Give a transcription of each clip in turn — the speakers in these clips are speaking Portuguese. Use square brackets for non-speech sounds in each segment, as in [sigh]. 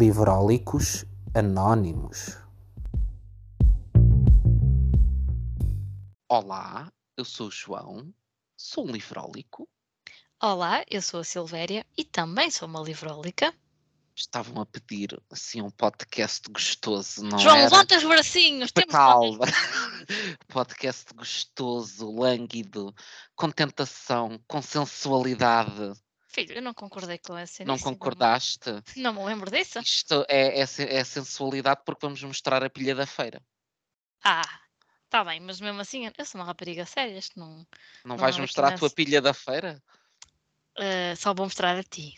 Livrólicos Anónimos. Olá, eu sou o João, sou um livrólico. Olá, eu sou a Silvéria e também sou uma livrólica. Estavam a pedir assim um podcast gostoso, não João, era? levanta os bracinhos, temos Calma. [laughs] podcast gostoso, lânguido, com tentação, com sensualidade. Filho, eu não concordei com essa Não iniciativa. concordaste? Não me lembro disso. Isto é, é, é sensualidade porque vamos mostrar a pilha da feira. Ah, tá bem, mas mesmo assim, eu sou uma rapariga séria, isto não... Não Não vais é mostrar a tua pilha da feira? eh, só vou mostrar a ti.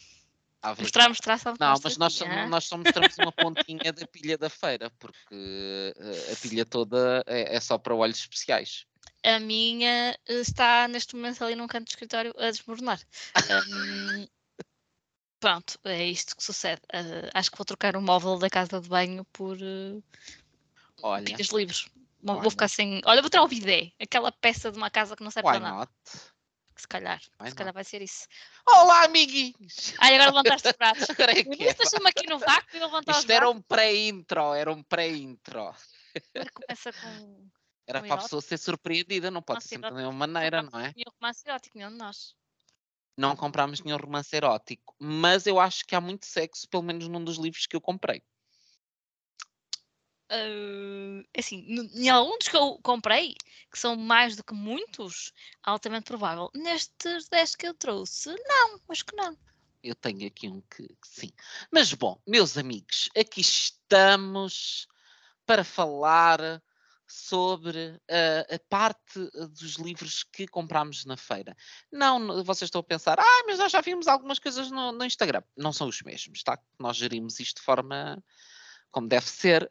Ah, Mostrar, mostrar, só Não, mas a nós, hã? nós só mostramos uma pontinha da pilha da feira, porque eh, a pilha toda é, é só para olhos especiais. A minha eh, está neste momento ali num canto do escritório a desmoronar. Hum, [laughs] pronto, é isto que sucede. Eh, acho que vou trocar o móvel da casa de banho por eh, Olha, pilhas livres. Vou- Olha. Ficar sem. Olha, vou tirar o bidé, aquela peça de uma casa que não serve why para nada. not? Se calhar, Why se calhar not? vai ser isso. Olá, amiguinhos! Ai, agora levantaste os pratos. Agora [laughs] é que é. Deixa-me aqui no vácuo e levantar os Isto era braços. um pré-intro, era um pré-intro. Começa com Era para a pessoa ser surpreendida, não pode ser erótico. mesma maneira, não é? e o romance erótico, nenhum de nós. Não comprámos nenhum romance erótico, mas eu acho que há muito sexo, pelo menos num dos livros que eu comprei. Ah, assim, em alguns que eu comprei, que são mais do que muitos, altamente provável. Nestes 10 que eu trouxe, não, acho que não. Eu tenho aqui um que sim. Mas bom, meus amigos, aqui estamos para falar sobre ah, a parte ah, dos livros que comprámos na feira. Não, vocês estão a pensar, ah, mas nós já vimos algumas coisas no, no Instagram. Não são os mesmos, tá? Nós gerimos isto de forma como deve ser.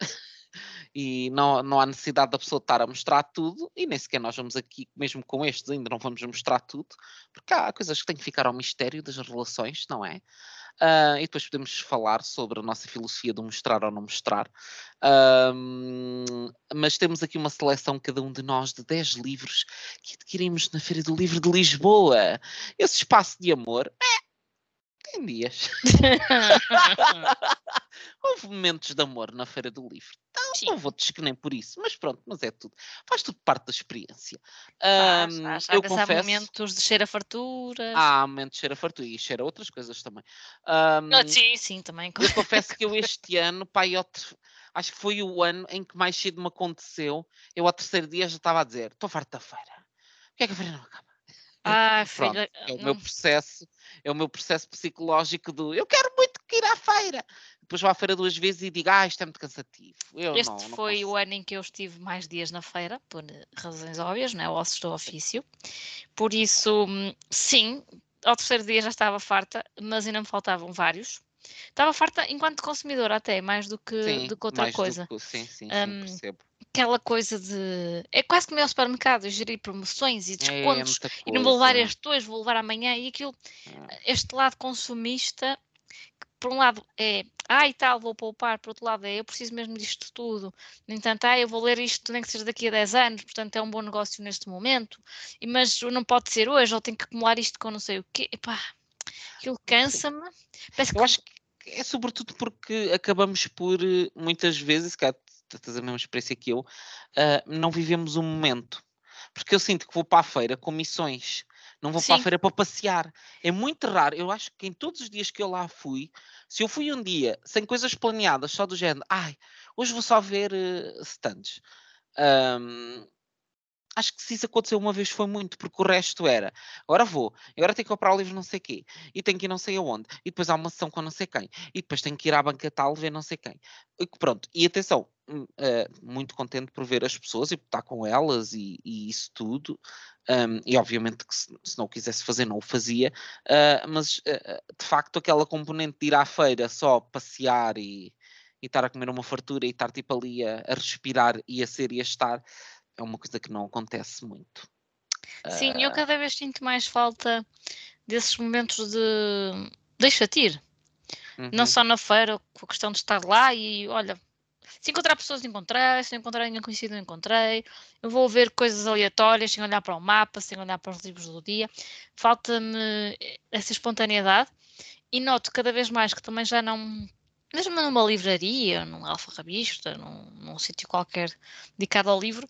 E não, não há necessidade da pessoa estar a mostrar tudo, e nem sequer nós vamos aqui, mesmo com estes, ainda não vamos mostrar tudo, porque há coisas que têm que ficar ao mistério das relações, não é? Ah, e depois podemos falar sobre a nossa filosofia do mostrar ou não mostrar. Ahm, mas temos aqui uma seleção, cada um de nós, de 10 livros que adquirimos na Feira do Livro de Lisboa. Esse espaço de amor, é, tem dias. [laughs] [laughs] [laughs] Houve momentos de amor na Feira do Livro. Não, Sim. não vou dizer que nem por isso, mas pronto, mas é tudo. Faz tudo parte da experiência. Faz, Ahm, faz. Eu vezes há confesso. momentos de cheiro a farturas. Há momentos de cheiro a fartura e cheiro a outras coisas também. Ahm, Ah, sim, sim, também. eu confesso que eu este ano, eu te- acho que foi o ano em que mais cedo me aconteceu. Eu ao terceiro dia já estava a dizer: estou farto da feira. Porquê é que a feira não acaba? [laughs] Pronto, filha, é o não- meu processo, é o meu processo psicológico do eu quero muito que ir à feira. Depois vou à feira duas vezes e digo, ah, isto é muito cansativo. Eu Este não, não foi o consigo." ano em que eu estive mais dias na feira, por razões óbvias, não é? Ossos do ofício. Por isso, hum, sim, ao terceiro dia já estava farta, mas ainda me faltavam vários. Estava farta enquanto consumidora até, mais do que, Sim, do que outra coisa. que- sim, sim, sim, Hum, percebo. Aquela coisa de. É quase como ir ao supermercado, gerir promoções e É descontos. muita e não vou levar este hoje, vou levar amanhã. E aquilo, Ah. este lado consumista, que por um lado é, ah e tal, vou poupar, por outro lado é, eu preciso mesmo disto tudo. No entanto, ah, eu vou ler isto nem que seja daqui a 10 anos, portanto é um bom negócio neste momento, e, mas não pode ser hoje, ou tenho que acumular isto com não sei o quê. Epá, aquilo cansa-me. Parece que Eu acho que é sobretudo porque acabamos por, eh, muitas vezes, cá tens a mesma experiência que eu, ah, não vivemos o momento. Porque eu sinto que vou para a feira com missões, não vou para a Sim. feira para passear. É muito raro, eu acho que em todos os dias que eu lá fui, se eu fui um dia sem coisas planeadas, só do género, ai, hoje vou só ver eh, stands. Ahm, acho que se isso aconteceu uma vez foi muito, porque o resto era, agora vou, agora tenho que comprar o livro não sei quê, e tenho que ir não sei aonde, e depois há uma sessão com não sei quem, e depois tenho que ir à banca tal ver não sei quem. E Pronto, e atenção, hum, eh, muito contente por ver as pessoas e por estar com elas e, e isso tudo, hum, e obviamente que se, se não o quisesse fazer não o fazia, ah, mas eh, de facto aquela componente de ir à feira só passear e, e estar a comer uma fartura e estar tipo ali a, a respirar e a ser e a estar, é uma coisa que não acontece muito. Sim, eu Ah, cada vez sinto mais falta desses momentos de deixa-te ir. Não uhum. só na feira, com a questão de estar lá e olha, se encontrar pessoas encontrei, se não encontrar ninguém conhecido não encontrei, eu vou ver coisas aleatórias sem olhar para o mapa, sem olhar para os livros do dia. Falta-me essa espontaneidade e noto cada vez mais que também já não mesmo numa livraria, num alfarrabista, num, num sítio qualquer dedicado ao livro,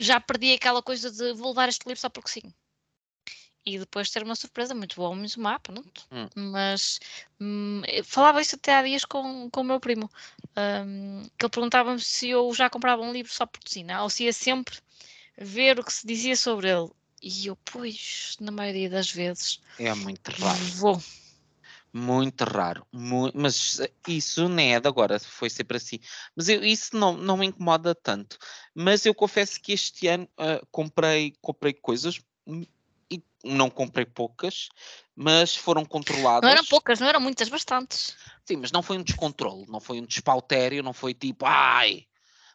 já perdi aquela coisa de vou levar este livro só porque sim. E depois ter uma surpresa muito boa, muito má, pronto. Hum. Mas hum, falava isso até há dias com, com o meu primo, um, que ele perguntava-me se eu já comprava um livro só por sim, ou se ia sempre ver o que se dizia sobre ele. E eu, pois, na maioria das vezes. É muito raro. Vou. Muito raro. mas isso nem é de agora, foi sempre assim. Mas eu, isso não, não me incomoda tanto. Mas eu confesso que este ano uh, comprei, comprei coisas hum, e não comprei poucas, mas foram controladas. Não eram poucas, não eram muitas, bastantes. Sim, mas não foi um descontrole, não foi um despautério, não foi tipo, ai.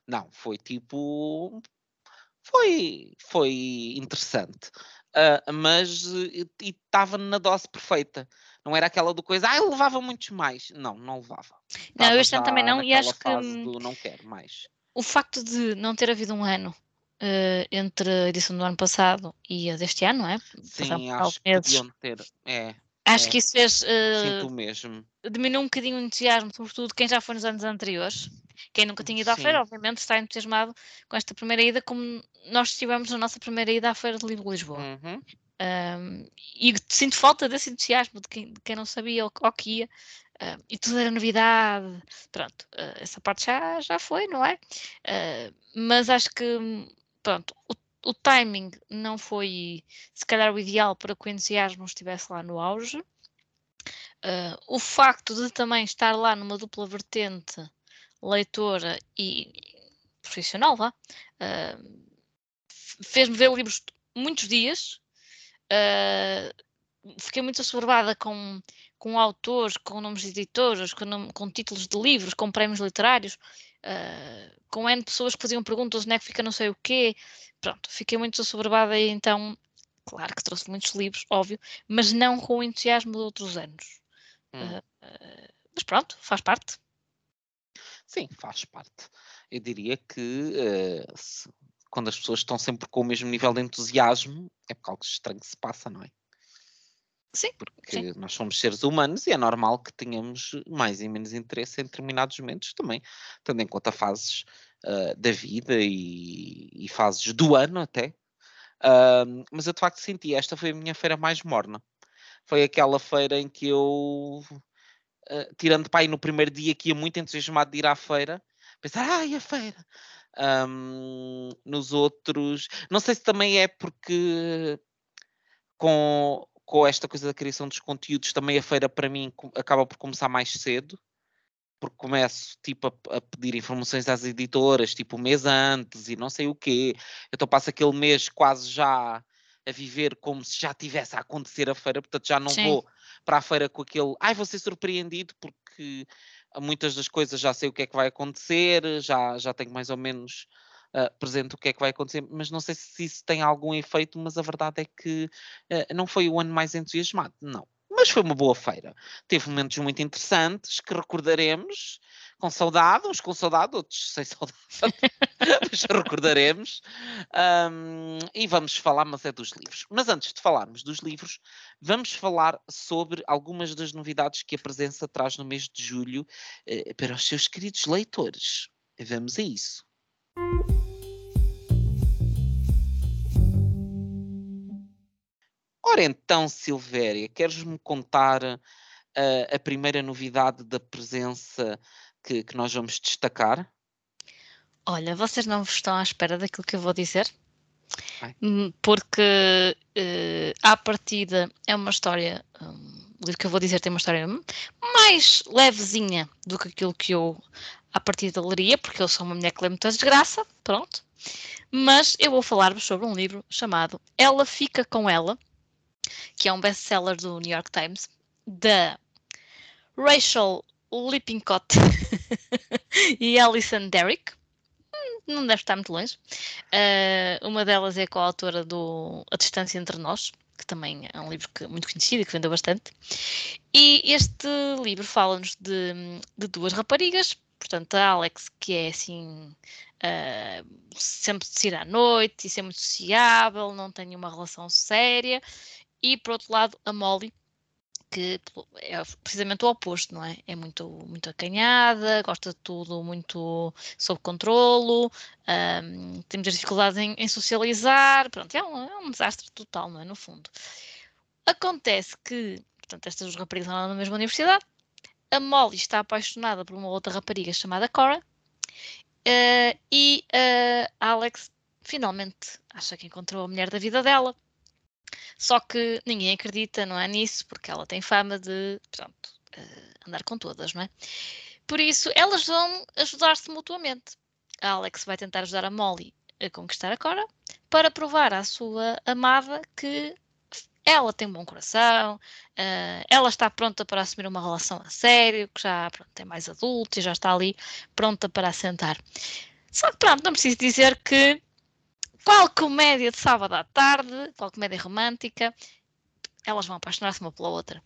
Não, foi tipo foi, foi interessante. Uh, mas estava na dose perfeita. Não era aquela do coisa, ah, eu levava muitos mais. Não, não levava. Não, eu este ano também não, e acho que. Não quero mais. O facto de não ter havido um ano uh, entre a edição do ano passado e a deste ano, não é? Sim, acho que podiam ter. É, Acho é. que isso fez. Uh, Sinto mesmo. Diminuiu um bocadinho o entusiasmo, sobretudo quem já foi nos anos anteriores. Quem nunca tinha ido à Sim. feira, obviamente, está entusiasmado com esta primeira ida, como nós estivemos na nossa primeira ida à Feira de Lisboa. Uhum. Um, e sinto falta desse entusiasmo de quem, de quem não sabia o, que ia. Uh, e tudo era novidade. Pronto, uh, essa parte já, já foi, não é? Uh, mas acho que, pronto, o o timing não foi, se calhar, o ideal para que o entusiasmo estivesse lá no auge. Uh, o facto de também estar lá numa dupla vertente, leitora e profissional, vá, uh, fez-me ver livros muitos dias. Uh, fiquei muito assoberbada com, com autores, com nomes de editoras, com, com títulos de livros, com prémios literários, uh, com N pessoas que faziam perguntas onde é que fica não sei o quê. Pronto, fiquei muito assoberbada e então, claro que trouxe muitos livros, óbvio, mas não com o entusiasmo de outros anos. Hum. Uh, mas pronto, faz parte. Sim, faz parte. Eu diria que se, quando as pessoas estão sempre com o mesmo nível de entusiasmo, é porque algo estranho se passa, não é? Sim. Porque sim. nós somos seres humanos e é normal que tenhamos mais e menos interesse em determinados momentos também, tendo em conta fases uh, da vida e, e, fases do ano até. Uh, mas eu de facto senti, esta foi a minha feira mais morna. Foi aquela feira em que eu, uh, tirando pai no primeiro dia que ia muito entusiasmado de ir à feira, pensar, ai, a feira. Um, nos outros, não sei se também é porque com com esta coisa da criação dos conteúdos, também a feira para mim acaba por começar mais cedo, porque começo tipo a, a, pedir informações às editoras, tipo um mês antes e não sei o quê. Então passo aquele mês quase já a viver como se já tivesse a acontecer a feira, portanto já não Sim. vou para a feira com aquele, ai, vou ser surpreendido porque muitas das coisas já sei o que é que vai acontecer, já, já tenho mais ou menos uh, presente o que é que vai acontecer, mas não sei se isso tem algum efeito, mas a verdade é que uh, não foi o ano mais entusiasmado, não. Mas foi uma boa feira. Teve momentos muito interessantes que recordaremos com saudade, uns com saudade, outros [laughs] sem saudade, mas recordaremos. Um, e vamos falar, mas é dos livros. Mas antes de falarmos dos livros, vamos falar sobre algumas das novidades que a presença traz no mês de julho eh, para os seus queridos leitores. Vamos a isso. Ora então, Silvéria, queres-me contar uh, a primeira novidade da presença que, que, nós vamos destacar? Olha, vocês não estão à espera daquilo que eu vou dizer? Hum, porque uh, à partida é uma história, um, o livro que eu vou dizer tem uma história mais levezinha do que aquilo que eu à partida leria, porque eu sou uma mulher que lê muita desgraça, pronto. Mas eu vou falar-vos sobre um livro chamado Ela Fica Com Ela, que é um best-seller do New York Times, da Rachel Lippincott [laughs] e Alison Derrick. Hum, não deve estar muito longe. Uh, uma delas é coautora do A Distância Entre Nós, que também é um livro que, muito conhecido e que vendeu bastante. E este livro fala-nos de, de, duas raparigas, portanto, a Alex, que é assim, uh, sempre de sair à noite e ser muito sociável, não tem uma relação séria, e por outro lado a Molly, que é precisamente o oposto, não é? É muito, muito acanhada, gosta de tudo muito sob controlo, um, tem muitas dificuldades em, em socializar, pronto, é um, é um, desastre total, não é? No fundo. Acontece que, portanto, estas duas raparigas estão na mesma universidade, a Molly está apaixonada por uma outra rapariga chamada Cora, uh, e uh, Alex finalmente acha que encontrou a mulher da vida dela, só que ninguém acredita, não é nisso, porque ela tem fama de, pronto, uh, andar com todas, não é? Por isso, elas vão ajudar-se mutuamente. A Alex vai tentar ajudar a Molly a conquistar a Cora para provar à sua amada que ela tem um bom coração, uh, ela está pronta para assumir uma relação a sério, que já pronto, é mais adulta e já está ali pronta para assentar. Só que pronto, não preciso dizer que qual comédia de sábado à tarde, qual comédia romântica, elas vão apaixonar-se uma pela outra.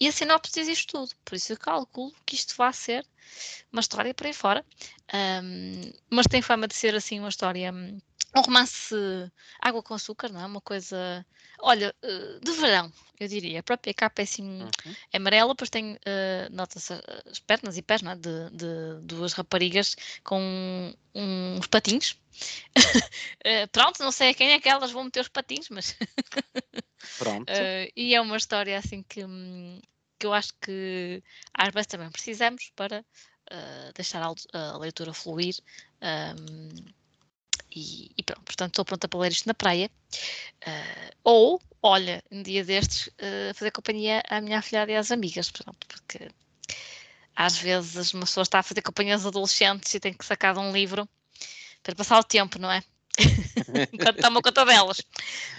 E a sinopse diz isto tudo, por isso eu calculo que isto vai ser uma história por aí fora, um, mas tem fama de ser assim uma história, um romance água com açúcar, não é? Uma coisa, olha, uh, de verão, eu diria. A própria capa é assim uhum. é amarela, depois tem, uh, nota-se as pernas e pés, não é? De, de duas raparigas com uns patins. uh, [laughs] pronto, não sei a quem é que elas vão meter os patins, mas. [laughs] pronto. Uh, e é uma história assim que, que eu acho que às vezes também precisamos para deixar a, a, leitura fluir. Um, e, e, pronto, portanto, estou pronta para ler isto na praia. Uh, ou, olha, um dia destes, uh, fazer companhia à minha afilhada e às amigas, pronto, porque às vezes uma pessoa está a fazer companhia aos adolescentes e tem que sacar de um livro para passar o tempo, não é? [laughs] Enquanto toma conta delas.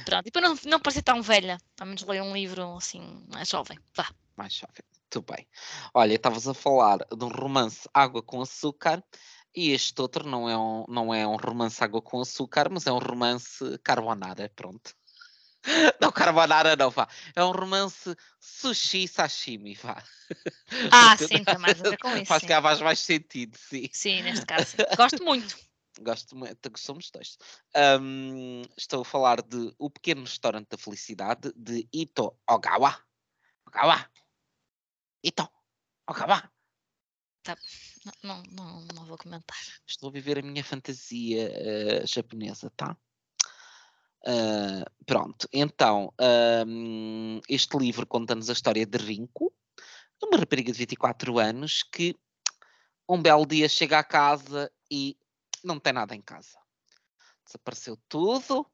Pronto, e para não, não parecer tão velha, ao menos leia um livro assim, mais jovem. Vá mais jovem. Muito bem. Olha, estavas a falar de um romance Água com Açúcar e este outro não é um, não é um romance Água com Açúcar, mas é um romance Carbonara, pronto. [laughs] Não, carbonara não, vá. É um romance sushi sashimi, vá. Ah, [laughs] sim, tem mais a ver com isso. Faz que faz mais sentido, sim. Sim, neste caso. [laughs] Gosto muito. Gosto muito, somos dois. Um, estou a falar de O Pequeno Restaurante da Felicidade, de Ito Ogawa. Ogawa. Então, acabar. Tá. Não, não, não, vou comentar. Estou a viver a minha fantasia uh, japonesa, tá? Uh, pronto, então, uh, este livro conta-nos a história de Rinko, uma rapariga de 24 anos que um belo dia chega à casa e não tem nada em casa. Desapareceu tudo,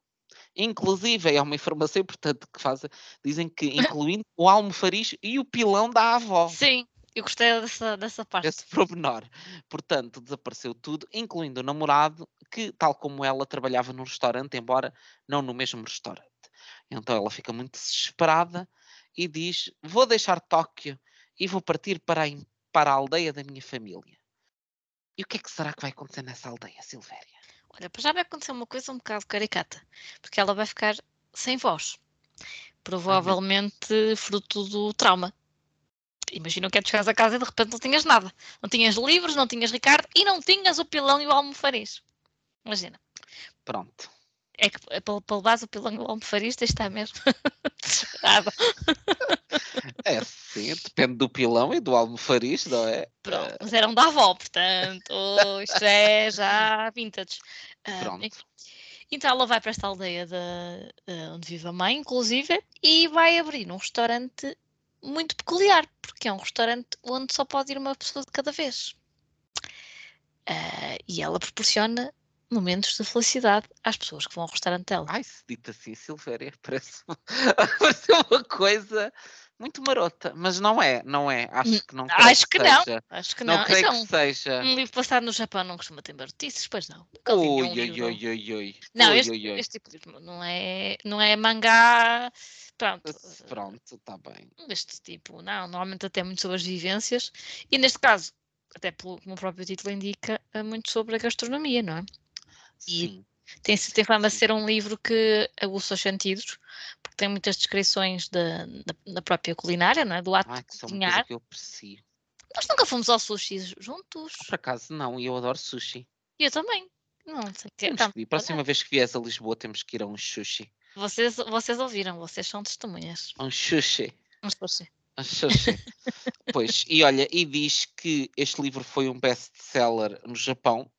Inclusive, é uma informação importante que fazem, dizem que [laughs] incluindo o almofariz e o pilão da avó. Sim, eu gostei dessa, dessa parte. Esse promenor. Portanto, desapareceu tudo, incluindo o namorado, que, tal como ela, trabalhava num restaurante, embora não no mesmo restaurante. Então ela fica muito desesperada e diz: Vou deixar Tóquio e vou partir para a, para a aldeia da minha família. E o que é que será que vai acontecer nessa aldeia, Silvéria? Olha, para já vai acontecer uma coisa um bocado caricata, porque ela vai ficar sem voz. Provavelmente fruto do trauma. Imagina que é tu chegares a casa e de repente não tinhas nada. Não tinhas livros, não tinhas Ricardo e não tinhas o pilão e o almofariz. Imagina. Pronto. É que é para, para levares o pilão e o almofariz de estar mesmo [laughs] desesperado. É sim, depende do pilão e do almofariz, não é? Pronto, mas eram da avó, portanto, isto é já vintage. Ah, Pronto. então ela vai para esta aldeia de, uh, onde vive a mãe, inclusive, e vai abrir um restaurante muito peculiar, porque é um restaurante onde só pode ir uma pessoa de cada vez. Uh, e ela proporciona momentos de felicidade às pessoas que vão ao restaurante dela. Ai, se dito assim, Silvéria, [laughs] parece, [laughs] parece uma coisa muito marota, mas não é, não é. Acho que não Acho que, que não. Acho que não. Não creio então, que seja. Um livro passado no Japão não costuma ter marotices, pois não. Ui, um ui, ui, ui, ui. Não, ui, este, ui, ui. este tipo de livro não é, não é mangá. Pronto. Pronto, está bem. Deste tipo, não. Normalmente até muito sobre as vivências. E neste caso, até pelo, como o próprio título indica, é muito sobre a gastronomia, não é? Sim. Tem, tem fama de ser um livro que aguça os sentidos, tem muitas descrições da, da, da própria culinária, não é? do ato Ai, de cozinhar. que eu aprecio. Nós nunca fomos ao sushi juntos. Por acaso não, e eu adoro sushi. Eu também. Não sei que. Temos que ir. Próxima vez que vieres a Lisboa temos que ir a um sushi. Vocês, vocês ouviram, vocês são testemunhas. Um sushi. Pode ser. Achou sim. pois, e olha, e diz que este livro foi um best-seller no Japão.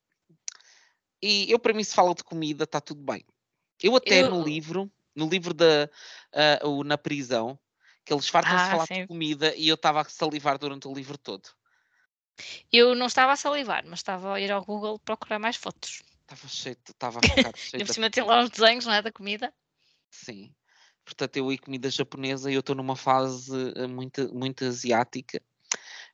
E eu, para mim, se fala de comida, está tudo bem. Eu até Eu- no livro, no livro da ah, o Na Prisão, que eles fartam-se Ah, falar sim. de comida e eu estava a salivar durante o livro todo. Eu não estava a salivar, mas estava a ir ao Google procurar mais fotos. Estava cheio, estava [laughs] a ficar cheio E por cima tem lá os desenhos, não é? Da comida. Sim. Portanto, eu e comida japonesa e eu estou numa fase eh, muito, muito asiática.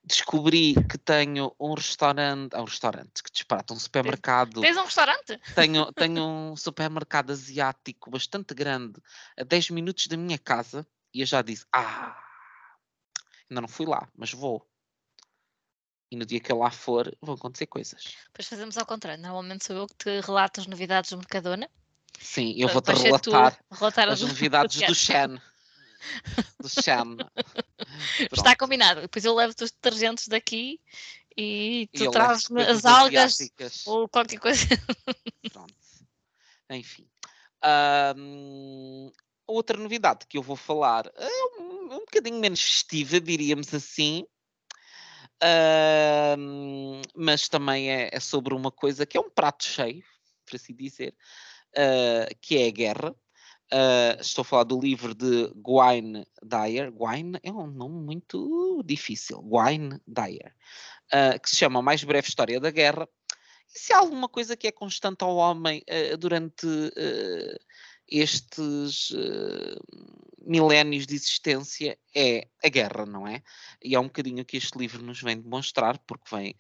Descobri que tenho um restaurante, ah, um restaurante, que disparate, um supermercado. Tens um restaurante? Tenho, [laughs] tenho um supermercado asiático bastante grande a 10 minutos da minha casa e eu já disse: Ah, ainda não fui lá, mas vou. E no dia que eu lá for, vão acontecer coisas. Depois fazemos ao contrário. Normalmente sou eu que te relato as novidades do Mercadona. Sim, eu vou-te relatar relatar as [laughs] novidades do. Shen. Do Shen. [laughs] [laughs] Está combinado. Depois eu levo-te os detergentes daqui e tu trazes-me as algas asiáticas. ou qualquer coisa. [laughs] Pronto. Enfim. Ahm, outra novidade que eu vou falar é um, um bocadinho menos festiva, diríamos assim. Mas também é, é sobre uma coisa que é um prato cheio, por assim dizer, ah, que é a guerra. Ah, estou a falar do livro de Gwyn Dyer. Gwyn é um nome muito difícil. Gwyn Dyer. ah, que se chama Mais Breve História da Guerra. E se há alguma coisa que é constante ao homem ah, durante estes milénios de existência é a guerra, não é? E é um bocadinho que este livro nos vem demonstrar, porque vem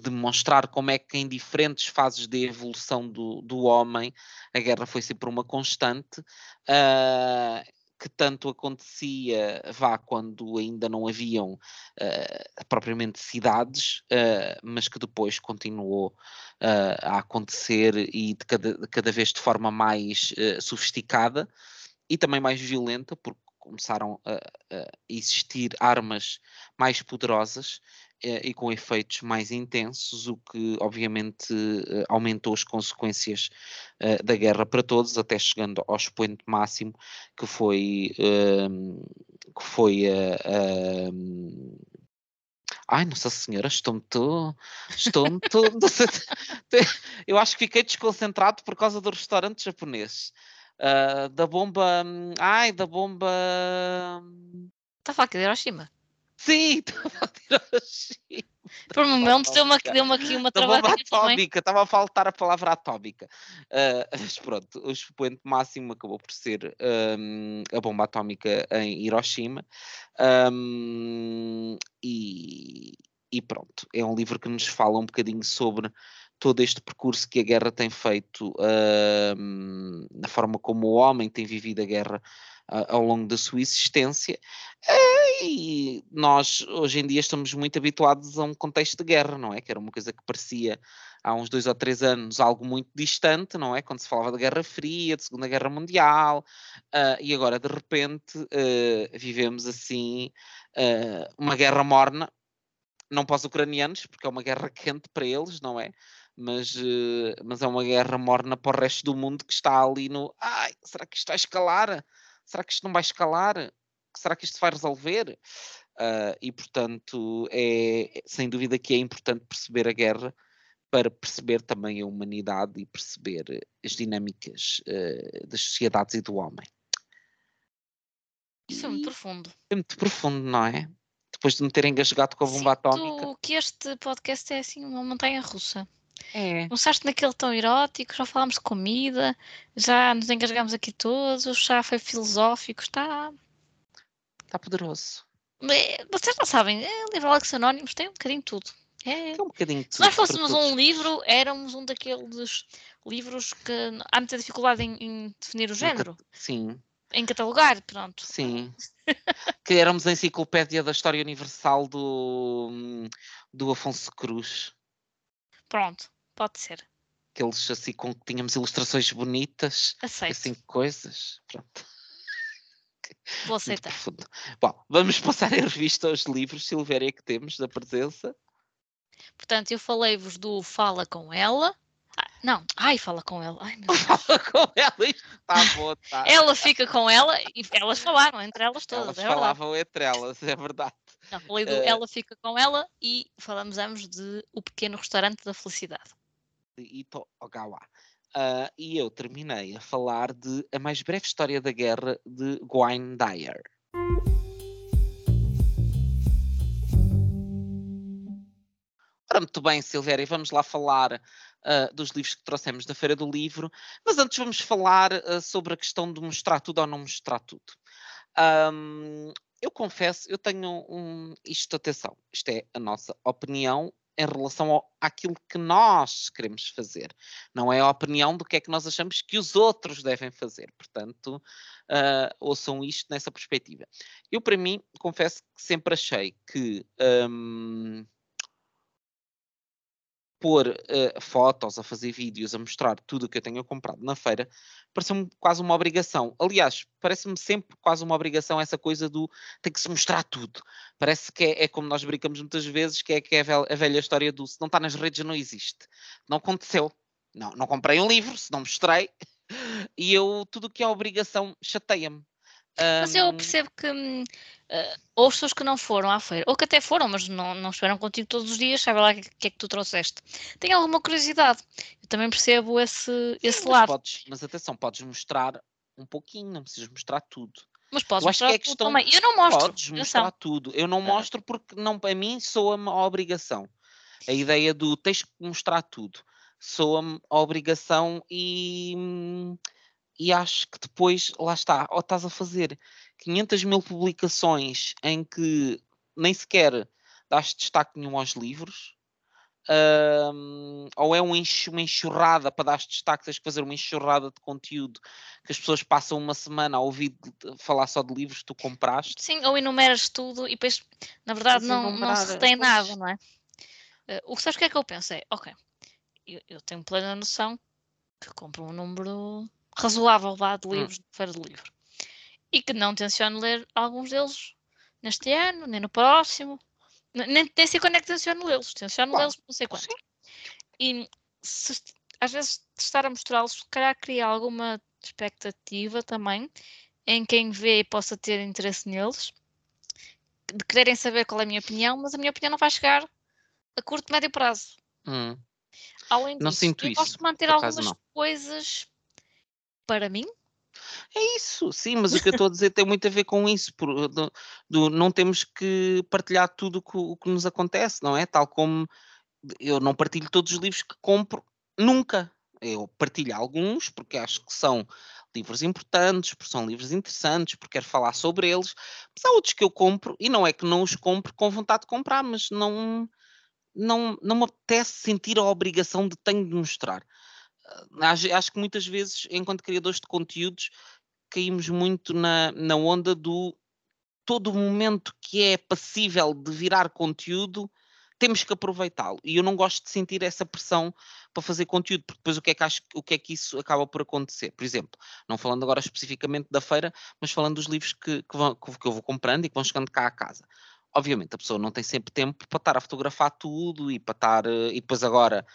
demonstrar como é que em diferentes fases de evolução do, do homem a guerra foi sempre uma constante. ah, que tanto acontecia vá quando ainda não haviam ah, propriamente cidades, ah, mas que depois continuou a acontecer e de cada, de cada vez de forma mais sofisticada e também mais violenta, porque começaram a, a existir armas mais poderosas e com efeitos mais intensos, o que obviamente eh, aumentou as consequências eh, da guerra para todos, até chegando ao expoente máximo que foi ehm, que foi a- a- Ai, Nossa Senhora, estou muito. Estou muito. [laughs] Eu acho que fiquei desconcentrado por causa do restaurante japonês. Ah, da bomba. hum, Ai, da bomba. hum, Está a falar que de Hiroshima. Sim, [laughs] estava a tirar a China. Por um momento deu-me deu aqui uma Da bomba travadinha também. atómica, estava a faltar a palavra atómica. Ah, [laughs] mas pronto, o expoente máximo acabou por ser hum, a bomba atómica em Hiroshima. Hum, e, e pronto, é um livro que nos fala um bocadinho sobre todo este percurso que a guerra tem feito, hum, na forma como o homem tem vivido a guerra ao longo da sua existência. Eh, E nós, hoje em dia, estamos muito habituados a um contexto de guerra, não é? Que era uma coisa que parecia há uns dois ou três anos algo muito distante, não é? Quando se falava da Guerra Fria, de Segunda Guerra Mundial, ah, e agora, de repente, eh, vivemos assim eh, uma guerra morna, não para os ucranianos, porque é uma guerra quente para eles, não é? Mas, mas é uma guerra morna para o resto do mundo que está ali no. Ai, será que isto vai escalar? Será que isto não vai escalar? Será que isto vai resolver? Ah, e portanto, é sem dúvida que é importante perceber a guerra para perceber também a humanidade e perceber as dinâmicas eh, das sociedades e do homem. Isso é muito profundo. é muito profundo, não é? Depois de me ter engasgado com a bomba atómica. Sinto que este podcast é assim uma montanha russa. É. Começaste naquele tão erótico, já falámos de comida, já nos engasgámos aqui todos, já foi filosófico, está. Está poderoso. É, Vocês não sabem, é, o livro Alex Anónimos tem um bocadinho de tudo. É. É um bocadinho de Se nós tudo fôssemos um livro, éramos um daqueles livros que há muita dificuldade em, em definir o género, Sim, em catalogar, pronto. sim. [laughs] que éramos a enciclopédia da história universal do, do Afonso Cruz. Pronto, pode ser. Aqueles assim com que tínhamos ilustrações bonitas, Aceito. assim coisas. Pronto. Vou aceitar. Bom, vamos passar em revista aos livros, Silvéria, que temos da presença. Portanto, eu falei-vos do Fala com ela. Ah, Não, ai, fala com ela. Ai, meu [laughs] Fala com ela, isto está bom, tá. Ela fica com ela e elas falaram entre elas todas. Elas é verdade. falavam entre elas, é verdade. Não, falei do Eh, ela fica com ela e falamos ambos de O Pequeno Restaurante da Felicidade. de Ito Ogawa. Ah, e eu terminei a falar de A Mais Breve História da Guerra de Gwyn Dyer. Ora, muito bem, Silvéria, vamos lá falar ah, dos livros que trouxemos da Feira do Livro, mas antes vamos falar ah, sobre a questão de mostrar tudo ou não mostrar tudo. Ahm, eu confesso, eu tenho um. Isto, atenção, isto é a nossa opinião em relação ao, àquilo que nós queremos fazer. Não é a opinião do que é que nós achamos que os outros devem fazer. Portanto, ah, ouçam isto nessa perspectiva. Eu, para mim, confesso que sempre achei que. ahm, pôr eh, fotos, a fazer vídeos, a mostrar tudo o que eu tenho comprado na feira, parece-me quase uma obrigação. Aliás, parece-me sempre quase uma obrigação essa coisa do tem que se mostrar tudo. Parece que é, é como nós brincamos muitas vezes, que é, que é a, velha, a velha história do se não está nas redes não existe. Não aconteceu. Não, não comprei um livro, se não mostrei. [laughs] E eu, tudo o que é obrigação, chateia-me. Mas eu percebo que hum, eh, ou as pessoas que não foram à feira, ou que até foram, mas não, não estiveram contigo todos os dias, sabe lá o que, que é que tu trouxeste. Tem alguma curiosidade. Eu também percebo esse, esse mas, lado. podes, mas atenção, podes mostrar um pouquinho, não precisas mostrar tudo. Mas podes Eu acho que mostrar é tudo questão- também. Eu não mostro. Podes atenção. mostrar tudo. Eu não Ah. mostro porque não, para mim soa-me a obrigação. A ideia do tens que mostrar tudo soa-me a obrigação e, hum, e acho que depois, lá está, ou estás a fazer 500 mil publicações em que nem sequer dás destaque nenhum aos livros, hum, ou é um enx- uma enxurrada para dar destaque, tens que fazer uma enxurrada de conteúdo que as pessoas passam uma semana a ouvir falar só de livros que tu compraste. Sim, ou enumeras tudo e depois, na verdade, não, não se retém pois. nada, não é? Eh, o que sabes o que é que eu pensei? Ok, eu, eu tenho plena noção que compro um número razoável vá, de Hum. livros de feira de livro e que não tenciono ler alguns deles neste ano, nem no próximo, ne- nem, nem sei quando é que tenciono lê-los, tenciono lê-los não sei quando. E se às vezes estar a mostrá-los, se calhar cria alguma expectativa também em quem vê e possa ter interesse neles, de quererem saber qual é a minha opinião, mas a minha opinião não vai chegar a curto, médio prazo. Hum. Além Não disso, sinto eu isso, gosto de manter algumas não. coisas para mim. É isso, sim, mas o que eu estou a dizer tem muito a ver com isso. por- do- do- não temos que partilhar tudo o que, o que nos acontece, não é? Tal como eu não partilho todos os livros que compro, nunca. Eu partilho alguns porque acho que são livros importantes, porque são livros interessantes, porque quero falar sobre eles. Mas há outros que eu compro e não é que não os compro com vontade de comprar, mas não, não, não me apetece sentir a obrigação de tenho de mostrar. Acho, que muitas vezes, enquanto criadores de conteúdos, caímos muito na, na onda do todo momento que é passível de virar conteúdo, temos que aproveitá-lo. E eu não gosto de sentir essa pressão para fazer conteúdo, porque depois o que é que, acho, o que, é que isso acaba por acontecer? Por exemplo, não falando agora especificamente da feira, mas falando dos livros que, que, vão- que eu vou comprando e que vão chegando cá à casa. Obviamente, a pessoa não tem sempre tempo para estar a fotografar tudo e para estar. eh, E depois agora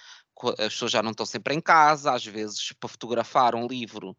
as pessoas já não estão sempre em casa, às vezes para fotografar um livro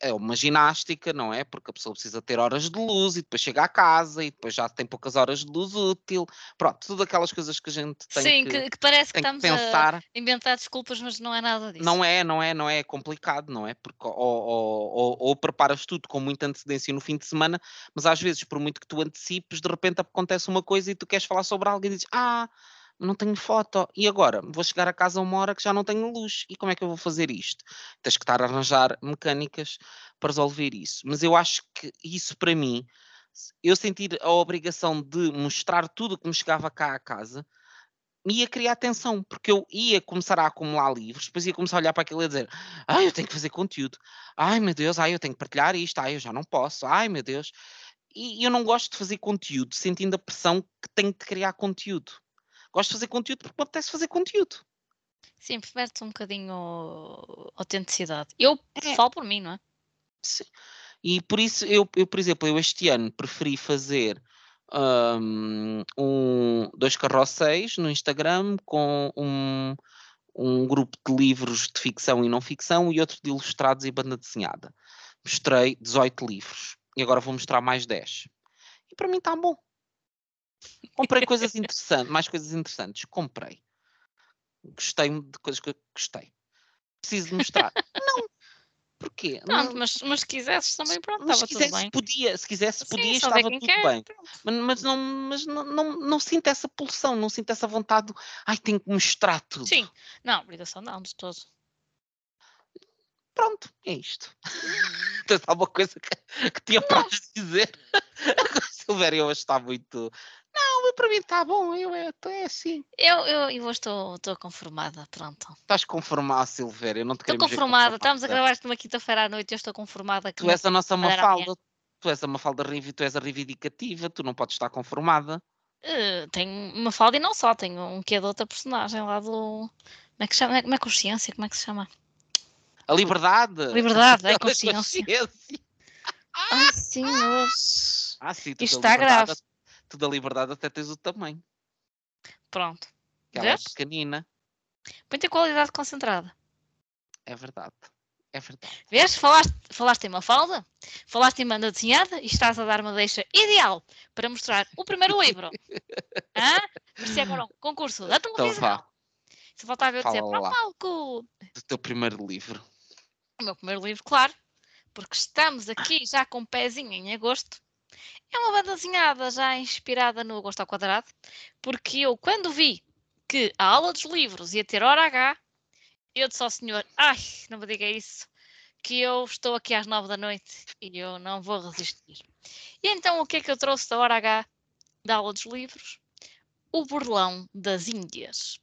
é uma ginástica, não é? Porque a pessoa precisa ter horas de luz e depois chega à casa e depois já tem poucas horas de luz útil. Pronto, tudo aquelas coisas que a gente tem Sim, que, que, parece que tem que estamos a pensar. inventar desculpas, mas não é nada disso. Não é, não é, não é, é complicado, não é? Porque ou, ou, ou, ou preparas tudo com muita antecedência no fim de semana, mas às vezes, por muito que tu antecipes, de repente acontece uma coisa e tu queres falar sobre algo e dizes, ah, não tenho foto, e agora? Vou chegar a casa uma hora que já não tenho luz, e como é que eu vou fazer isto? Tens que estar a arranjar mecânicas para resolver isso. Mas eu acho que isso para mim, eu sentir a obrigação de mostrar tudo o que me chegava cá à casa, ia criar tensão, porque eu ia começar a acumular livros, depois ia começar a olhar para aquilo e dizer, ai, eu tenho que fazer conteúdo, ai meu Deus, ai, eu tenho que partilhar isto, ai, eu já não posso, ai meu Deus. E eu não gosto de fazer conteúdo sentindo a pressão que tenho de criar conteúdo. Gosto de fazer conteúdo porque me apetece fazer conteúdo. Sim, perde um bocadinho autenticidade. Eu É. falo por mim, não é? Sim. E por isso, eu, eu, por exemplo, eu este ano preferi fazer hum, um, dois carrosséis no Instagram com um, um grupo de livros de ficção e não ficção e outro de ilustrados e banda desenhada. Mostrei 18 livros e agora vou mostrar mais 10. E para mim está bom. Comprei coisas interessantes, mais coisas interessantes. Comprei. Gostei de coisas que eu gostei. Preciso de mostrar. não. Porquê? Pronto, Não- mas, mas se quisesses também, pronto, mas estava se tudo quisesse, bem. podia, se quisesse, Sim, podia, ver estava tudo quer, bem. pronto. Mas, mas não, mas não, não, não sinto essa pulsão, não sinto essa vontade de, ai, tenho que mostrar tudo. Sim, não, obrigação não, de todo. Pronto, é isto. [laughs] Tens alguma coisa que, que te apraz dizer? O Silvério hoje está muito. Não, para mim está bom, eu é, é assim. Eu, eu, eu hoje estou estou conformada, pronto. Estás conformado, Silvério, não te Estou conformada, estamos a conformada. gravar isto numa quinta-feira à noite e eu estou conformada que Tu és a nossa. Mafalda. Tu és a Mafalda Rivi, tu és a reivindicativa, tu não podes estar conformada. Eh, tenho uma falda e não só, tenho um que é de outra personagem lá do. Como é que se chama? Como é consciência? Como é que se chama? A liberdade. Liberdade, é [laughs] A consciência. consciência. Ai, senhores. Ah, sim, tu Isto está grave. Tu da liberdade até tens o tamanho. Pronto. Que ela é pequenina. Muita qualidade concentrada. É verdade. É verdade. Vês? Falaste, falaste em uma falda, falaste em banda desenhada e estás a dar uma deixa ideal para mostrar o primeiro [laughs] livro. Hã? Isto é agora um concurso da Então televisão. vá, Se faltava eu dizer para o palco. do teu primeiro livro. O meu primeiro livro, claro, porque estamos aqui já com um pezinho em agosto. É uma banda desenhada já inspirada no Agosto ao Quadrado, porque eu, quando vi que a aula dos livros ia ter hora H, eu disse ao senhor, ai, não me diga isso, que eu estou aqui às nove da noite e eu não vou resistir. E então o que é que eu trouxe da hora H da aula dos livros? O Burlão das Índias.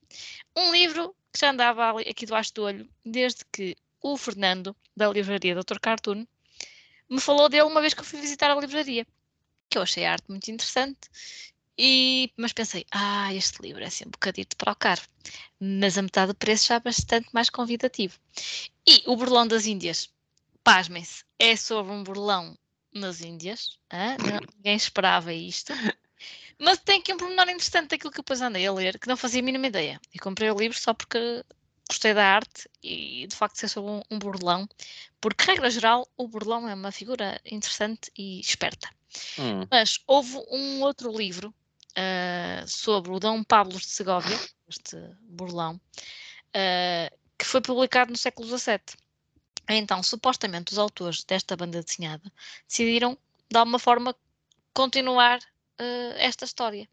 Um livro que já andava aqui debaixo do olho desde que o Fernando, da livraria Dr. Cartoon, me falou dele uma vez que eu fui visitar a livraria, que eu achei a arte muito interessante, e, mas pensei, ah, este livro é sempre um bocadito para o caro, mas a metade do preço já é bastante mais convidativo. E o Burlão das Índias, pasmem-se, é sobre um burlão nas Índias, ninguém esperava isto, mas tem aqui um pormenor interessante daquilo que eu depois andei a ler, que não fazia a mínima ideia. E comprei o livro só porque gostei da arte e de facto ser sobre um, um burlão, porque, regra geral, o burlão é uma figura interessante e esperta. Hum, Mas houve um outro livro ah, sobre o Dom Pablo de Segóvia, este burlão, ah, que foi publicado no século XVII. Então, supostamente, os autores desta banda desenhada decidiram, de alguma forma, continuar ah, esta história.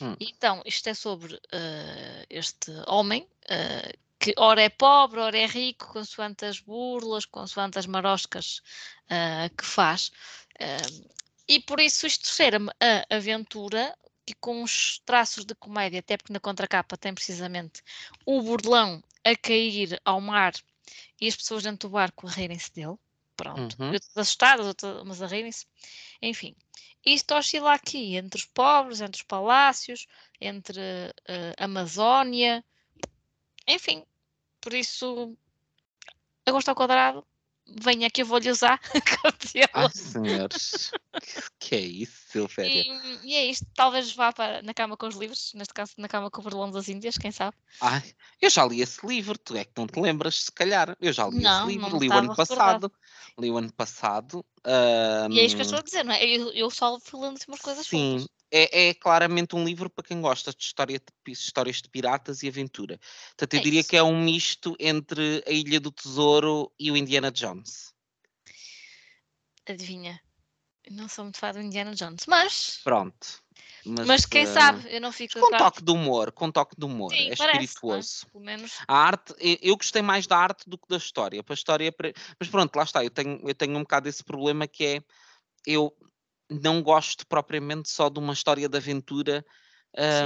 Hum. Então, isto é sobre ah, este homem ah, que ora é pobre, ora é rico, consoante as burlas, consoante as maroscas que faz. E por isso isto cheira-me a aventura e com uns traços de comédia, até porque na contracapa tem precisamente o burlão a cair ao mar e as pessoas dentro do barco a rirem-se dele. Pronto. Uhum. Eu todas assustadas, outras- mas a rirem-se. Enfim, isto oscila aqui entre os pobres, entre os palácios, entre eh, a Amazónia, enfim, por isso, agosto ao quadrado, venha que eu vou-lhe usar. Ai, senhores. que, é isso, Silvéria? E, e é isto, talvez vá para, na cama com os livros, neste caso na cama com o Burlão das Índias, quem sabe? Ai, eu já li esse livro, tu é que não te lembras, se calhar. Eu já li Não, esse livro, li o ano recordado. passado. Li o ano passado. E é isto que eu estou a dizer, não é? Eu, eu só fui lendo assim umas coisas Sim, é, é claramente um livro para quem gosta de, história de histórias de piratas e aventura. Portanto, eu É diria isso. que é um misto entre a Ilha do Tesouro e o Indiana Jones. Adivinha? Não sou muito fã do Indiana Jones, mas, Pronto. Mas quem ah, sabe, eu não fico Com toque de humor, com toque de humor. Sim, é parece, é? espirituoso. Menos, A arte, eu gostei mais da arte do que da história. Para a história, mas pronto, lá está. Eu tenho, eu tenho um bocado esse problema que é eu não gosto propriamente só de uma história de aventura,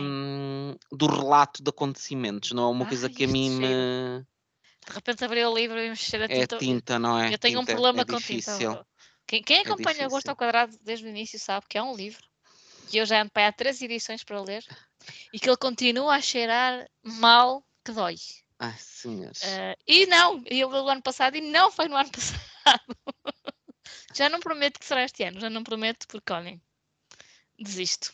hum, do relato de acontecimentos. Não é uma coisa Ai, que a mim me de repente abri o livro e mexer a é tinta. tinta, não é? eu tenho um Tinta é- problema é com tinta. difícil. Quem, quem acompanha Agosto difícil. ao Quadrado desde o início sabe que é um livro que eu já ando para há três edições para ler e que ele continua a cheirar mal que dói. Ai, senhores. Eh, e não, eu li o ano passado e não foi no ano [laughs] passado. já não prometo que será este ano, já não prometo porque olhem, desisto.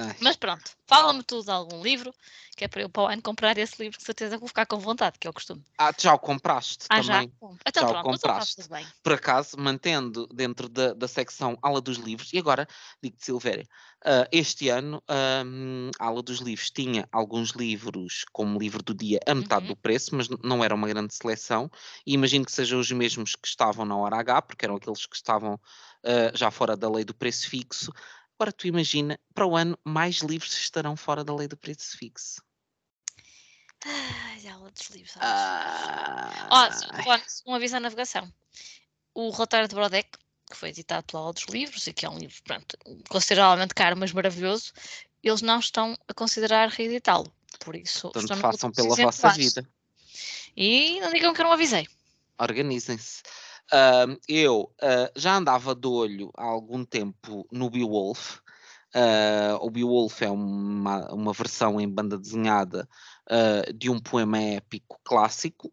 Ai. Mas pronto, fala-me tudo de algum livro, que é para eu para o ano comprar esse livro, que certeza que vou ficar com vontade, que é o costume. Ah, tu já o compraste Ah, já? também. Bom, Então Já o pronto, está compraste. bem. por acaso, mantendo dentro da, da secção Ala dos Livros, e agora digo-te, Silvéria, ah, este ano a Ala dos Livros tinha alguns livros como livro do dia a metade Uhum. do preço, mas não era uma grande seleção, e imagino que sejam os mesmos que estavam na hora H, porque eram aqueles que estavam ah, já fora da lei do preço fixo. Agora tu imagina, para o ano, mais livros estarão fora da lei do preço fixo. Ai, aula dos livros. Ah, só- só um aviso à navegação. O relatório de Brodeck, que foi editado pela Aula dos Livros, e que é um livro pronto, consideravelmente caro, mas maravilhoso, eles não estão a considerar reeditá-lo. Por isso, portanto, façam pela vossa vida. E não digam que eu não avisei. organizem-se. Ahm, eu ah, já andava de olho há algum tempo no Beowulf. Ah, o Beowulf é uma, uma versão em banda desenhada ah, de um poema épico clássico,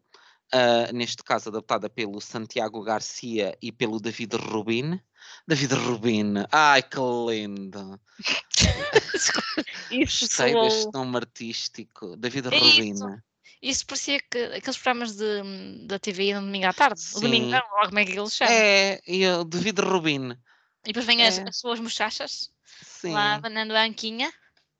neste caso adaptada pelo Santiago Garcia e pelo David Rubin. David Rubin, ai que lindo! [laughs] Isso Gostei deste nome artístico. David É Rubin. isso. Isso parecia que aqueles programas de, da TVI no domingo à tarde. O domingo Sim. não, logo como é que eles chamam. É, e o David Rubin. E depois vêm as, É. as suas muchachas Sim, lá abanando a anquinha.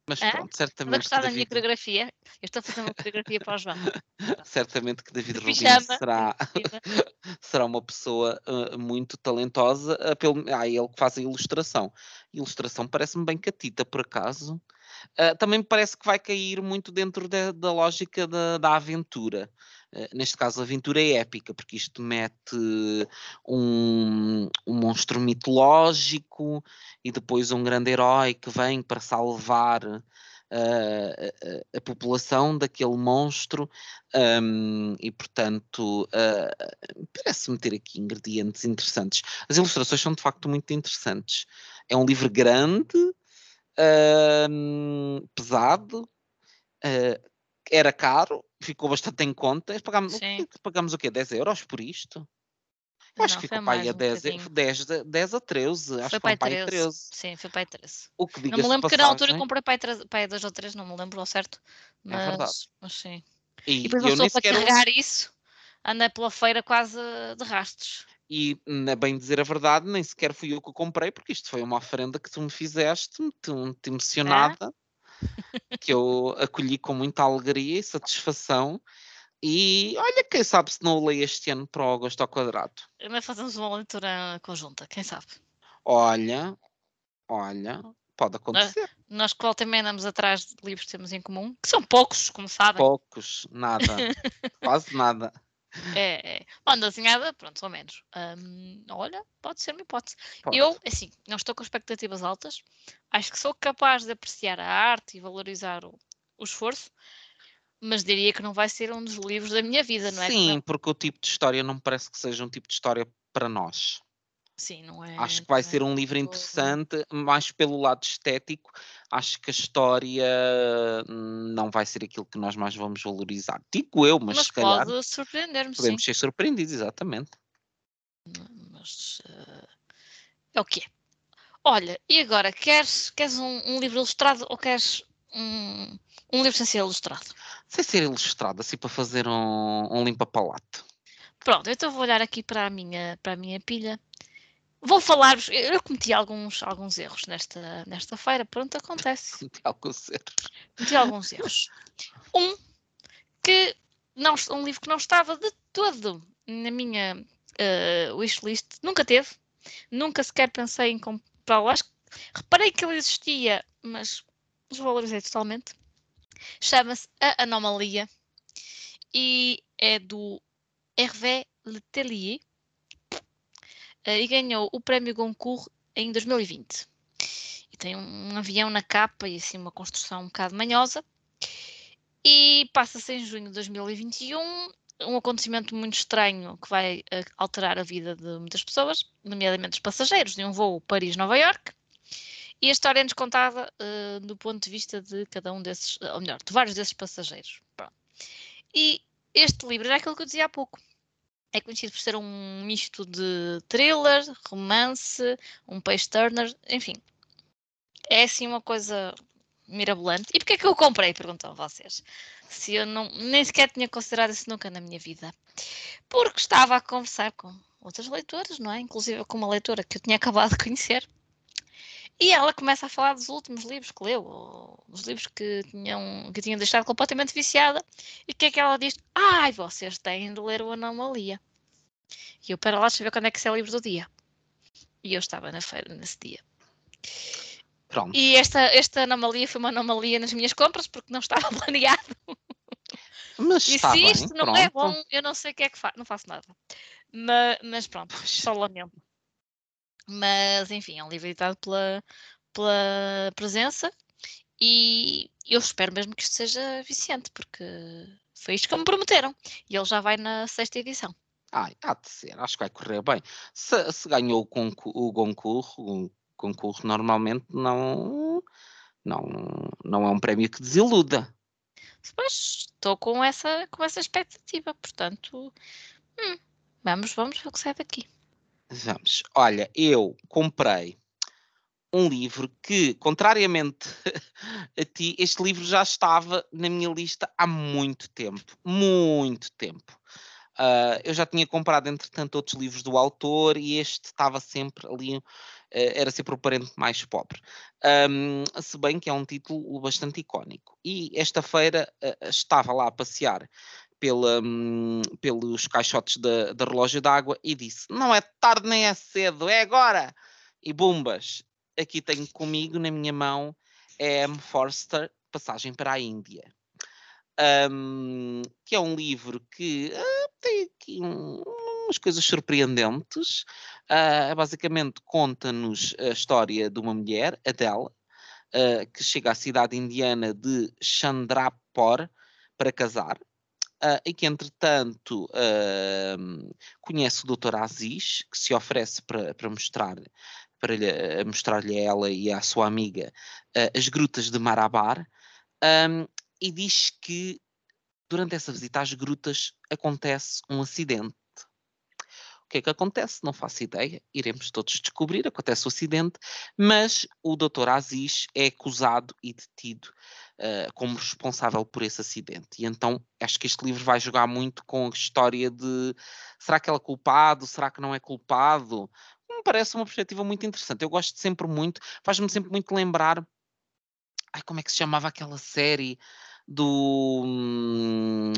mas Hã? pronto, a certamente que gostar da minha coreografia? Eu estou a fazer uma coreografia para o João. [laughs] certamente que David Rubin será, [laughs] será uma pessoa uh, muito talentosa. uh, pelo, ah, ele que faz a ilustração. Ilustração parece-me bem catita, por acaso. Uh, também me parece que vai cair muito dentro da, da lógica da, da aventura. Uh, neste caso, aventura é épica, porque isto mete um, um monstro mitológico e depois um grande herói que vem para salvar uh, a, a- a população daquele monstro um, e portanto uh, parece-me ter aqui ingredientes interessantes. As ilustrações são de facto muito interessantes. É um livro grande, pesado, uh, era caro, ficou bastante em conta. Pagamos, Sim. pagamos o quê? 10 euros por isto? Eu acho Não, que foi ficou mais a um 10, bocadinho. 10, 10 a 13. Acho Foi que foram aí para aí 13. 13. Sim, foi para aí 13. O que Não me lembro que na altura passagem, comprei treze- para aí dois ou três, não me lembro ao certo. É verdade. Mas, mas sim. E, E depois eu uma pessoa para carregar isso, anda pela feira quase de rastos. E, na bem dizer a verdade, nem sequer fui eu que o comprei, porque isto foi uma oferenda que tu me fizeste, muito, muito emocionada, que eu acolhi com muita alegria e satisfação. E olha, quem sabe se não o leio este ano para o Agosto ao Quadrado. Ainda fazemos uma leitura conjunta, quem sabe? Olha, olha, pode acontecer. Nós que volta e meia andamos atrás de livros que temos em comum, que são poucos, como sabem. Poucos, nada, [laughs] quase nada. É, é. Banda desenhada, pronto, ou menos. Hum, olha, pode ser uma hipótese. Pode. Eu, assim, não estou com expectativas altas. Acho que sou capaz de apreciar a arte e valorizar o, o esforço, mas diria que não vai ser um dos livros da minha vida, não é? Sim, porque o tipo de história não me parece que seja um tipo de história para nós. Sim, não é. Acho que vai é ser um livro interessante, mais pelo lado estético. Acho que a história hum, não vai ser aquilo que nós mais vamos valorizar. Digo eu, mas, Mas se calhar pode surpreender-me, sim. podemos ser surpreendidos, exatamente. Mas eh, é o que é. Olha, e agora, queres, queres um, um livro ilustrado ou queres um, um livro sem ser ilustrado? Sem ser ilustrado, assim para fazer um, um limpa-palato. Pronto, então vou olhar aqui para a minha, para a minha pilha. Vou falar-vos, eu cometi alguns, alguns erros nesta, nesta feira, pronto, acontece. De algo ser. Cometi alguns erros. Um, que não, um livro que não estava de todo na minha eh, wishlist, nunca teve, nunca sequer pensei em comprá-lo. Acho que reparei que ele existia, mas desvalorizei totalmente. Chama-se A Anomalia e é do Hervé Letelier e ganhou o prémio Goncourt em 2020. E tem um avião na capa e assim uma construção um bocado manhosa. E passa-se em junho de 2021, um acontecimento muito estranho que vai eh, alterar a vida de muitas pessoas, nomeadamente os passageiros de um voo Paris-Nova York. E a história é-nos contada eh, do ponto de vista de cada um desses, ou melhor, de vários desses passageiros. Pronto. E este livro era aquilo que eu dizia há pouco. É conhecido por ser um misto de thriller, romance, um page turner, enfim. É assim uma coisa mirabolante. E porquê é que eu comprei? Perguntam vocês. Se eu não, nem sequer tinha considerado isso nunca na minha vida. Porque estava a conversar com outras leitoras, não é? Inclusive com uma leitora que eu tinha acabado de conhecer. E ela começa a falar dos últimos livros que leu, ou dos livros que tinham, que tinham deixado completamente viciada. E o que é que ela diz? Ai, vocês têm de ler o Anomalia. E eu, para lá, deixa ver quando é que é o livro do dia. E eu estava na feira nesse dia. Pronto. E esta, esta anomalia foi uma anomalia nas minhas compras, porque não estava [laughs] planeado. Mas E se bem, isto não pronto. é bom, eu não sei o que é que faço. Não faço nada. Mas, mas pronto, só lamento. Mas enfim, é um livro editado pela, pela presença e eu espero mesmo que isto seja viciante, porque foi isto que me prometeram. E ele já vai na sexta edição. Ai, há de ser, acho que vai correr bem. Se, se ganhou o, o concurso, o concurso normalmente não, não, não é um prémio que desiluda. Pois estou com essa, com essa expectativa, portanto, hum, vamos, vamos ver o que sai daqui. Vamos. Olha, eu comprei um livro que, contrariamente [laughs] a ti, este livro já estava na minha lista há muito tempo. Muito tempo. Ah, eu já tinha comprado, entretanto, outros livros do autor e este estava sempre ali, eh, era sempre o parente mais pobre. Ahm, se bem que é um título bastante icónico. E esta feira ah, estava lá a passear pela, hum, pelos caixotes da, da relógio d'água e disse: Não é tarde nem é cedo, é agora! E bombas, aqui tenho comigo na minha mão é M. Forster, Passagem para a Índia. Hum, que é um livro que ah, tem aqui um- umas coisas surpreendentes. Ah, basicamente conta-nos a história de uma mulher, Adele, ah, que chega à cidade indiana de Chandrapur para casar. Ah, e que, entretanto, ahm, conhece o Dr. Aziz, que se oferece para, para mostrar para lhe, a mostrar-lhe a ela e à sua amiga ah, as grutas de Marabar, ahm, e diz que durante essa visita às grutas acontece um acidente. O que é que acontece? Não faço ideia. Iremos todos descobrir. Acontece o acidente, mas o Dr. Aziz é acusado e detido uh, como responsável por esse acidente. E então acho que este livro vai jogar muito com a história de será que ele é culpado? Será que não é culpado? Me parece uma perspectiva muito interessante. Eu gosto sempre muito, faz-me sempre muito lembrar. Ai, como é que se chamava aquela série do.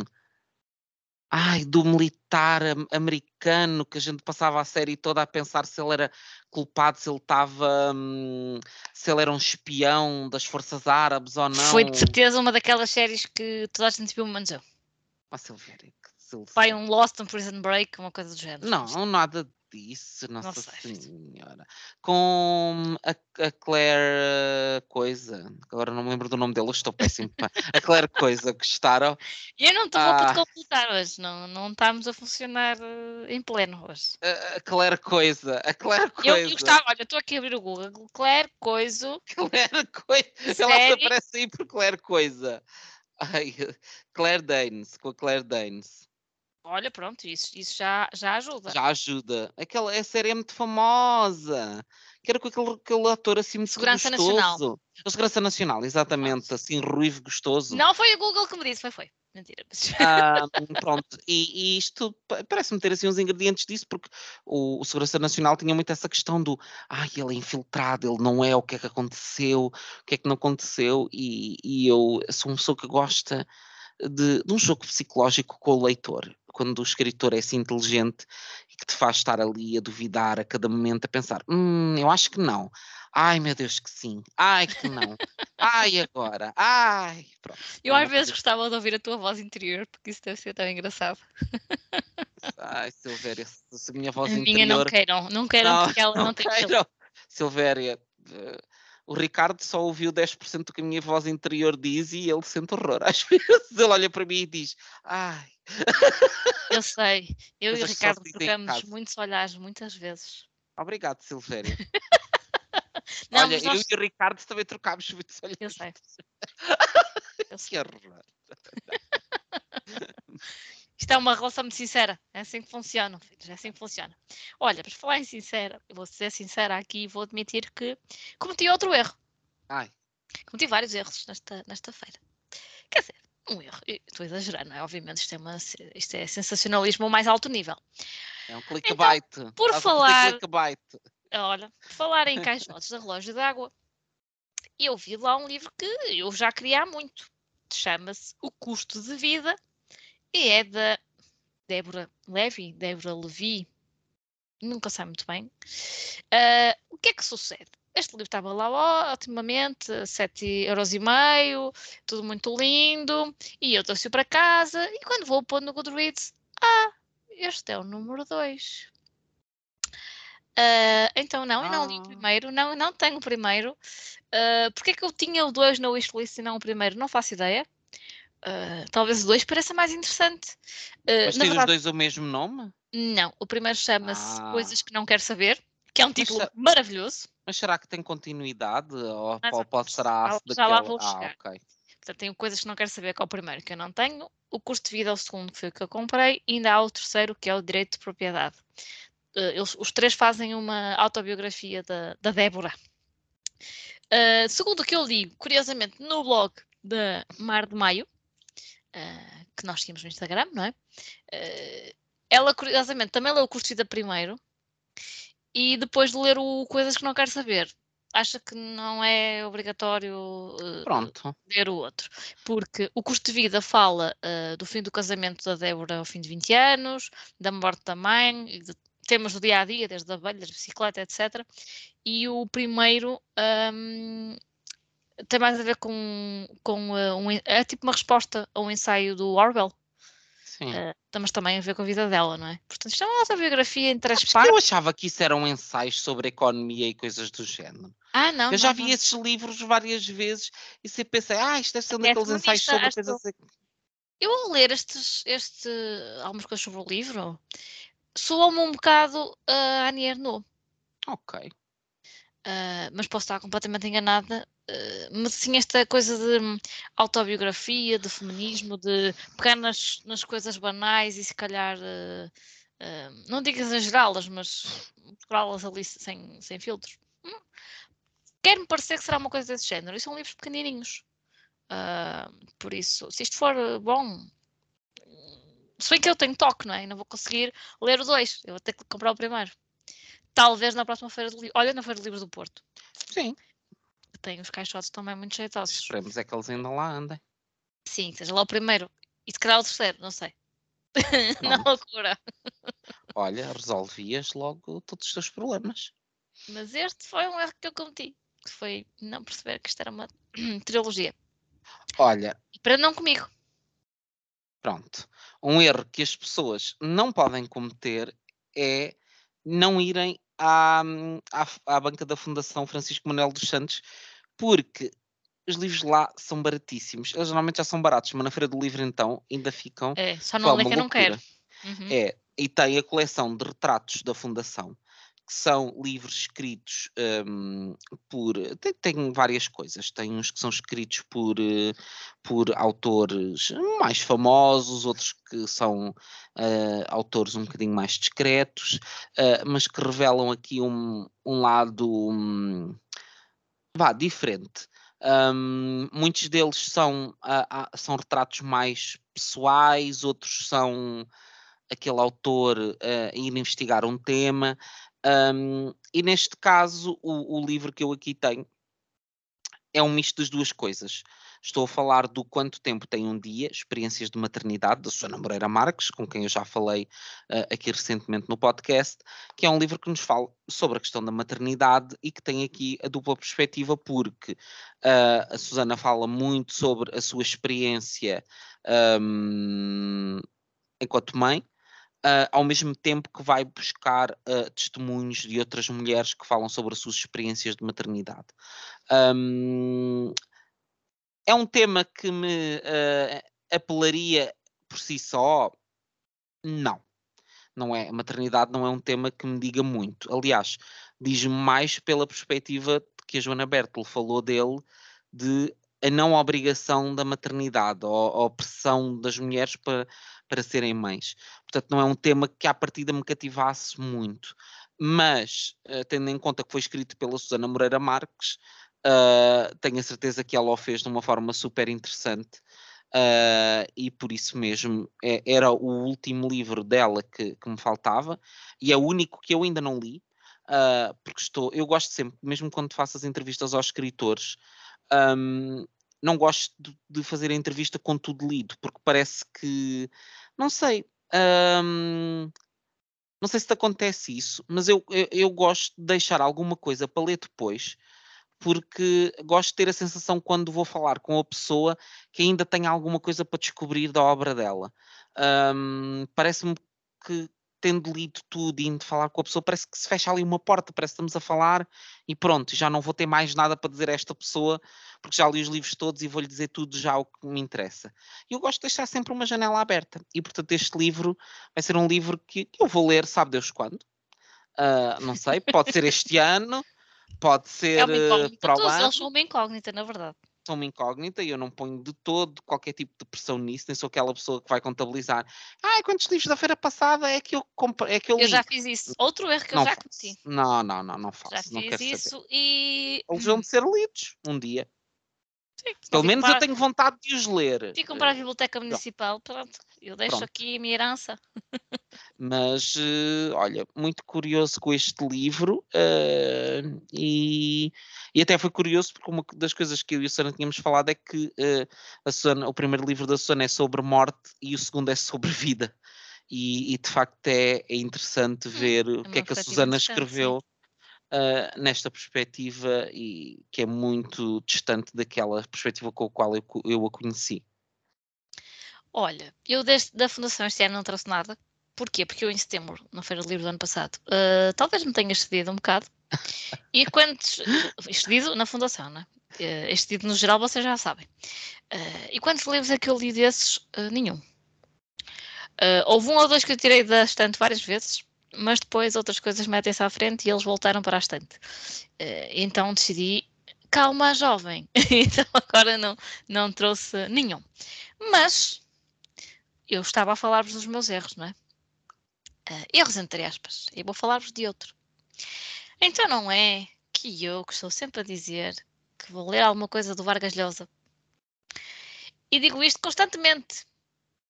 Ai, do militar am- americano que a gente passava a série toda a pensar se ele era culpado, se ele estava. hum, se ele era um espião das forças árabes ou não. Foi de certeza uma daquelas séries que toda a gente viu. Ah, Silvéria, que Silvéria. Vai um Lost on Prison Break, uma coisa do género. Não, nada disso, Nossa sei. Senhora. Com a, a Claire Coisa, agora não me lembro do nome dela, estou péssimo. A Claire Coisa, gostaram? Eu não estou Ah. a completar hoje, não, não estamos a funcionar eh, em pleno hoje. A, Claire Coisa, a Claire Eu, Coisa. eu gostava, olha, estou aqui a abrir o Google, Claire Coiso, [laughs] Claire Coisa. Ela aparece aí por Claire Coisa. Ai, Claire Danes, com a Claire Danes. Olha, pronto, isso, isso já, já ajuda. Já ajuda. Aquela a série é muito famosa. Que era com aquele, aquele ator assim muito Segurança Nacional. gostoso. A Segurança Nacional, exatamente. Assim, ruivo gostoso. Não foi o Google que me disse, foi, foi. Mentira. mas- [laughs] Ah, pronto, e, e isto pa- parece-me ter assim uns ingredientes disso, porque o, o Segurança Nacional tinha muito essa questão do ai, ele é infiltrado, ele não é, o que é que aconteceu, o que é que não aconteceu, e, e eu sou uma pessoa que gosta de, de um jogo psicológico com o leitor, quando o escritor é assim inteligente e que te faz estar ali a duvidar a cada momento, a pensar, hum, eu acho que não. Ai meu Deus que sim, ai que não, ai agora, ai, pronto. Eu é às vezes gostava de ouvir a tua voz interior, porque isso deve ser tão engraçado. Ai, Silvéria, se a minha voz a minha não interior. queiram, não queiram porque ela não, tem pelo. queiram. Silvéria, eh, o Ricardo só ouviu 10% do que a minha voz interior diz e ele sente horror. Às [laughs] vezes ele olha para mim e diz: Ai, Eu sei, eu Mas e o Ricardo trocamos muitos olhares muitas vezes. obrigado, Silvéria. [laughs] Não, olha, mas eu nós- e o Ricardo também trocámos muitos olhos. Eu sei. [laughs] Eu Que sei. horror. [laughs] Isto é uma relação muito sincera. É assim que funciona, filhos. É assim que funciona. Olha, para falar em sincera, eu vou ser sincera aqui e vou admitir que cometi outro erro. Ai, Cometi vários erros nesta, nesta feira. Quer dizer, um erro. Estou a exagerar, não é? Obviamente, isto é, uma, isto é sensacionalismo ao mais alto nível. É um clickbait. Então, por fazer falar- clickbait. Olha, por falar em caixotes de relógio de água, eu vi lá um livro que eu já queria há muito. Chama-se O Custo de Vida e é da Débora Levy, Débora Levi, nunca sei muito bem. Ah, o que é que sucede? Este livro estava lá otimamente, 7,5€, tudo muito lindo, e eu trouxe-o para casa, e quando vou pôr no Goodreads, ah, este é o número 2. Ah, então não, eu não li o Ah. primeiro, não, não tenho o primeiro. Uh, porque é que eu tinha o 2 na wishlist e não o primeiro? Não faço ideia. Ah, talvez o 2 pareça mais interessante. Ah, Mas na tens os verdade, dois o mesmo nome? não. O primeiro chama-se Ah. Coisas que Não Quero Saber, que é um título sa- maravilhoso. Mas será que tem continuidade? Ou Ah, já- pode será já- daquela? já lá vou ah, chegar. ok. Portanto, tenho coisas que não quero saber, que é o primeiro que eu não tenho. O custo de vida é o segundo, que foi o que eu comprei. E ainda há o terceiro, que é o direito de propriedade. Eh, eles- os três fazem uma autobiografia da, da Débora. Eh, segundo o que eu li, curiosamente, no blog da Mar de Maio, eh, que nós tínhamos no Instagram, não é? Eh, ela, curiosamente, também leu o custo de vida primeiro. E depois de ler o Coisas que Não Quero Saber, acha que não é obrigatório eh, Pronto. ler o outro. Porque o custo de vida fala ah, do fim do casamento da Débora ao fim de 20 anos, da morte da mãe, de temas do dia a dia, desde abelhas, bicicleta, etc. E o primeiro ahm, tem mais a ver com, com ah, um, é tipo uma resposta a um ensaio do Orwell, Sim. ah, mas também a ver com a vida dela, não é? Portanto, isto é uma autobiografia em três que partes. eu achava que isso eram ensaios sobre economia e coisas do género. Ah, não, eu já não, vi não. esses livros várias vezes e sempre pensei, ah, isto deve ser um É daqueles ensaios sobre acho coisas assim. Eu ao ler estes, este, algumas coisas sobre o livro, soa-me um bocado a Annie Ernaux, Ok. ah, mas posso estar completamente enganada. Mas sim, esta coisa de hum, autobiografia, de feminismo, de pegar nas, nas coisas banais e se calhar, ah, ah, não digo exagerá-las, mas procurá-las ali sem, sem filtros. Hum, Quer-me parecer que será uma coisa desse género. E são livros pequenininhos. Ah, por isso, se isto for eh, bom, se bem que eu tenho toque, não é? E não vou conseguir ler o dois. Eu vou ter que comprar o primeiro. Talvez na próxima feira de livros. Olha, na feira de livros do Porto. Sim. Tem os caixotes também muito jeitosos. Esperemos é que eles ainda lá andem. Sim, seja lá o primeiro. E se calhar o terceiro, não sei. [laughs] Na loucura. Olha, resolvias logo todos os teus problemas. Mas este foi um erro que eu cometi. Que foi não perceber que isto era uma [clears throat] trilogia. Olha, E para não comigo. pronto. Um erro que as pessoas não podem cometer é não irem à, à, à banca da Fundação Francisco Manuel dos Santos, porque os livros lá são baratíssimos. Eles normalmente já são baratos, mas na Feira do Livro então ainda ficam. É, só não lê uma quem não quer. loucura. Uhum. É, e tem a coleção de retratos da Fundação, que são livros escritos hum, por. Tem, tem várias coisas. Tem uns que são escritos por, eh, por autores mais famosos, outros que são eh, autores um bocadinho mais discretos, eh, mas que revelam aqui um, um lado hum, vá, diferente. Hum, muitos deles são, ah, ah, são retratos mais pessoais, outros são aquele autor a ir investigar um tema. Hum, e neste caso, o, o livro que eu aqui tenho é um misto das duas coisas. Estou a falar do Quanto Tempo Tem um Dia, Experiências de Maternidade, da Susana Moreira Marques, com quem eu já falei ah, aqui recentemente no podcast, que é um livro que nos fala sobre a questão da maternidade e que tem aqui a dupla perspectiva, porque ah, a Susana fala muito sobre a sua experiência hum, enquanto mãe, ah, ao mesmo tempo que vai buscar ah, testemunhos de outras mulheres que falam sobre as suas experiências de maternidade. Hum, é um tema que me ah, apelaria por si só? Não. Não é, a maternidade não é um tema que me diga muito. Aliás, diz-me mais pela perspectiva que a Joana Bertel falou dele, de a não obrigação da maternidade, ou a opressão das mulheres para, para serem mães. Portanto, não é um tema que à partida me cativasse muito. Mas, eh, tendo em conta que foi escrito pela Susana Moreira Marques, Uh, tenho a certeza que ela o fez de uma forma super interessante. Uh, e por isso mesmo é, era o último livro dela que, que, me faltava e é o único que eu ainda não li uh, porque estou, eu gosto sempre, mesmo quando faço as entrevistas aos escritores um, não gosto de, de, fazer a entrevista com tudo lido, porque parece que não sei um, não sei se te acontece isso, mas eu, eu, eu gosto de deixar alguma coisa para ler depois porque gosto de ter a sensação quando vou falar com a pessoa que ainda tem alguma coisa para descobrir da obra dela. Um, Parece-me que tendo lido tudo e indo falar com a pessoa, parece que se fecha ali uma porta, parece que estamos a falar e pronto, já não vou ter mais nada para dizer a esta pessoa, porque já li os livros todos e vou-lhe dizer tudo já o que me interessa. E eu gosto de deixar sempre uma janela aberta. E portanto, este livro vai ser um livro que eu vou ler, sabe Deus quando? Uh, não sei, pode ser este [laughs] ano, Pode ser é uh, para o ano. Eles são uma incógnita, na verdade. São uma incógnita e eu não ponho de todo qualquer tipo de pressão nisso, nem sou aquela pessoa que vai contabilizar. Ah, quantos livros da feira passada é que eu comprei? É que eu, eu já fiz isso. Outro erro que não eu já faço. cometi. Não, não, não, não faço. Já não fiz isso saber. e. Eles vão de ser lidos um dia. Sim, Pelo menos comprar... eu tenho vontade de os ler. Fui comprar a biblioteca municipal, pronto. Eu deixo Pronto. aqui a minha herança. [laughs] Mas, uh, olha, muito curioso com este livro uh, e, e até foi curioso porque uma das coisas que eu e a Susana tínhamos falado é que uh, a Susana, o primeiro livro da Susana é sobre morte e o segundo é sobre vida. E, e de facto é, é interessante hum, ver é o que é que a Susana escreveu nesta perspectiva e que é muito distante daquela perspectiva com a qual eu, eu a conheci. Olha, eu desde da Fundação este ano não trouxe nada. Porquê? Porque eu em setembro, na Feira do Livro do ano passado, uh, talvez me tenha excedido um bocado. [laughs] E quantos. excedido na Fundação, né? Uh, excedido no geral, vocês já sabem. Uh, e quantos livros é que eu li desses? Uh, nenhum. houve um ou dois que eu tirei da estante várias vezes, mas depois outras coisas metem-se à frente e eles voltaram para a estante. então decidi calma, jovem. [laughs] então agora não, não trouxe nenhum. Mas eu estava a falar-vos dos meus erros, não é? Uh, erros entre aspas. E vou falar-vos de outro. Então não é que eu, que estou sempre a dizer que vou ler alguma coisa do Vargas Llosa, e digo isto constantemente,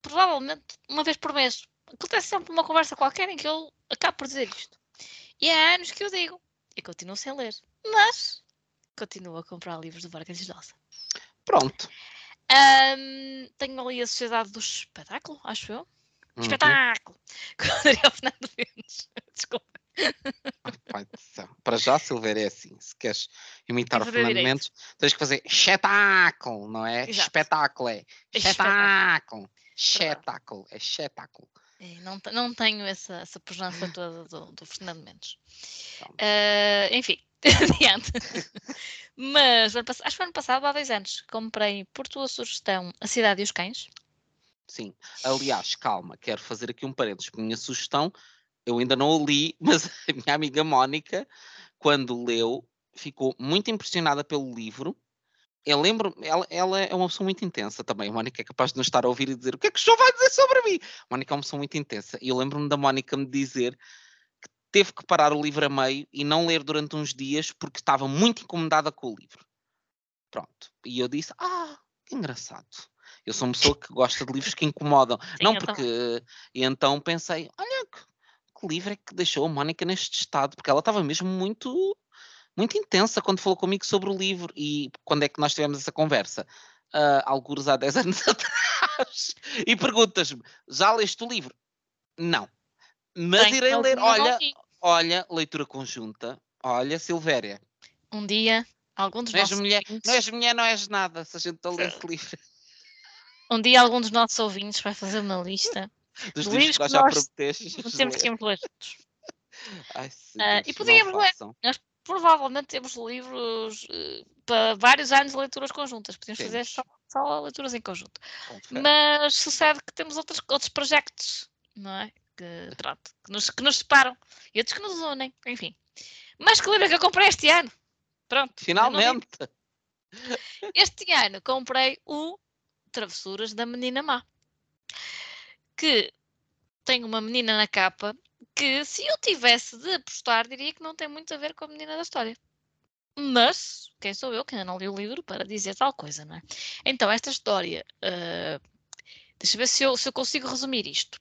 provavelmente uma vez por mês. Acontece sempre uma conversa qualquer em que eu acabo por dizer isto. E há anos que eu digo, e continuo sem ler, mas continuo a comprar livros do Vargas Llosa. Pronto. Um, tenho ali a Sociedade do Espetáculo, acho eu. Uhum. Espetáculo! [laughs] Com o Adriel Fernando Mendes. [laughs] Desculpa. Pai do céu. Para já, Silveira, é assim. Se queres imitar o Fernando direito. Mendes, tens que fazer espetáculo, não é? Exato. Espetáculo, é. Espetáculo. Espetáculo. É espetáculo. É, não, não tenho essa, essa pujança [laughs] toda do, do Fernando Mendes. Uh, enfim, [laughs] adiante. Mas acho que ano passado, há dois anos, comprei por tua sugestão A Cidade e os Cães. Sim, aliás, calma, quero fazer aqui um parênteses. Minha sugestão, eu ainda não o li, [laughs] mas a minha amiga Mónica, quando leu, ficou muito impressionada pelo livro. Eu lembro, ela, ela é uma pessoa muito intensa também. A Mónica é capaz de nos estar a ouvir e dizer: O que é que o João vai dizer sobre mim? A Mónica é uma pessoa muito intensa. E eu lembro-me da Mónica me dizer teve que parar o livro a meio e não ler durante uns dias porque estava muito incomodada com o livro. Pronto. E eu disse: Ah, que engraçado. Eu sou uma pessoa que gosta de livros que incomodam. [laughs] Sim, não porque. E então pensei: Olha, que, que livro é que deixou a Mónica neste estado? Porque ela estava mesmo muito. Muito intensa quando falou comigo sobre o livro. E quando é que nós tivemos essa conversa? Uh, alguns há 10 [laughs] anos atrás. E perguntas-me: já leste o livro? Não. Mas Bem, irei ler. Olha, olha, leitura conjunta. Olha, Silvéria. Um dia, algum dos não nossos mulher, ouvintes... Não és mulher, não és nada, se a gente a ler esse livro. Um dia, algum dos nossos ouvintes vai fazer uma lista [laughs] dos livros que nós já prometeste. Temos que [laughs] ler todos. uh, e podíamos ler. Nós provavelmente temos livros uh, para vários anos de leituras conjuntas. Podíamos temos. fazer só, só, leituras em conjunto. Mas sucede que temos outros, outros projetos, não é? que, pronto, que, nos, que nos separam e outros que nos unem, enfim. Mas que livro que eu comprei este ano? Pronto. Finalmente! Este ano comprei o Travessuras da Menina Má. Que tem uma menina na capa que, se eu tivesse de apostar, diria que não tem muito a ver com a menina da história. Mas quem sou eu que ainda não li o livro para dizer tal coisa, não é? Então, esta história, uh, deixa ver se eu, se eu consigo resumir isto.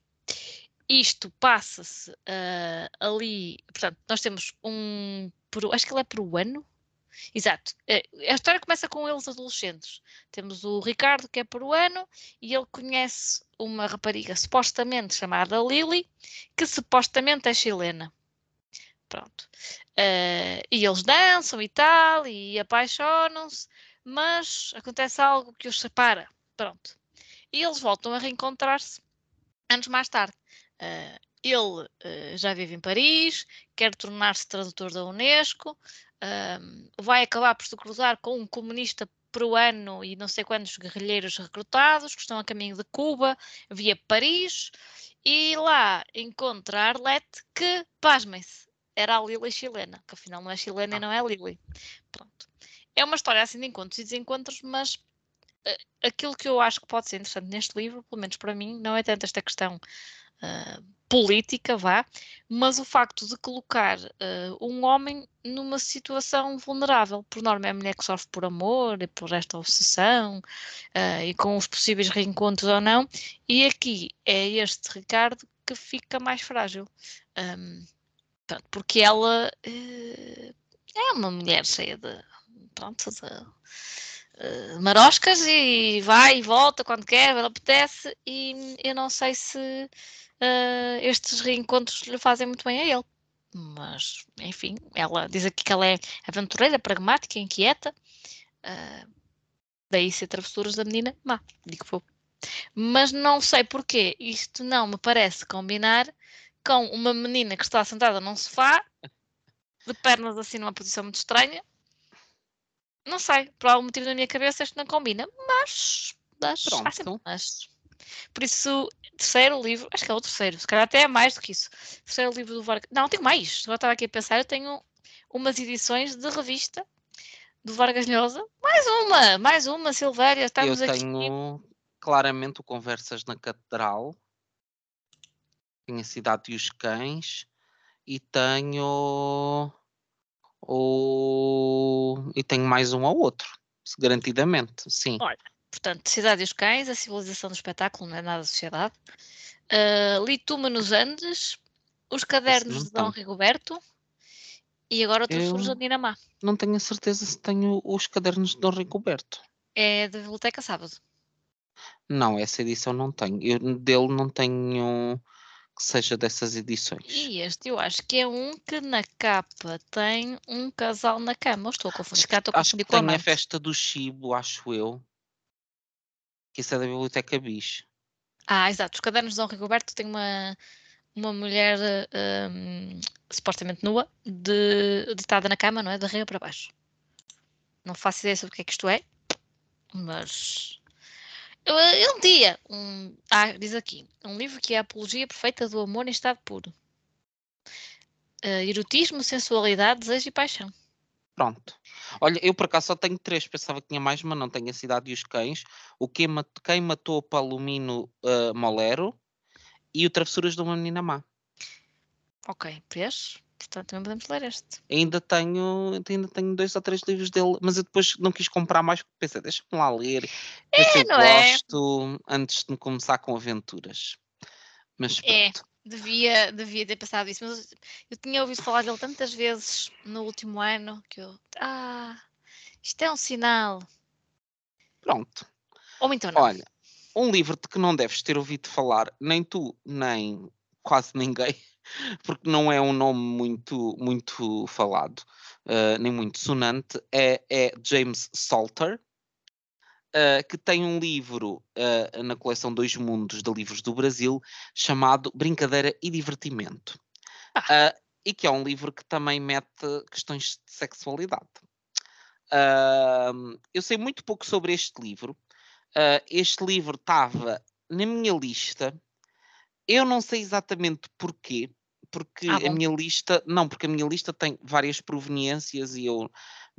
Isto passa-se uh, ali, portanto, nós temos um, acho que ele é peruano, Exato. Eh, a história começa com eles adolescentes. Temos o Ricardo, que é peruano, e ele conhece uma rapariga supostamente chamada Lily, que supostamente é chilena. Pronto. Uh, e eles dançam e tal, e apaixonam-se, mas acontece algo que os separa. Pronto. E eles voltam a reencontrar-se anos mais tarde. Uh, ele uh, já vive em Paris, quer tornar-se tradutor da Unesco, vai acabar por se cruzar com um comunista peruano e não sei quantos guerrilheiros recrutados que estão a caminho de Cuba, via Paris, e lá encontra a Arlette que, pasmem-se, era a Lily chilena, que afinal não é chilena e ah. não é Lily. Pronto. É uma história assim de encontros e desencontros, mas uh, aquilo que eu acho que pode ser interessante neste livro, pelo menos para mim, não é tanto esta questão uh, política, vá, mas o facto de colocar uh, um homem numa situação vulnerável. Por norma, é a mulher que sofre por amor e por esta obsessão e com os possíveis reencontros ou não, e aqui é este Ricardo que fica mais frágil. Um, Pronto, porque ela uh, é uma mulher cheia de, pronto, de uh, maroscas e vai e volta quando quer, ela apetece e eu não sei se uh, estes reencontros lhe fazem muito bem a ele. Mas, enfim, ela diz aqui que ela é aventureira, pragmática, inquieta. daí ser travessuras da menina má, digo vou. Mas não sei porquê isto não me parece combinar com uma menina que está sentada num sofá, de pernas assim numa posição muito estranha. Não sei, por algum motivo na minha cabeça isto não combina, mas. mas, Pronto. mas. Por isso, terceiro livro, acho que é o terceiro, se calhar até é mais do que isso. Terceiro livro do Vargas. Não, tenho mais. Agora estava aqui a pensar, eu tenho umas edições de revista do Vargas Llosa. Mais uma, mais uma, Silvéria. Estamos eu tenho aqui. claramente o Conversas na Catedral, tenho a Cidade e os Cães e tenho o e tenho mais um ou outro, garantidamente, sim. Olha, portanto, Cidade e os Cães, a civilização do espetáculo, não é nada da sociedade. Uh, Lituma nos Andes, os cadernos de Dom Rigoberto e agora o Travessuros da Dinamá. Não tenho a certeza se tenho os cadernos de Dom Rigoberto. É da Biblioteca Sábado. Não, essa edição não tenho. Eu dele não tenho que seja dessas edições. E este eu acho que é um que na capa tem um casal na cama. estou a confundir. Acho, estou a acho que tem a festa do Chibo, acho eu. Que isso é da Biblioteca Bis. Ah, exato. Os cadernos de Dom Rigoberto tem uma, uma mulher um, supostamente nua, de, deitada na cama, não é? De arriba para baixo. Não faço ideia sobre o que é que isto é, mas eu, um dia, um, ah, diz aqui, um livro que é a apologia perfeita do amor em estado puro. Uh, erotismo, sensualidade, desejo e paixão. Pronto. Olha, eu por acaso só tenho três, pensava que tinha mais, mas não tenho a Cidade e os Cães, o Quem, Matou, Quem Matou Palomino uh, Molero e o Travessuras de uma Menina Má. Ok, vês? Portanto, também podemos ler este. Ainda tenho, ainda tenho dois ou três livros dele, mas eu depois não quis comprar mais porque pensei, deixa-me lá ler. É, se eu não é? gosto é? antes de começar com aventuras. Mas é, pronto. É, devia, devia ter passado isso, mas eu tinha ouvido falar dele tantas vezes no último ano que eu. Ah, isto é um sinal. Pronto. Ou então não. Olha, um livro de que não deves ter ouvido falar, nem tu, nem quase ninguém, [laughs] porque não é um nome muito, muito falado, uh, nem muito sonante, é, é James Salter, uh, que tem um livro uh, na coleção Dois Mundos de Livros do Brasil, chamado Brincadeira e Divertimento. Ah. e que é um livro que também mete questões de sexualidade. eu sei muito pouco sobre este livro. este livro estava na minha lista. Eu não sei exatamente porquê, porque ah, a minha lista, não, porque a minha lista tem várias proveniências e eu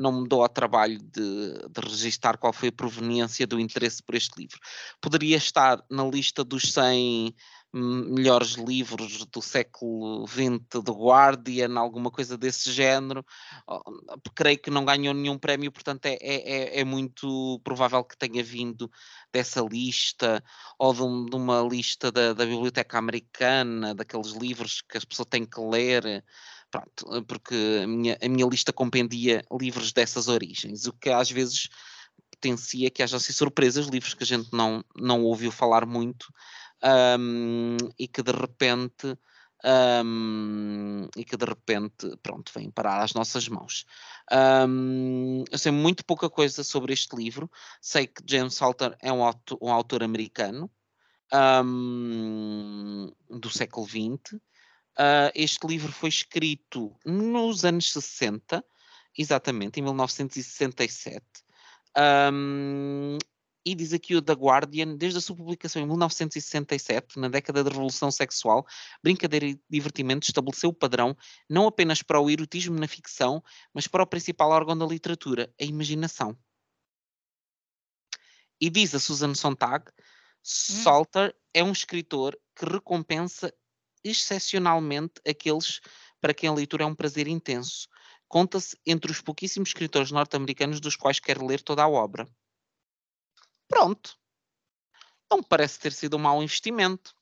não me dou ao trabalho de, de registar qual foi a proveniência do interesse por este livro. Poderia estar na lista dos 100 melhores livros do século XX do Guardian, alguma coisa desse género. Creio que não ganhou nenhum prémio, portanto é, é, é, é muito provável que tenha vindo dessa lista ou de, de uma lista da, da, Biblioteca Americana, daqueles livros que as pessoas têm que ler. Pronto, porque a minha, a minha lista compendia livros dessas origens, o que às vezes potencia que haja assim surpresas, livros que a gente não, não ouviu falar muito um, e que de repente um, e que de repente, pronto, vem parar às nossas mãos. Um, eu sei muito pouca coisa sobre este livro. Sei que James Salter é um autor, um autor americano um, do século XX. Uh, este livro foi escrito nos anos 60, exatamente, em 1967. Um, e diz aqui o The Guardian, desde a sua publicação em 1967, na década da Revolução Sexual, Brincadeira e Divertimento estabeleceu o padrão não apenas para o erotismo na ficção, mas para o principal órgão da literatura, a imaginação. E diz a Susan Sontag, hum. Salter é um escritor que recompensa excepcionalmente aqueles para quem a leitura é um prazer intenso. Conta-se entre os pouquíssimos escritores norte-americanos dos quais quer ler toda a obra. Pronto. Não parece ter sido um mau investimento.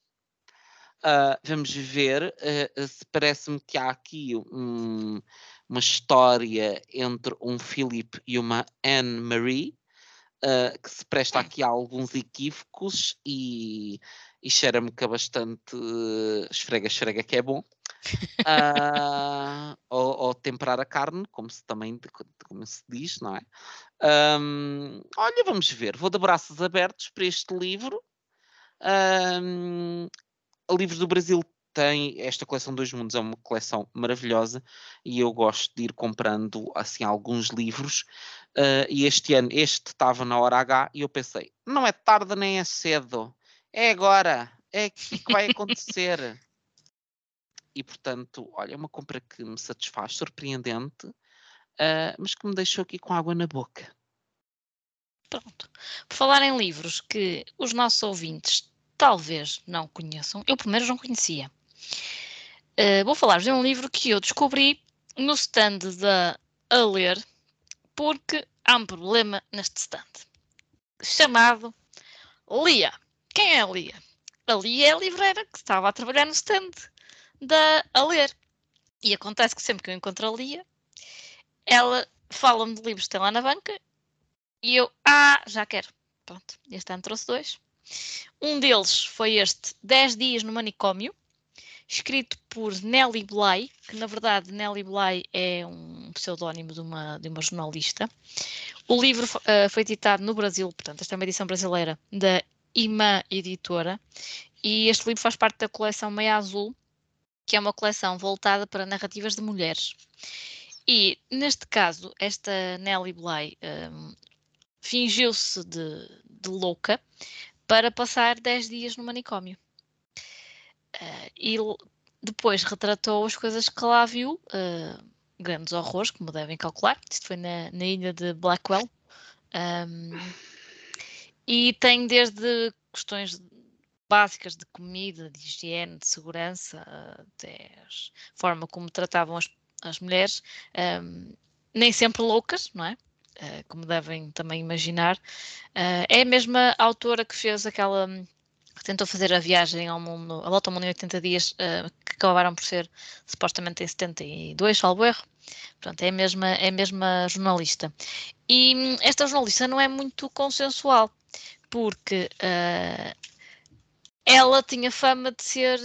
Uh, vamos ver uh, se parece-me que há aqui um, uma história entre um Philip e uma Anne Marie uh, que se presta aqui a alguns equívocos e, e cheira-me que é bastante esfrega-esfrega que é bom. [laughs] ou, ou, temperar a carne, como se também como se diz, não é? Um, olha, vamos ver. Vou de braços abertos para este livro. Um, Livros do Brasil tem esta coleção Dois Mundos, é uma coleção maravilhosa e eu gosto de ir comprando assim alguns livros. Uh, e este ano, este estava na hora H e eu pensei: não é tarde nem é cedo, é agora, é que vai [laughs] acontecer. e portanto, olha, é uma compra que me satisfaz, surpreendente uh, mas que me deixou aqui com água na boca. Pronto. Por falar em livros que os nossos ouvintes talvez não conheçam, eu primeiro não conhecia. Uh, vou falar de um livro que eu descobri no stand da A Ler, porque há um problema neste stand. Chamado Lia. Quem é a Lia? A Lia é a livreira que estava a trabalhar no stand da A Ler. E acontece que sempre que eu encontro a Lia, ela fala-me de livros que tem lá na banca e eu, ah, já quero. Pronto, este ano trouxe dois. Um deles foi este 10 Dias no Manicômio, escrito por Nelly Bly, que na verdade Nelly Bly é um pseudónimo de uma, de uma jornalista. O livro uh, foi editado no Brasil, portanto, esta é uma edição brasileira da Imã Editora, e este livro faz parte da coleção Meia Azul, que é uma coleção voltada para narrativas de mulheres. E, neste caso, esta Nelly Bly um, fingiu-se de, de, louca para passar 10 dias no manicômio. Uh, e depois retratou as coisas que lá viu, uh, grandes horrores, como devem calcular. Isto foi na, na ilha de Blackwell. Um, e tem desde questões básicas de comida, de higiene, de segurança, até a forma como tratavam as as mulheres, um, nem sempre loucas, não é? Uh, como devem também imaginar. Uh, é a mesma autora que fez aquela. que tentou fazer a viagem ao mundo, a volta ao mundo em 80 dias, uh, que acabaram por ser supostamente em 72, salvo erro. Pronto, é a mesma, é a mesma jornalista. E hum, esta jornalista não é muito consensual, porque ela tinha fama de ser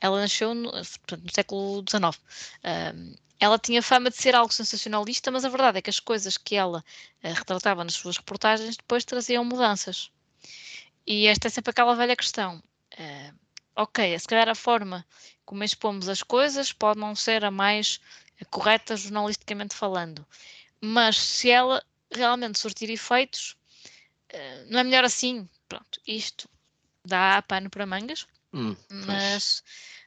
ela nasceu no, portanto, no século XIX. Um, ela tinha fama de ser algo sensacionalista, mas a verdade é que as coisas que ela uh, retratava nas suas reportagens depois traziam mudanças. E esta é sempre aquela velha questão. Uh, ok, se calhar a forma como expomos as coisas pode não ser a mais correta jornalisticamente falando, mas se ela realmente surtir efeitos, uh, não é melhor assim? Pronto, isto dá pano para mangas. Hum, mas,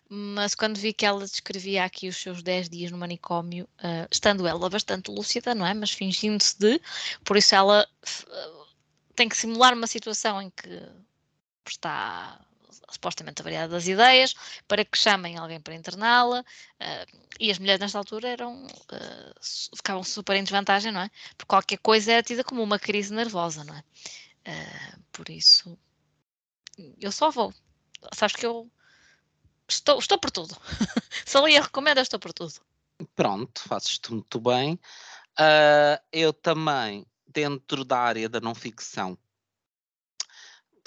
mas quando vi que ela descrevia aqui os seus 10 dias no manicômio, uh, estando ela bastante lúcida, não é? Mas fingindo-se de, por isso ela uh, tem que simular uma situação em que está supostamente a variedade das ideias, para que chamem alguém para interná-la, uh, e as mulheres nesta altura eram, uh, ficavam super em desvantagem, não é? Porque qualquer coisa era tida como uma crise nervosa, não é? Uh, por isso, eu só vou. Sabes que eu estou, estou por tudo. [laughs] Se a Lia recomenda, estou por tudo. Pronto, fazes-te muito bem. Uh, eu também, dentro da área da não ficção,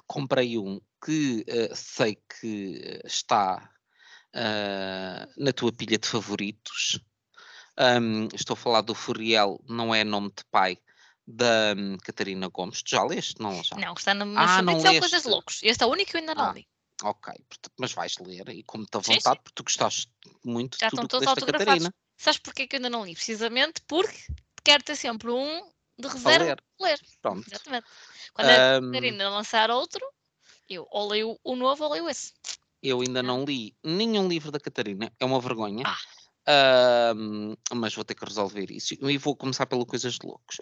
comprei um que uh, sei que está uh, na tua pilha de favoritos. Um, estou a falar do Furiel, não é nome de pai, da um, Catarina Gomes. Tu já leste? Não, já. Não, está no meu ah, não leste. coisas loucos. Este é o único que eu ainda não ah, li. Ok, mas vais ler e como te à vontade, sim, sim. porque tu gostaste muito já de tudo que leste Catarina. Sabes porquê que eu ainda não li? Precisamente porque quero ter sempre um de reserva ler. ler. Pronto. Exatamente. Quando a Catarina lançar outro, eu ou leio o novo ou leio esse. Eu ainda não li nenhum livro da Catarina, é uma vergonha. Ah. Um, mas vou ter que resolver isso e vou começar pelo Coisas de Loucos.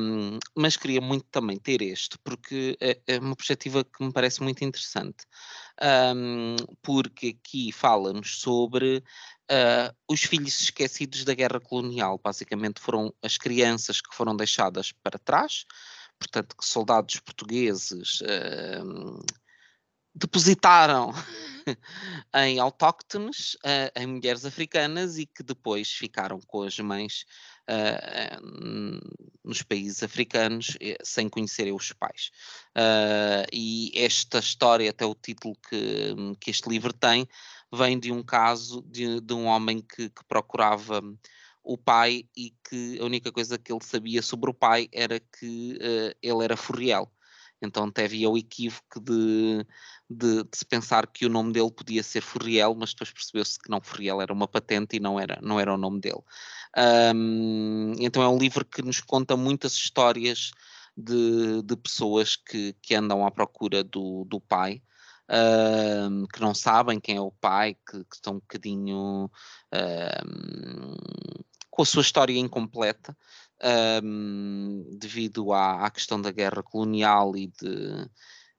Um, mas queria muito também ter este, porque é, é uma perspectiva que me parece muito interessante. Um, porque aqui fala-nos sobre uh, os filhos esquecidos da guerra colonial. Basicamente, foram as crianças que foram deixadas para trás, portanto, que soldados portugueses. Uh, depositaram [laughs] em autóctones, uh, em mulheres africanas e que depois ficaram com as mães uh, nos países africanos sem conhecerem os pais. E esta história, até o título que, que este livro tem, vem de um caso de, de um homem que, que procurava o pai e que a única coisa que ele sabia sobre o pai era que ele era furriel. Então havia o equívoco de, de, de, se pensar que o nome dele podia ser Furriel, mas depois percebeu-se que não Furriel era uma patente e não era, não era o nome dele. Um, então é um livro que nos conta muitas histórias de, de pessoas que, que andam à procura do, do pai. Um, que não sabem quem é o pai, que, que estão um bocadinho um, com a sua história incompleta um, devido à, à, questão da guerra colonial e, de,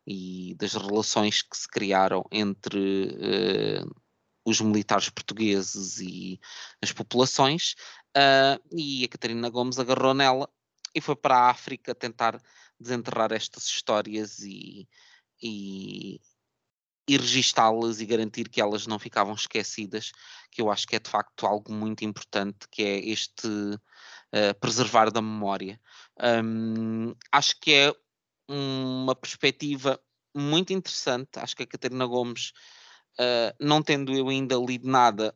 e das relações que se criaram entre uh, os militares portugueses e as populações, uh, e a Catarina Gomes agarrou nela e foi para a África tentar desenterrar estas histórias e, e, e registá-las e garantir que elas não ficavam esquecidas, que eu acho que é de facto algo muito importante, que é este uh, preservar da memória. Um, acho que é uma perspectiva muito interessante. Acho que a Catarina Gomes, uh, não tendo eu ainda lido nada,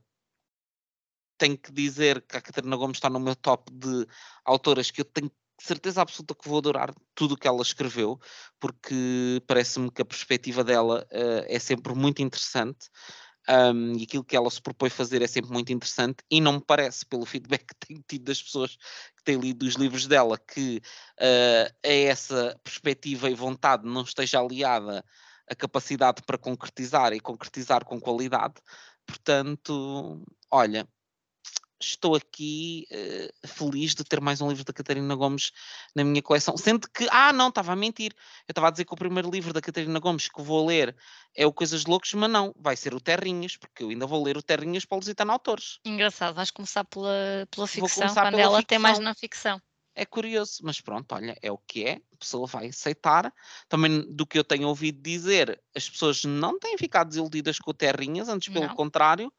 tenho que dizer que a Catarina Gomes está no meu top de autoras que eu tenho certeza absoluta que vou adorar tudo o que ela escreveu, porque parece-me que a perspectiva dela uh, é sempre muito interessante. Um, e aquilo que ela se propõe fazer é sempre muito interessante e não me parece, pelo [laughs] feedback que tenho tido das pessoas que têm lido os livros dela, que uh, a essa perspectiva e vontade não esteja aliada a capacidade para concretizar e concretizar com qualidade. Portanto, olha, estou aqui uh, feliz de ter mais um livro da Catarina Gomes na minha coleção. Sendo que, ah, não, estava a mentir. Eu estava a dizer que o primeiro livro da Catarina Gomes que vou ler é o Coisas de Loucos, mas não, vai ser o Terrinhas, porque eu ainda vou ler o Terrinhas para o Lusitano Autores. Engraçado, vais começar pela, pela ficção, quando pela ela ficção. tem mais na ficção. É curioso, mas pronto, olha, é o que é, a pessoa vai aceitar. Também do que eu tenho ouvido dizer, as pessoas não têm ficado desiludidas com o Terrinhas, antes pelo não. contrário.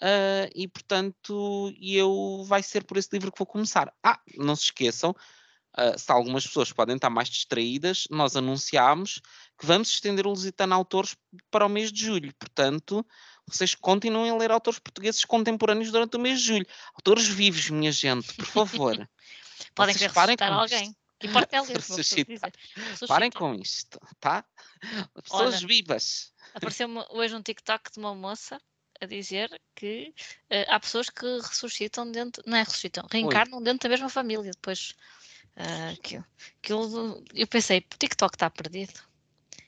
Uh, e portanto eu vai ser por esse livro que vou começar. Ah, não se esqueçam, uh, se algumas pessoas podem estar mais distraídas, nós anunciámos que vamos estender o Lusitano Autores para o mês de julho. Portanto, vocês continuem a ler autores portugueses contemporâneos durante o mês de julho. Autores vivos, minha gente, por favor. [laughs] podem querer ressuscitar alguém. Isto. Que importa é ler, Parem com isto, tá? Pessoas Olha, vivas. Apareceu-me hoje um TikTok de uma moça a dizer que uh, há pessoas que ressuscitam dentro, não é ressuscitam, reencarnam Oi. dentro da mesma família. Depois, uh, aquilo, aquilo, eu pensei, o TikTok está perdido.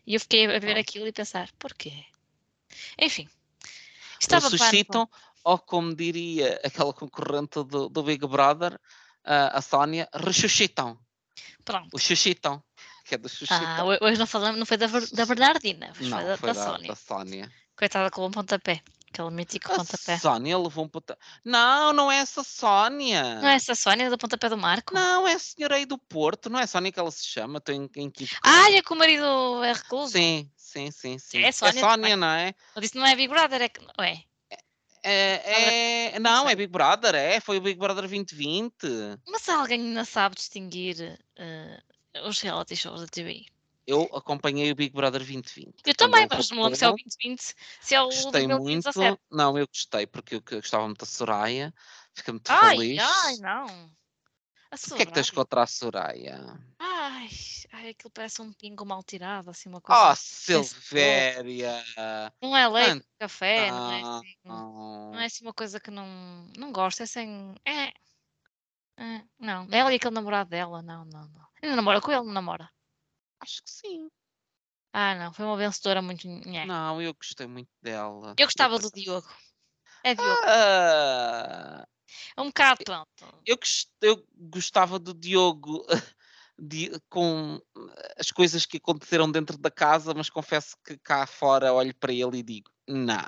E eu fiquei a ver aquilo e pensar, porquê? Enfim. Estava ressuscitam, ou como diria aquela concorrente do, do Big Brother, uh, a Sónia, ressuscitam. Pronto. Os suscitam. que é da Xuxa. Ah, ho- hoje não falamos, não foi da, da Bernardina, hoje não, foi da, foi da da Sónia. Coitada com um pontapé. Aquele mítico A pontapé. Sónia levou um pontapé. Não, não é essa Sónia. Não é essa Sónia do pontapé do Marco? Não, é a senhora aí do Porto. Não é Sónia que ela se chama. Estou em, em equívoco. Ah, é que o marido é recluso? Sim, sim, sim, sim. É Sónia também. não é? Eu disse não é Big Brother, é que. Ué, É, é- não, sei. é Big Brother, é. Foi o Big Brother 2020. mas alguém ainda sabe distinguir eh, os reality shows da TV? Eu acompanhei o Big Brother 2020. Eu também, mas não se é o voltou. 2020, se é o Gostei muito. 2017. Não, eu gostei porque eu gostava muito da Soraya. Fiquei muito Ai, feliz. ai, não. A O que é que tens contra a Soraya? Ai, ai, aquilo parece um pingo mal tirado, assim, uma coisa. Oh, povo. Silvéria! Não é leite, Ant- café, não é Ah, assim. Não é assim uma coisa que não, não gosto, é assim. É, é, não, ela e aquele namorado dela, não, não, não. Ainda namora com ele, não namora. Acho que sim. Ah, não, foi uma vencedora muito. nhé. Não, eu gostei muito dela. Eu gostava do Diogo. É Diogo. Ah, É um bocado, pronto. eu, eu gostava do Diogo [laughs] de- com as coisas que aconteceram dentro da casa, mas confesso que cá fora olho para ele e digo: não,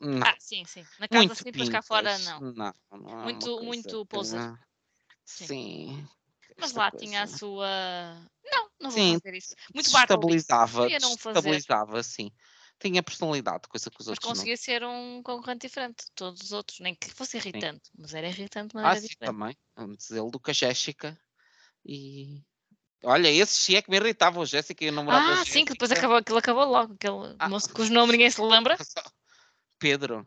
não. Ah, sim, sim. Na casa muito sim, depois cá fora pintas. não. Não, não é Muito- muito. Sim. Sim. Mas lá tinha a coisa sua. Não, não vou Sim, fazer isso. Muito não fazer. desestabilizava, sim. Tinha personalidade, coisa que os Mas outros não. conseguia ser um concorrente diferente de todos os outros. Nem que fosse irritante, mas era irritante de Ah, maneira sim, diferente. também. Antes ele do que a Jéssica. E. Olha, esse sim é que me irritava, o Jéssica e o namorado Ah, sim, que depois acabou, aquilo acabou logo. Aquele Ah. moço cujo nome ninguém se lembra. [laughs] Pedro,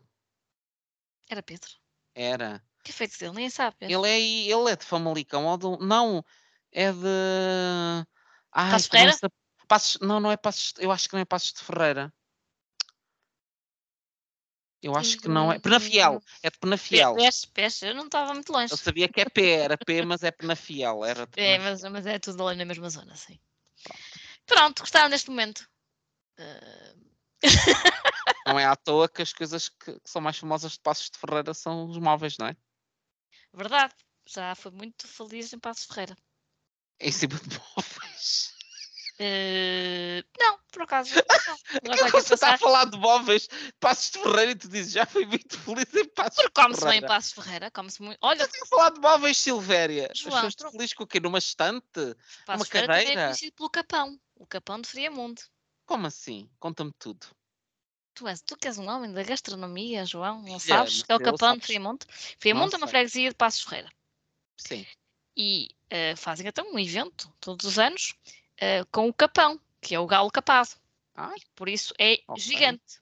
Era Pedro. era. Que efeitos dele? Ninguém sabe. Ele é, ele é de Famalicão ou do. Não, é de. Ai, Passos Ferreira? se- Passos- Não, não é Passos. Eu acho que não é Passos de Ferreira. Eu acho que não é. Penafiel. É de Penafiel. Peixe, peixe. Eu não estava muito longe. Eu sabia que é P, era P, mas é Penafiel. Era de [laughs] É, Penafiel. mas, mas é tudo ali na mesma zona, sim. Pronto, gostaram deste momento. Ah, Não é à toa que as coisas que, que são mais famosas de Passos de Ferreira são os móveis, não é? Verdade, já foi muito feliz em Passos Ferreira. Em cima de móveis. Eh, não, por acaso. [laughs] Não. Agora Que você está a falar de móveis, Passos de Ferreira, e tu dizes já foi muito feliz em Passos Porque come-se bem em. Passos Ferreira, come-se muito. Olha, Eu a falar de móveis, Silvéria. João, Foste tu- feliz com o quê? Numa estante? Passos uma Ferreira também é cadeira? conhecido pelo Capão. O Capão de Friamundo. Como assim? Conta-me tudo. Tu, és, tu que és um homem da gastronomia, João, não sabes que é o Capão de. Friamundo? Friamundo é uma freguesia de Passos Ferreira. Sim. E eh, fazem então um evento todos os anos eh, com o Capão, que é o galo capado. Ai, Por isso é Ok. gigante.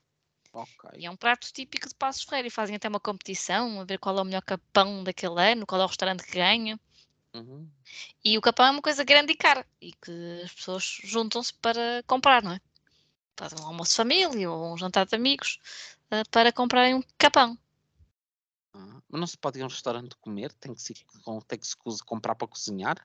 ok. E é um prato típico de Passos Ferreira. E fazem até uma competição a ver qual é o melhor capão daquele ano, qual é o restaurante que ganha. Uhum. E o capão é uma coisa grande e cara. E que as pessoas juntam-se para comprar, não é? Um almoço de família ou um jantar de amigos eh, para comprarem um capão. Mas não se pode ir a um restaurante comer? Tem que se, tem que se comprar para cozinhar?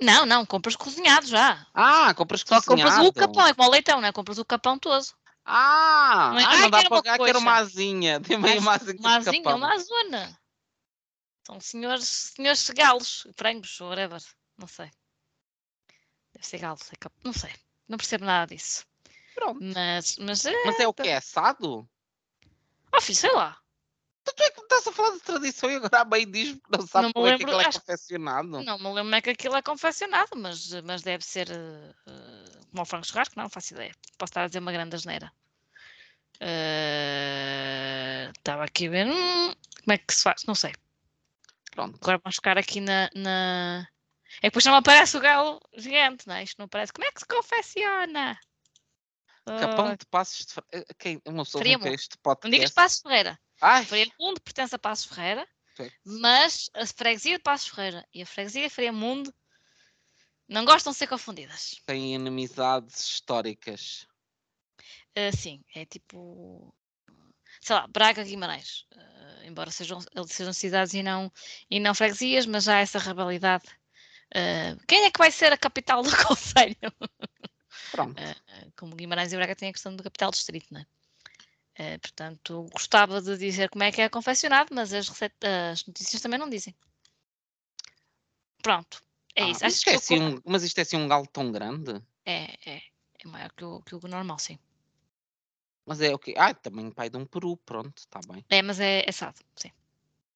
Não, não, compras cozinhado já. Ah, compras Só compras cozinhado. o capão, é como o leitão, não é? Compras o capão todo. Ah, Não é? ah, não dá para pagar, quero uma asinha. [laughs] Dê-me aí uma asinha Uma asinha, uma azona. São senhores, senhores galos, frangos, whatever. Não sei. Deve ser galo, sei cap- não sei. Não percebo nada disso. Pronto. Mas, mas é. Mas é o que é? Assado? Oh, filho, sei lá. Tu é que me estás a falar de tradição e agora a mãe diz que não sabe Não como é que aquilo é acho- confeccionado. Não me lembro como é que aquilo é confeccionado, mas, mas deve ser eh, como o frango churrasco, não, faço ideia. Posso estar a dizer uma grande asneira. Eh, Estava aqui a ver. hum, como é que se faz? Não sei. Pronto. Agora vamos ficar aqui na, na- É que depois não aparece o galo gigante, não é? Isto não aparece. Como é que se confecciona? Capão Ah, de Passos de Ferreira. Quem? Uma pessoa muito. este não digas podcast. Passos Ferreira. Ai, Friamundo pertence a Passos Ferreira, que- mas a freguesia de Passos Ferreira e a freguesia de Friamundo não gostam de ser confundidas. tem inimizades históricas. Ah, sim, é tipo. Sei lá, Braga Guimarães. Ah, embora sejam, sejam cidades e não, e não freguesias, mas já há essa rivalidade. Ah, quem é que vai ser a capital do [laughs] Conselho? Pronto. Eh, como Guimarães e Braga têm a questão do capital distrito, não é? Eh, portanto, gostava de dizer como é que é confeccionado, mas as, as notícias também não dizem. Pronto. É Ah, isso. mas, Acho isto que é assim um, mas isto é assim um galo tão grande? É, é. É maior que o, que o normal, sim. Mas é o quê? Ah, também pai de um peru, pronto, está bem. É, mas é assado, sim.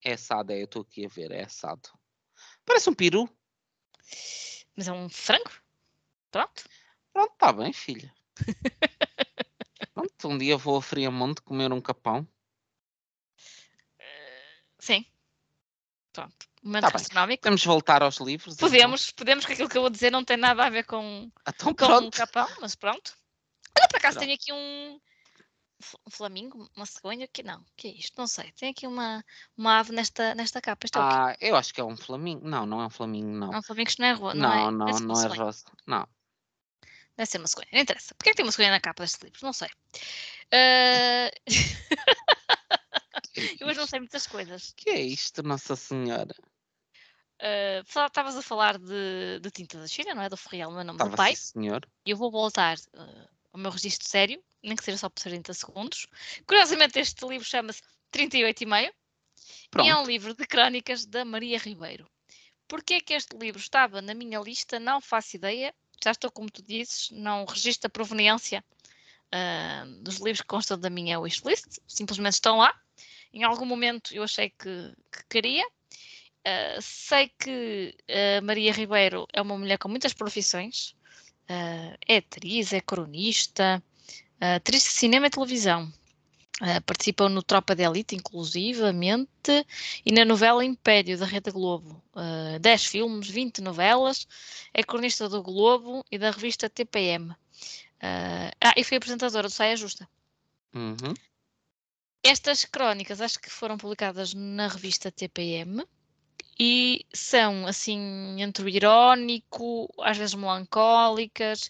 É assado, é, eu estou aqui a ver, é assado. Parece um peru. Mas é um frango? Pronto. Pronto, está bem, filha. Pronto, um dia vou a Friamonte comer um capão. Sim. Pronto. Momento Tá bem. de voltar aos livros. então? Podemos, podemos, que aquilo que eu vou dizer não tem nada a ver com, Então, com um capão, mas pronto. Olha, por acaso Pronto. tenho aqui um, um flamingo, uma cegonha, que não, que é isto? Não sei. Tem aqui uma, uma ave nesta, nesta capa. Isto é? Ah, eu acho que é um flamingo. Não, não é um flamingo, não. É um não é rua, não, é? Não, não, deve ser uma não é rosa. Não. Deve ser cegonha, não interessa. Porquê é que tem uma cegonha na capa destes livros? Não sei. É [laughs] eu hoje não sei muitas coisas. Que é isto, Nossa Senhora? Ah, Estavas a falar de, de tinta da China, não é? Do Ferreal, meu nome do Estava pai. senhor. E eu vou voltar ah, ao meu registro sério, nem que seja só por 30 segundos. Curiosamente, este livro chama-se 38 e meio. E é um livro de crónicas da Maria Ribeiro. Porquê é que este livro estava na minha lista? Não faço ideia. Já estou, como tu dizes, não registro a proveniência ah, dos livros que constam da minha wishlist. Simplesmente estão lá. Em algum momento eu achei que, que queria. Ah, sei que a Maria Ribeiro é uma mulher com muitas profissões. Ah, é atriz, é cronista, atriz de cinema e televisão. Uh, participam no Tropa de Elite, inclusivamente, e na novela Império, da Rede Globo. Uh, 10 filmes, 20 novelas, é cronista do Globo e da revista TPM. Uh, ah, e foi apresentadora do Saia Justa. Uhum. Estas crónicas acho que foram publicadas na revista TPM e são assim entre o irónico, às vezes melancólicas,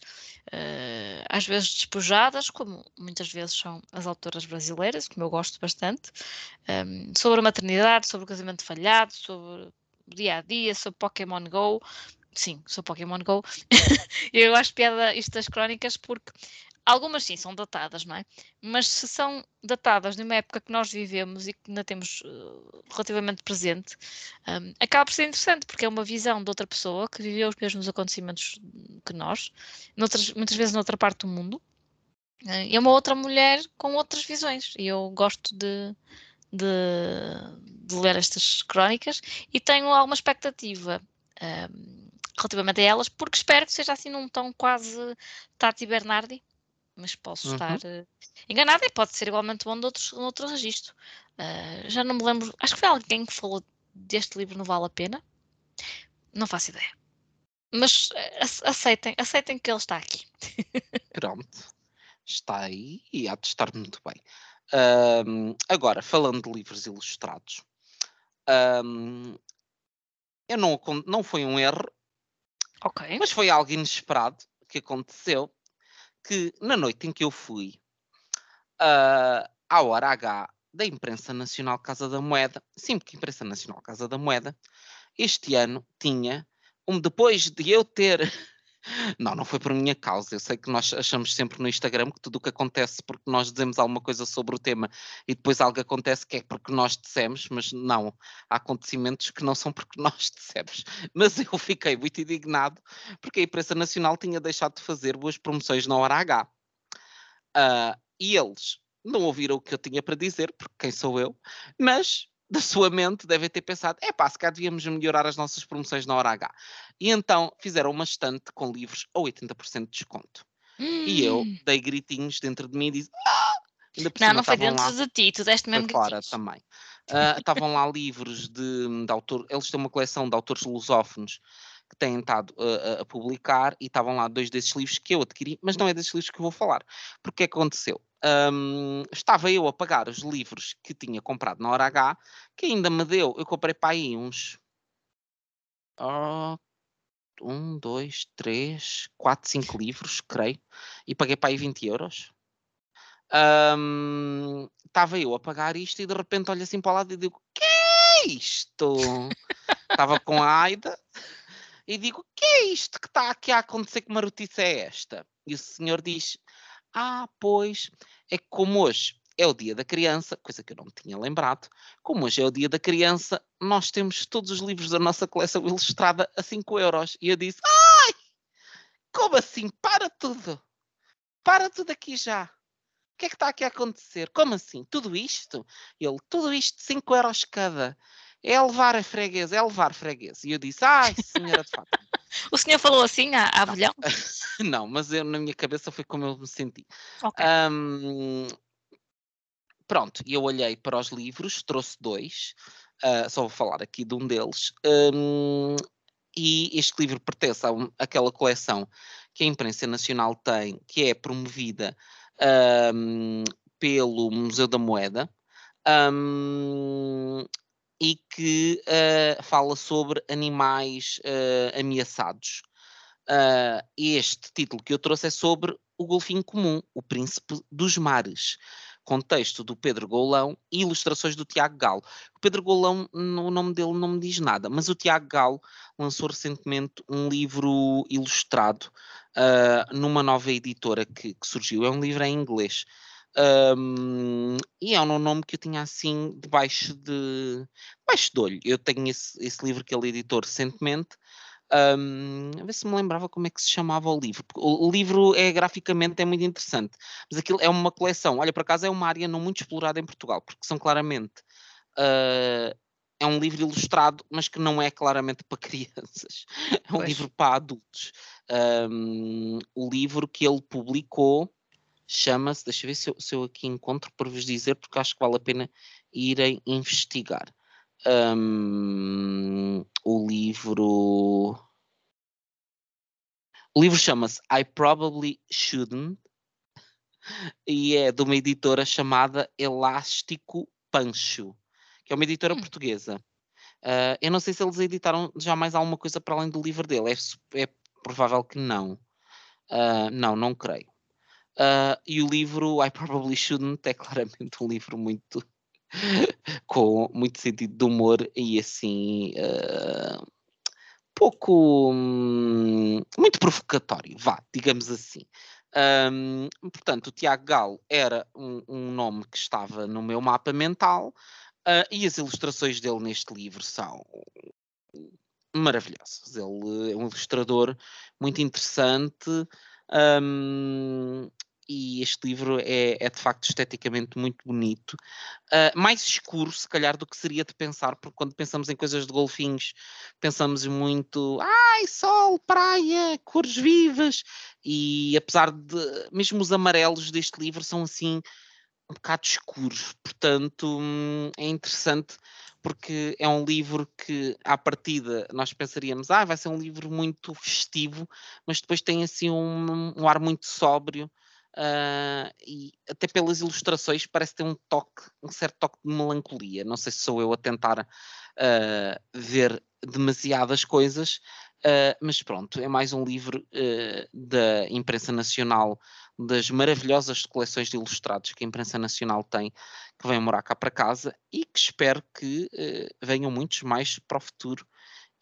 eh, às vezes despojadas, como muitas vezes são as autoras brasileiras, como eu gosto bastante, ehm, sobre a maternidade, sobre o casamento falhado, sobre o dia a dia, sobre Pokémon Go. Sim, sobre Pokémon Go. [laughs] eu acho piada isto das crónicas porque algumas sim são datadas, não é? Mas se são datadas numa época que nós vivemos e que ainda temos uh, relativamente presente, um, acaba por ser interessante, porque é uma visão de outra pessoa que viveu os mesmos acontecimentos que nós, noutras, muitas vezes noutra parte do mundo, uh, e é uma outra mulher com outras visões. E eu gosto de, de, de ler estas crónicas e tenho alguma expectativa. Um, relativamente a elas, porque espero que seja assim num tom quase Tati Bernardi, mas posso Uhum. estar uh, enganada e pode ser igualmente bom de outros, de outro registro. Uh, já não me lembro, acho que foi alguém que falou deste livro Não Vale a Pena. Não faço ideia. Mas uh, aceitem, aceitem que ele está aqui. [laughs] Pronto. Está aí e há de estar muito bem. Ahm, agora, falando de livros ilustrados, ahm, eu não, não foi um erro, Ok. mas foi algo inesperado que aconteceu, que na noite em que eu fui ah, à hora H da Imprensa Nacional Casa da Moeda, sim, porque Imprensa Nacional Casa da Moeda, este ano tinha, um, depois de eu ter Não, não foi por minha causa. Eu sei que nós achamos sempre no Instagram que tudo o que acontece porque nós dizemos alguma coisa sobre o tema e depois algo acontece que é porque nós dissemos, mas não. Há acontecimentos que não são porque [laughs] nós dissemos. Mas eu fiquei muito indignado porque a imprensa nacional tinha deixado de fazer boas promoções na hora H. Ah, e eles não ouviram o que eu tinha para dizer, porque quem sou eu, mas da sua mente devem ter pensado: é pá, se cá devíamos melhorar as nossas promoções na hora H. E então fizeram uma estante com livros a 80% de desconto. E eu Hum. dei gritinhos dentro de mim e disse: ah! Não, não foi dentro lá, de ti, tu deste mesmo fora gritinhos. também. Ah, estavam lá livros de, de autor, eles têm uma coleção de autores lusófonos que têm estado a- a, a publicar e estavam lá dois desses livros que eu adquiri, mas não é desses livros que eu vou falar. Porque é que aconteceu? Ahm, estava eu a pagar os livros que tinha comprado na hora H, que ainda me deu, eu comprei para aí uns ah, um, dois, três, quatro, cinco livros, creio, e paguei para aí 20 euros. Ahm, Estava eu a pagar isto e de repente olho assim para o lado e digo: Que é isto? Estava com a Aida e digo: Que é isto que está aqui a acontecer? Que marotice é esta? E o senhor diz: Ah, pois, é que como hoje é o dia da criança, coisa que eu não tinha lembrado, como hoje é o dia da criança, nós temos todos os livros da nossa coleção ilustrada a 5 euros. E eu disse, ai, como assim? Para tudo. Para tudo aqui já. O que é que está aqui a acontecer? Como assim? Tudo isto? Ele, tudo isto, 5 euros cada. É levar a freguesa, é levar freguês. E eu disse, ai, senhora de fato. O senhor falou assim à, à não. [laughs] não, mas eu, na minha cabeça foi como eu me senti. Okay. Um, pronto, eu olhei para os livros, trouxe dois, uh, só vou falar aqui de um deles. Um, e este livro pertence àquela coleção que a imprensa nacional tem, que é promovida um, pelo Museu da Moeda. Um, e que uh, fala sobre animais uh, ameaçados. Uh, este título que eu trouxe é sobre o golfinho comum, o príncipe dos mares. Contexto do Pedro Golão e ilustrações do Tiago Galo. O Pedro Golão, o nome dele não me diz nada, mas o Tiago Galo lançou recentemente um livro ilustrado numa nova editora que, que surgiu. É um livro em inglês. Um, e é um nome que eu tinha assim debaixo de debaixo de olho. Eu tenho esse, esse livro que ele editou recentemente. Um, a ver se me lembrava como é que se chamava o livro. O, o, livro é graficamente é muito interessante, mas aquilo é uma coleção. Olha, por acaso é uma área não muito explorada em Portugal, porque são claramente uh, é um livro ilustrado, mas que não é claramente para [laughs] crianças. É um pois. livro para adultos. Um, o livro que ele publicou chama-se, deixa eu ver se eu, se eu, aqui encontro para vos dizer, porque acho que vale a pena irem investigar. Um, o livro. O livro chama-se I Probably Shouldn't e é de uma editora chamada Elástico Pancho, que é uma editora hum. portuguesa. Uh, eu não sei se eles editaram já mais alguma coisa para além do livro dele, é, é provável que não. Uh, não, não creio. Uh, e o livro I Probably Shouldn't é claramente um livro muito [laughs] com muito sentido de humor e assim uh, pouco hum, muito provocatório, vá, digamos assim. Um, portanto, o Tiago Galo era um, um, nome que estava no meu mapa mental uh, e as ilustrações dele neste livro são maravilhosas. Ele é um ilustrador muito interessante. Um, e este livro é, é, de facto esteticamente muito bonito. Uh, mais escuro, se calhar, do que seria de pensar, porque quando pensamos em coisas de golfinhos, pensamos muito, ai, sol, praia, cores vivas, e apesar de, mesmo os amarelos deste livro são assim, um bocado escuros, portanto, hum, é interessante porque é um livro que, à partida, nós pensaríamos, ah, vai ser um livro muito festivo, mas depois tem assim um, um ar muito sóbrio, Uh, e até pelas ilustrações parece ter um toque, um certo toque de melancolia. Não sei se sou eu a tentar uh, ver demasiadas coisas, uh, mas pronto, é mais um livro da imprensa nacional, das maravilhosas coleções de ilustrados que a imprensa nacional tem, que vem morar cá para casa e que espero que venham muitos mais para o futuro.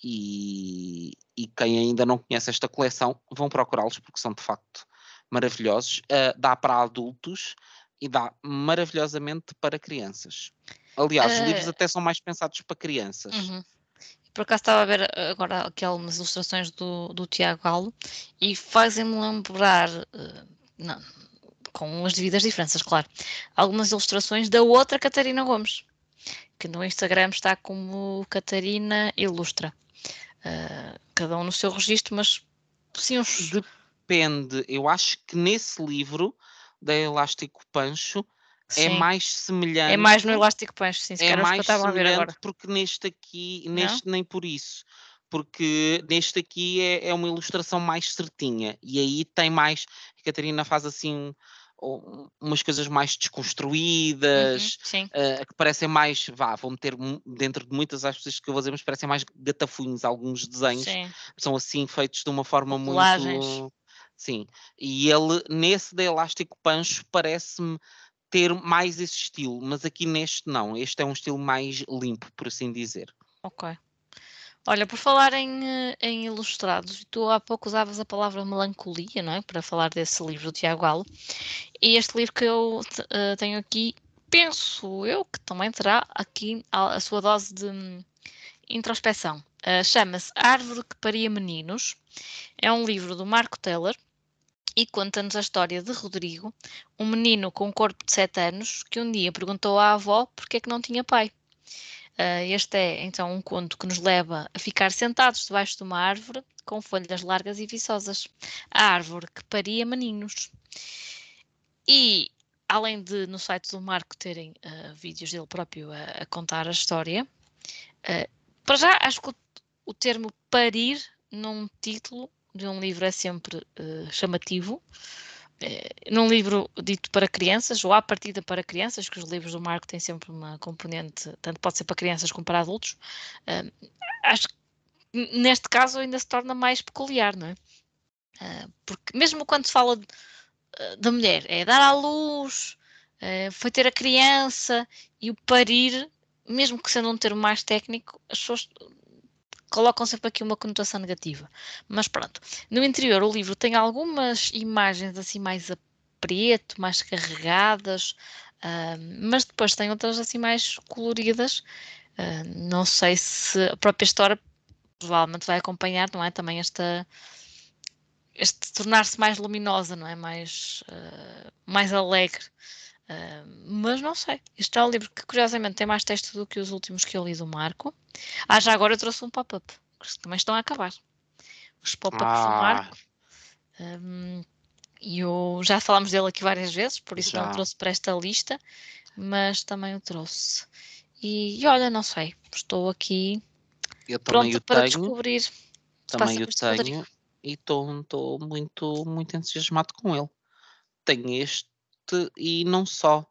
E, e quem ainda não conhece esta coleção, vão procurá-los porque são de facto maravilhosos, uh, dá para adultos e dá maravilhosamente para crianças. Aliás, uh, os livros eh, até são mais pensados para crianças. Uhum. Por acaso estava a ver agora aqui algumas ilustrações do, do Tiago Galo e fazem-me lembrar, uh, não, com as devidas diferenças, claro, algumas ilustrações da outra Catarina Gomes, que no Instagram está como Catarina Ilustra. Uh, cada um no seu registro, mas sim uns depende. Eu acho que nesse livro da Elástico Pancho é sim. é mais semelhante. É mais no Elástico Pancho, sim, se é mais que eu estava a ver agora. Porque neste aqui, neste Não? nem por isso. Porque neste aqui é, é uma ilustração mais certinha e aí tem mais. A Catarina faz assim umas coisas mais desconstruídas, uhum, uh, que parecem mais, vá, vou meter dentro de muitas aspas que eu vou dizer, mas parecem mais gatafunhos alguns desenhos, sim. são assim feitos de uma forma Colagens. muito Sim, e ele nesse da Elástico Pancho parece-me ter mais esse estilo, mas aqui neste não. Este é um estilo mais limpo, por assim dizer. Ok. Olha, por falar em, eh, em ilustrados, tu há pouco usavas a palavra melancolia, não é? Para falar desse livro do Tiago Galo. E este livro que eu uh, tenho aqui penso eu que também terá aqui a, a sua dose de hum, introspeção. Uh, Chama-se Árvore que Paria Meninos. É um livro do Marco Teller e conta-nos a história de Rodrigo, um menino com um corpo de 7 anos que um dia perguntou à avó porque é que não tinha pai. Uh, este é então um conto que nos leva a ficar sentados debaixo de uma árvore com folhas largas e viçosas. A árvore que paria maninhos. E além de no site do Marco terem uh, vídeos dele próprio a, a contar a história, uh, para já acho que o, o termo parir num título de um livro é sempre uh, chamativo. Uh, num livro dito para crianças, ou à partida para crianças, que os livros do Marco têm sempre uma componente, tanto pode ser para crianças como para adultos, uh, acho que neste caso ainda se torna mais peculiar, não é? porque mesmo quando se fala da mulher, é dar à luz, foi ter a criança e o parir, mesmo que sendo um termo mais técnico, as pessoas colocam sempre aqui uma conotação negativa. Mas pronto. No interior, o livro tem algumas imagens assim mais a preto, mais carregadas, uh, mas depois tem outras assim mais coloridas. Uh, não sei se a própria história provavelmente vai acompanhar, não é? Também esta este tornar-se mais luminosa, não é? Mais, uh, mais alegre. Uh, mas não sei. Este é um livro que, curiosamente, tem mais texto do que os últimos que eu li do Marco. Ah, já agora eu trouxe um pop-up, que também estão a acabar. Os pop-ups ah. do Marco. Um, e eu, já falámos dele aqui várias vezes, por isso já. não o trouxe para esta lista, mas também o trouxe. E, e olha, não sei, estou aqui pronto para tenho, descobrir. Também o tenho e estou muito, muito entusiasmado com ele. Tenho este e não só.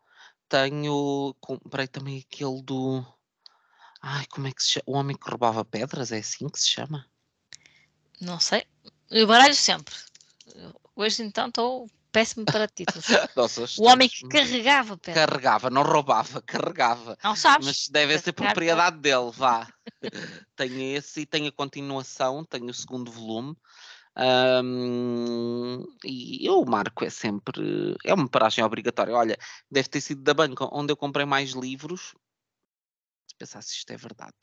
Tenho. Comprei também aquele do. Ai, como é que se chama? O Homem que Roubava Pedras, é assim que se chama? Não sei. Eu baralho sempre. Hoje então estou péssimo para títulos. [laughs] Nossa, o homem que carregava pedras. Carregava, não roubava, carregava. Não sabes? Mas deve ser propriedade dele, vá. [laughs] tenho esse e tenho a continuação, tenho o segundo volume. Um, e o marco é sempre. É uma paragem obrigatória. Olha, deve ter sido da banca onde eu comprei mais livros. Se pensar se isto é verdade.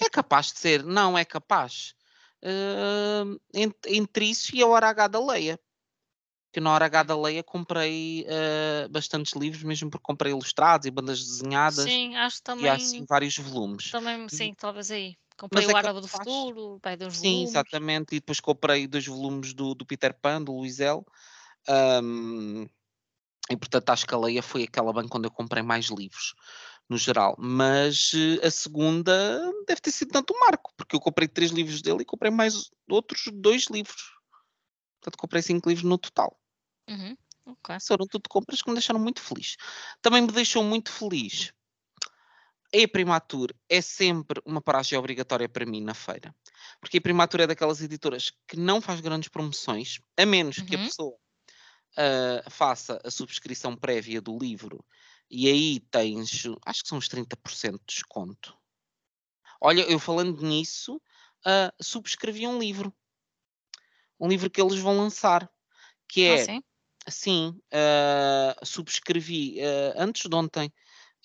é capaz de ser, não é capaz. Uh, entre, entre, isso e a hora H da Leia. Que na hora H da Leia comprei uh, bastantes livros, mesmo porque comprei ilustrados e bandas desenhadas. Sim, acho também. E há assim vários volumes. Também, sim, talvez aí. Comprei Mas o é Árabe do Futuro, pai dos Sim, volumes. exatamente. E depois comprei dois volumes do, do Peter Pan, do Luizel. Um, e portanto, acho que a Leia foi aquela banca onde eu comprei mais livros, no geral. Mas uh, a segunda deve ter sido tanto o Marco, porque eu comprei três livros dele e comprei mais outros dois livros. Portanto, comprei cinco livros no total. Uhum. Okay. Foram tudo compras que me deixaram muito feliz. Também me deixou muito feliz a Primatur é sempre uma paragem obrigatória para mim na feira. Porque a Primatur é daquelas editoras que não faz grandes promoções, a menos uhum. que a uhum. pessoa uh, faça a subscrição prévia do livro e aí tens, acho que são uns 30% de desconto. Olha, eu falando nisso, uh, subscrevi um livro. Um livro que eles vão lançar, que ah, é, ah, sim, sim uh, subscrevi antes de ontem,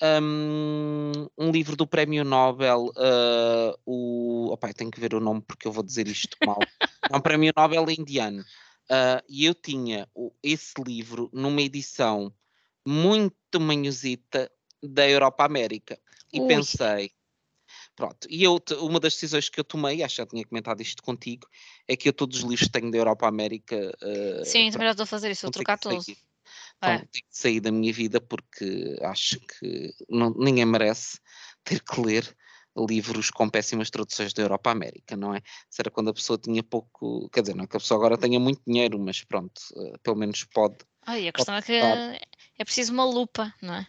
um, um, livro do Prémio Nobel, uh, o. Opa, tenho que ver o nome porque eu vou dizer isto mal. [laughs] é um Prémio Nobel indiano. Uh, e eu tinha esse livro numa edição muito manhosita da Europa América. E Ui. pensei, pronto, e eu, uma das decisões que eu tomei, acho que já tinha comentado isto contigo, é que eu todos os livros que tenho da Europa América. Uh, Sim, também já estou a fazer isso, vou trocar todos. Então é. tenho que sair da minha vida porque acho que não, ninguém merece ter que ler livros com péssimas traduções da Europa América, não é? Será quando a pessoa tinha pouco, quer dizer, não é que a pessoa agora tenha muito dinheiro, mas pronto, uh, pelo menos pode. Ai, a questão é que é preciso uma lupa, não é?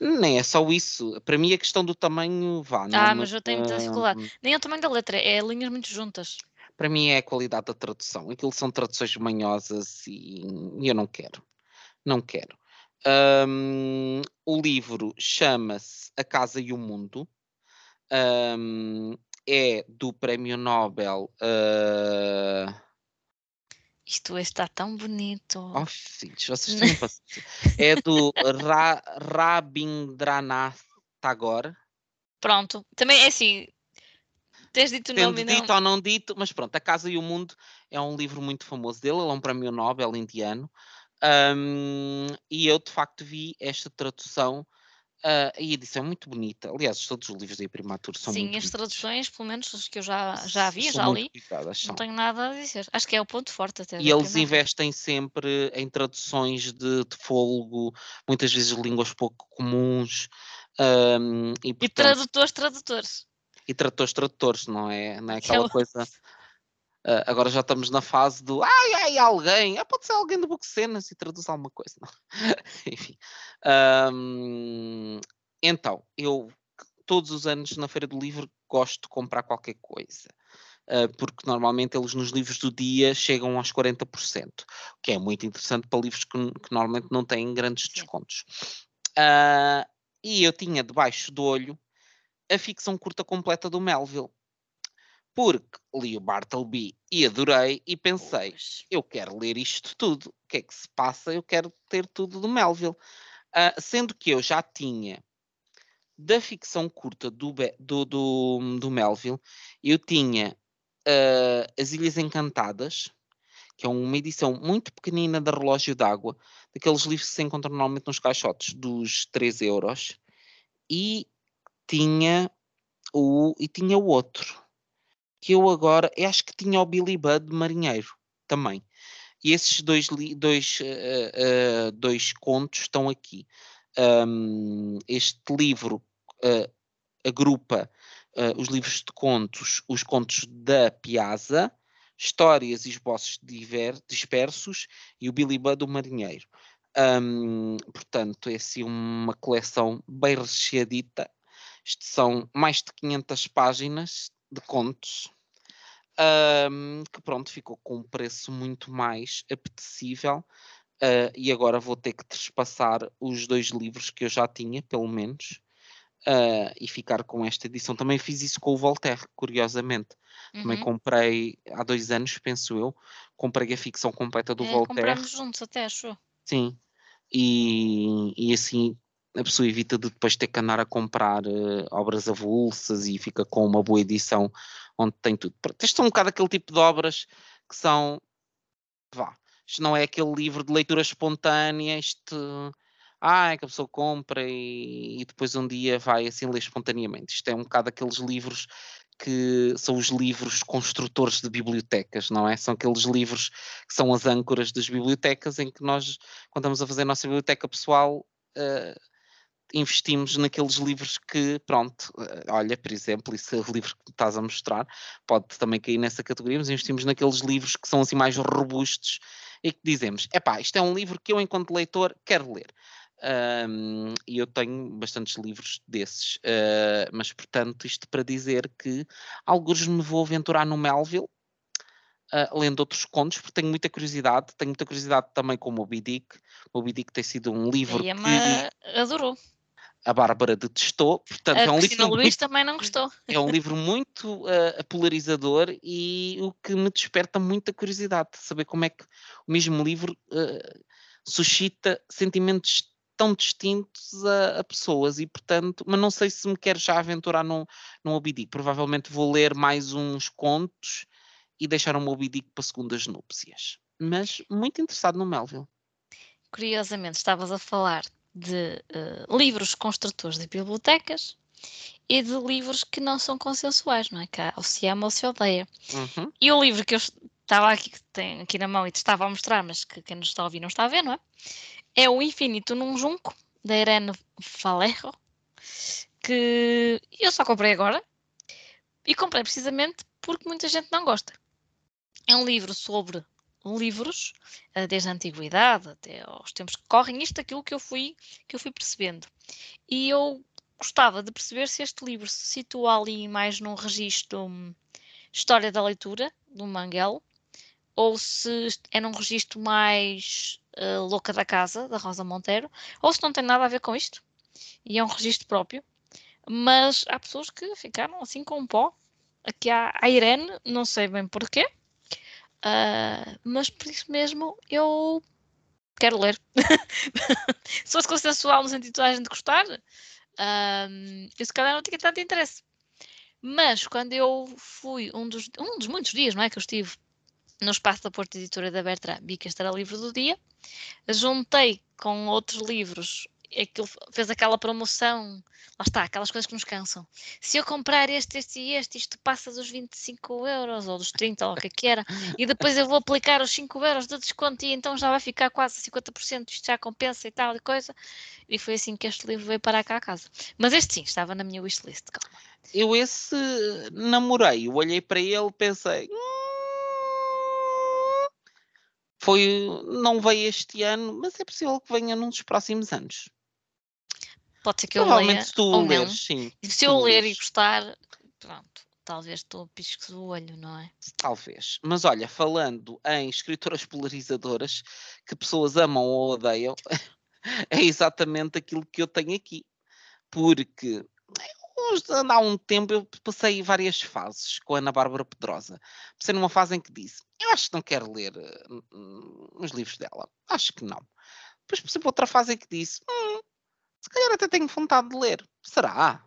Nem é só isso. Para mim a questão do tamanho vá. Não, ah, mas eu tenho muita dificuldade. Nem é o tamanho da letra, é linhas muito juntas. Para mim é a qualidade da tradução. Aquilo são traduções manhosas e eu não quero não quero. Um, o livro chama-se A Casa e o Mundo. Um, é do Prémio Nobel. Uh... Isto está tão bonito. Oh, filhos, vocês [laughs] têm. É do Ra Rabindranath Tagore. Pronto, também é assim. Tens dito o nome e não. dito ou não dito, mas pronto, A Casa e o Mundo é um livro muito famoso dele, ele é um prémio Nobel indiano. Ahm, e eu de facto vi esta tradução e a edição é muito bonita. Aliás, todos os livros da Primatur são Sim, muito as bonitos. traduções, pelo menos as que eu já, já vi, São já li, cuidadas, não tenho nada a dizer. Acho que é o ponto forte até. E eles investem sempre em traduções de, de fôlego, muitas vezes línguas pouco comuns. ahm, e, E portanto, tradutores, tradutores. e tradutores, tradutores, não é? Não é é aquela coisa. [laughs] ah, agora já estamos na fase do ai, ai, alguém. Ah, pode ser alguém do Book Cenas e traduz alguma coisa. [laughs] Enfim. Ahm, então, eu todos os anos na Feira do Livro gosto de comprar qualquer coisa. ah, porque normalmente eles nos livros do dia chegam aos 40%, o que é muito interessante para livros que, que normalmente não têm grandes descontos. Ah, e eu tinha debaixo do olho a ficção curta completa do Melville. Porque li o Bartleby e adorei e pensei, eu quero ler isto tudo. O que é que se passa? Eu quero ter tudo do Melville. Ah, sendo que eu já tinha da ficção curta do, do, do, do Melville, eu tinha ah, As Ilhas Encantadas, que é uma edição muito pequenina da Relógio d'Água, daqueles livros que se encontram normalmente nos caixotes dos 3 euros, e tinha o, e tinha o outro, que eu agora, acho que tinha o Billy Budd Marinheiro também. E esses dois, dois, eh, eh, dois contos estão aqui. Ahm, este livro eh, agrupa os livros de contos, os contos da Piazza, histórias e esboços diver- dispersos e o Billy Budd Marinheiro. Ahm, portanto, é assim uma coleção bem recheadita. Isto são mais de 500 páginas de contos. Ahm, que pronto, ficou com um preço muito mais apetecível. ah, e agora vou ter que trespassar os dois livros que eu já tinha, pelo menos, ah, e ficar com esta edição. Também fiz isso com o Voltaire, curiosamente. Também Uhum. comprei há dois anos, penso eu, comprei a ficção completa do É, Voltaire. compramos juntos até, acho. Sim. E, e assim a pessoa evita de depois ter que andar a comprar eh, obras avulsas e fica com uma boa edição onde tem tudo. Pronto, Este é um bocado aquele tipo de obras que são. Vá. Isto não é aquele livro de leitura espontânea, isto. Ah, é que a pessoa compra e, e depois um dia vai assim ler espontaneamente. Isto é um bocado aqueles livros que são os livros construtores de bibliotecas, não é? São aqueles livros que são as âncoras das bibliotecas em que nós, quando estamos a fazer a nossa biblioteca pessoal, eh, investimos naqueles livros que, pronto, eh, olha, por exemplo, esse [laughs] livro que estás a mostrar pode também cair nessa categoria, mas investimos naqueles livros que são assim mais robustos e que dizemos, epá, isto é um livro que eu, enquanto leitor, quero ler. Ahm, e eu tenho bastantes livros desses, ah, mas portanto, isto para dizer que alguns me vou aventurar no Melville, ah, lendo outros contos, porque tenho muita curiosidade. Tenho muita curiosidade também com o Moby Dick. O Moby Dick tem sido um livro E a que Emma adorou. A Bárbara detestou, portanto A é um Cristina livro Luís muito, também não gostou. é um livro muito ah, polarizador e o que me desperta muita curiosidade de saber como é que o mesmo livro ah, suscita sentimentos tão distintos a, a pessoas e portanto, mas não sei se me quero já aventurar no Moby Dick. Provavelmente vou ler mais uns contos e deixar o Moby Dick para segundas núpcias. Mas muito interessado no Melville. Curiosamente, estavas a falar de eh, livros construtores de bibliotecas e de livros que não são consensuais, não é? Que há- ou se ama ou se odeia. Uhum. E o livro que eu estava aqui, que tenho aqui na mão e te estava a mostrar, mas que quem nos está a ouvir não está a ver, não é? É o Infinito num Junco, da Irene Falerro, que eu só comprei agora e comprei precisamente porque muita gente não gosta. É um livro sobre livros, eh, desde a antiguidade até aos tempos que correm, isto aquilo que eu fui, que eu fui percebendo. E eu gostava de perceber se este livro se situa ali mais num registro hum, História da Leitura, do Manguel, ou se é num registro mais eh, Louca da Casa, da Rosa Monteiro, ou se não tem nada a ver com isto, e é um registro próprio. Mas há pessoas que ficaram assim com um pó. Aqui há a Irene, não sei bem porquê, Uh, mas por isso mesmo eu quero ler. [laughs] se fosse consensual no sentido de a gente gostar, uh, eu se calhar não tinha tanto interesse. Mas quando eu fui, um dos, um dos muitos dias não é, que eu estive no espaço da Porta Editora da Bertrand, vi que este era livro do dia, juntei com outros livros aquilo fez aquela promoção, lá está, aquelas coisas que nos cansam. Se eu comprar este, este e este, isto passa dos 25 euros ou dos 30 ou o que é que era, e depois eu vou aplicar os 5 euros de desconto e então já vai ficar quase 50%, isto já compensa e tal e coisa. E foi assim que este livro veio parar cá a casa. Mas este sim, estava na minha wishlist, calma. Eu esse namorei, eu olhei para ele pensei. Hum, foi, não veio este ano, mas é possível que venha num dos próximos anos. Pode ser que eu leia. se tu ou leres, não. sim. Se eu ler e gostar, pronto, talvez estou pisco do olho, não é? Talvez. Mas olha, falando em escritoras polarizadoras que pessoas amam ou odeiam, [laughs] é exatamente aquilo que eu tenho aqui. Porque há um tempo eu passei várias fases com a Ana Bárbara Pedrosa. Passei numa fase em que disse: Eu acho que não quero ler uh, os livros dela. Acho que não. Depois passei para outra fase em que disse: hum, se calhar até tenho vontade de ler. Será?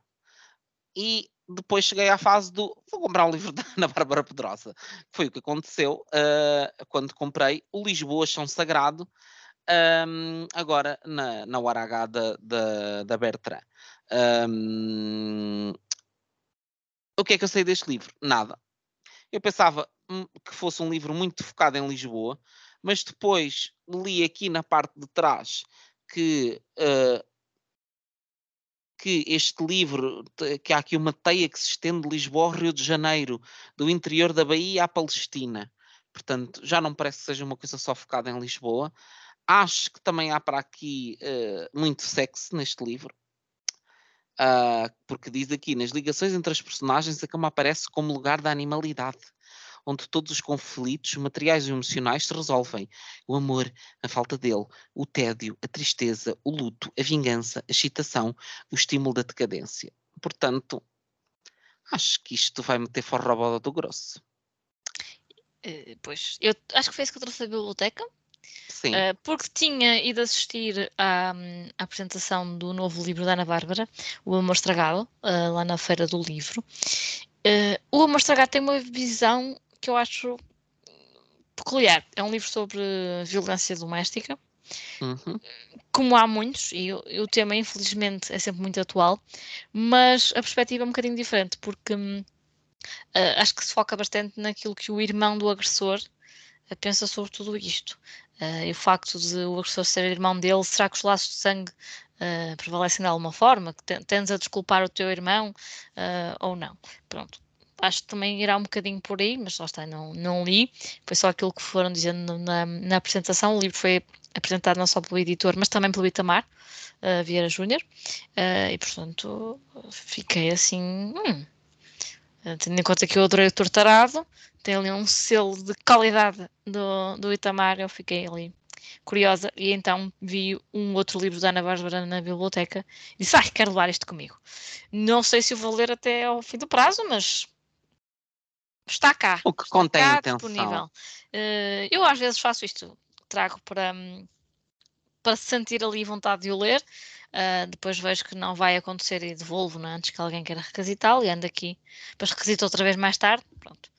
E depois cheguei à fase do vou comprar um livro [laughs] da Ana Bárbara Pedrosa. Foi o que aconteceu uh, quando comprei o Lisboa Chão Sagrado, um, agora na, na hora H da, da, da Bertrand. Um, o que é que eu sei deste livro? Nada. Eu pensava hum, que fosse um livro muito focado em Lisboa, mas depois li aqui na parte de trás que uh, que este livro, que há aqui uma teia que se estende de Lisboa ao Rio de Janeiro, do interior da Bahia à Palestina. Portanto, já não parece que seja uma coisa só focada em Lisboa. Acho que também há para aqui uh, muito sexo neste livro. Uh, porque diz aqui, nas ligações entre as personagens, a cama aparece como lugar da animalidade onde todos os conflitos materiais e emocionais se resolvem. O amor, a falta dele, o tédio, a tristeza, o luto, a vingança, a excitação, o estímulo da decadência. Portanto, acho que isto vai meter fora bola do grosso. Uh, pois, eu acho que foi isso que eu trouxe da biblioteca. Sim. Uh, porque tinha ido assistir à, à, apresentação do novo livro da Ana Bárbara, O Amor Estragado, uh, lá na Feira do Livro. Uh, o Amor Estragado tem uma visão que eu acho peculiar. É um livro sobre violência doméstica. Uhum. Como há muitos, e o tema, infelizmente, é sempre muito atual, mas a perspectiva é um bocadinho diferente, porque uh, acho que se foca bastante naquilo que o irmão do agressor pensa sobre tudo isto. Uh, e o facto de o agressor ser irmão dele, será que os laços de sangue prevalecem de alguma forma? Que tendes a desculpar o teu irmão ou não? Pronto acho que também irá um bocadinho por aí, mas lá está, não, não li, foi só aquilo que foram dizendo na, na apresentação. O livro foi apresentado não só pelo editor, mas também pelo Itamar uh, Vieira Júnior, uh, e portanto fiquei assim. Hum, tendo em conta que eu adorei o Tortarado, tem ali um selo de qualidade do, do Itamar, eu fiquei ali curiosa e então vi um outro livro da Ana Bárbara na biblioteca e disse, ai, quero levar este comigo. Não sei se o vou ler até ao fim do prazo, mas está cá. O que contém cá, disponível. Uh, eu às vezes faço isto, trago para, para sentir ali vontade de o ler. Uh, depois vejo que não vai acontecer e devolvo né, antes que alguém queira requisitá-lo e ando aqui, depois requisito outra vez mais tarde. Pronto.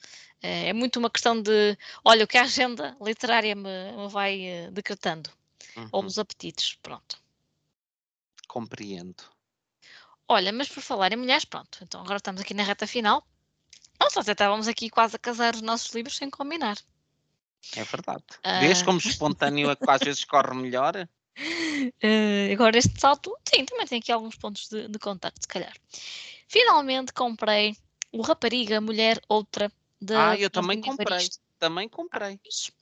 Uh, é muito uma questão de, olha, o que a agenda [laughs] literária me, me vai uh, decretando, uhum. ou os apetites, pronto. Compreendo. Olha, mas por falar em mulheres, pronto, então agora estamos aqui na reta final. Nossa, até estávamos aqui quase a casar os nossos livros sem combinar. É verdade. Vês como espontâneo é que às vezes corre melhor? Uh, [laughs] agora este salto, sim, também tem aqui alguns pontos de, de contacto, se calhar. Finalmente comprei o Rapariga Mulher Outra da. Ah, eu também comprei. Também comprei. Ah,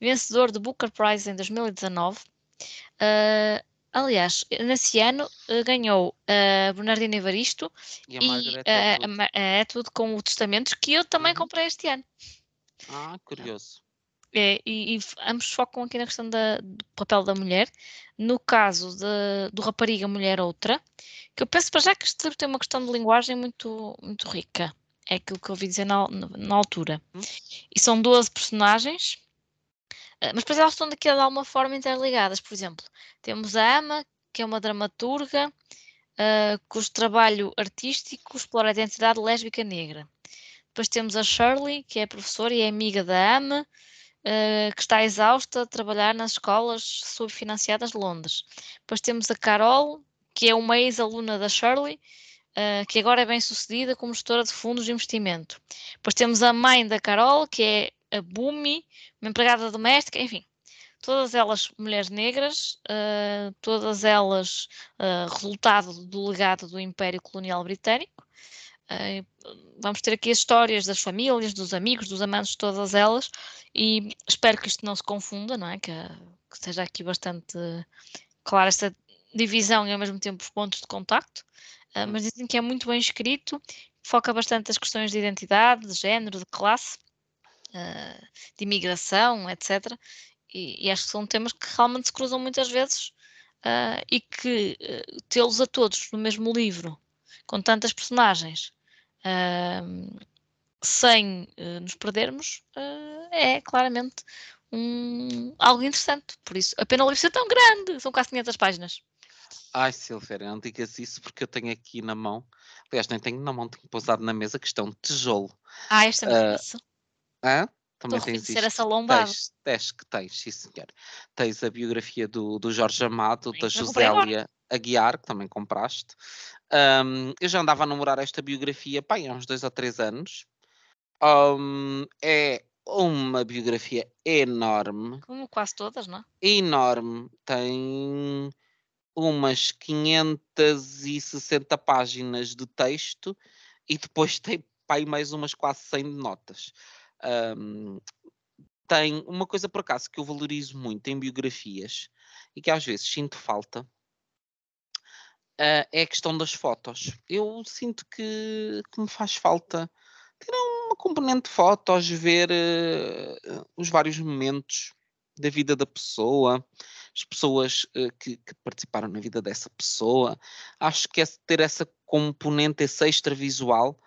vencedor do Booker Prize em 2019. Uh, Aliás, nesse ano uh, ganhou a uh, Bernardina Evaristo e a, e, uh, a, Atwood com o Testamentos, que eu também uhum. comprei este ano. Ah, curioso. É, e, e, ambos focam aqui na questão da, do papel da mulher. No caso de, do Rapariga Mulher Outra, que eu penso para já que este livro tem uma questão de linguagem muito, muito rica. é aquilo que eu ouvi dizer na, na altura. Hum? E são 12 personagens, eh, mas depois elas estão daqui de alguma forma interligadas. Por exemplo, temos a Ama, que é uma dramaturga uh, cujo trabalho artístico explora a identidade lésbica negra. Depois temos a Shirley, que é professora e é amiga da Ama, uh, que está exausta de trabalhar nas escolas subfinanciadas de Londres. Depois temos a Carol, que é uma ex-aluna da Shirley, uh, que agora é bem sucedida como gestora de fundos de investimento. Depois temos a mãe da Carol, que é a Bumi, uma empregada doméstica, enfim todas elas mulheres negras, uh, todas elas resultado do legado do Império Colonial Britânico. Uh, vamos ter aqui as histórias das famílias, dos amigos, dos amantes, todas elas, e espero que isto não se confunda, não é? Que, que seja aqui bastante clara esta divisão e ao mesmo tempo os pontos de contacto, uh, mas dizem que é muito bem escrito, foca bastante as questões de identidade, de género, de classe, uh, de imigração, etc. E, e, acho que são temas que realmente se cruzam muitas vezes uh, e que uh, tê-los a todos no mesmo livro, com tantas personagens, uh, sem nos perdermos, é claramente um, algo interessante. Por isso, a pena o livro é tão grande, são quase 500 páginas. Ai, Silveira, não digas isso porque eu tenho aqui na mão, aliás, nem tenho na mão, tenho pousado na mesa, que está um tijolo. Ah, esta é uh, isso. Hã? Também Estou tens isto. essa lombada. Tens, tens que tens, sim senhor. Tens a biografia do, do Jorge Amado, da Josélia Aguiar, que também compraste. Um, eu já andava a namorar esta biografia pá, há uns dois ou três anos. Um, é uma biografia enorme. Como quase todas, não é? Enorme. Tem umas 560 páginas de texto e depois tem pá, mais umas quase 100 de notas. Um, tem uma coisa por acaso que eu valorizo muito em biografias e que às vezes sinto falta uh, é a questão das fotos. Eu sinto que, que me faz falta ter uma componente de fotos, ver uh, os vários momentos da vida da pessoa, as pessoas uh, que, que, participaram na vida dessa pessoa. Acho que é ter essa componente, esse extra visual,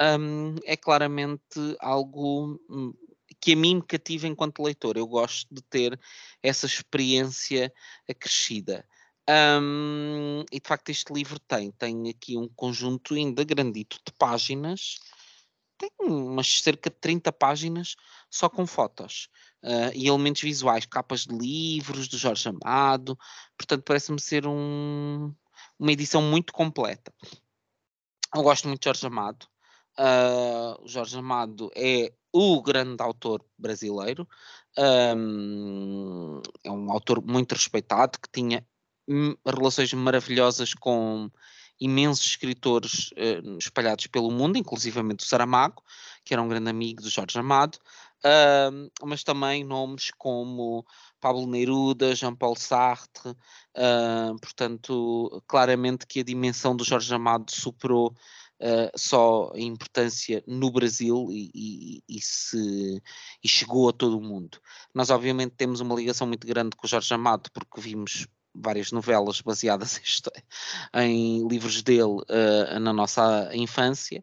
um, é claramente algo hum, que a mim me cativa enquanto leitor. Eu gosto de ter essa experiência acrescida. Um, e de facto este livro tem, tem aqui um conjunto ainda grandito de páginas, tem umas cerca de 30 páginas só com fotos uh, e elementos visuais, capas de livros de Jorge Amado, portanto parece-me ser um, uma edição muito completa. Eu gosto muito de Jorge Amado, Uh, o Jorge Amado é o grande autor brasileiro, um, é um autor muito respeitado que tinha relações maravilhosas com imensos escritores uh, espalhados pelo mundo, inclusivamente o Saramago, que era um grande amigo do Jorge Amado, uh, mas também nomes como Pablo Neruda, Jean-Paul Sartre, uh, portanto, claramente que a dimensão do Jorge Amado superou uh, só a importância no Brasil e, e, e, se, e chegou a todo o mundo. Nós, obviamente, temos uma ligação muito grande com o Jorge Amado, porque vimos várias novelas baseadas [laughs] em livros dele uh, na nossa infância.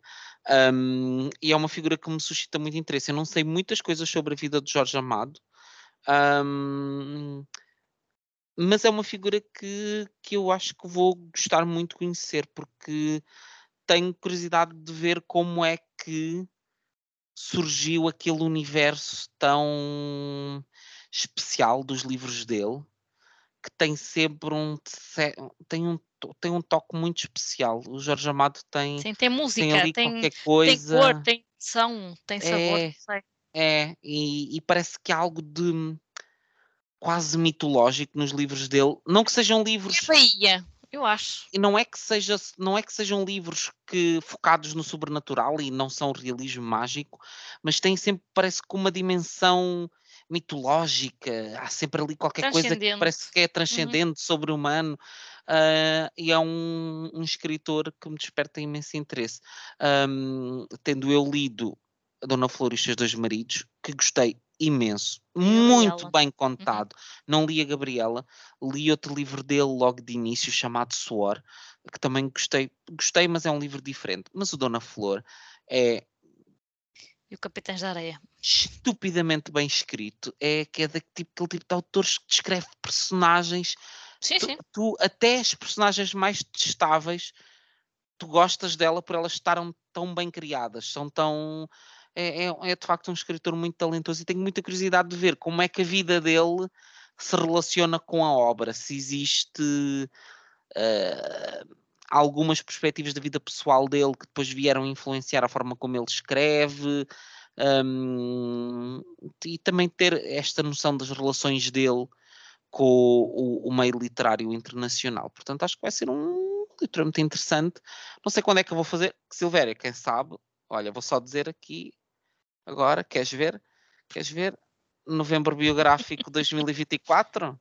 Um, e é uma figura que me suscita muito interesse. Eu não sei muitas coisas sobre a vida de Jorge Amado, um, mas é uma figura que, que eu acho que vou gostar muito de conhecer, porque tenho curiosidade de ver como é que surgiu aquele universo tão especial dos livros dele, que tem sempre um tem um tem um toque muito especial. O Jorge Amado tem Sim, tem música, tem, tem qualquer coisa. Tem cor, tem som, tem sabor, é, é e, e, parece que há algo de quase mitológico nos livros dele. Não que sejam livros. É Bahia eu acho. E não é que seja, não é que sejam livros que focados no sobrenatural e não são realismo mágico, mas têm sempre parece que uma dimensão mitológica, há sempre ali qualquer coisa que parece que é uhum. transcendente, uhum. sobre-humano, uh, e é um, um, escritor que me desperta imenso interesse. Um, tendo eu lido a Dona Flor e os seus dois maridos, que gostei imenso, muito bem uhum. contado. Uhum. Não li a Gabriela, li outro livro dele logo de início chamado Suor, que também gostei, gostei, mas é um livro diferente. Mas o Dona Flor é E o Capitães da Areia. estupidamente bem escrito. É que é da, tipo, tipo de autores que descreve personagens. Sim, Tu, sim. tu, até as personagens mais detestáveis, tu gostas dela por elas estarem tão bem criadas. São tão. É, é, é de facto um escritor muito talentoso e tenho muita curiosidade de ver como é que a vida dele se relaciona com a obra. Se existe. eh, algumas perspectivas da vida pessoal dele que depois vieram influenciar a forma como ele escreve, hum, e também ter esta noção das relações dele com o, o meio literário internacional. Portanto, acho que vai ser um livro muito interessante. Não sei quando é que eu vou fazer. Silvéria, quem sabe? Olha, vou só dizer aqui agora, queres ver? Queres ver? Novembro biográfico 2024?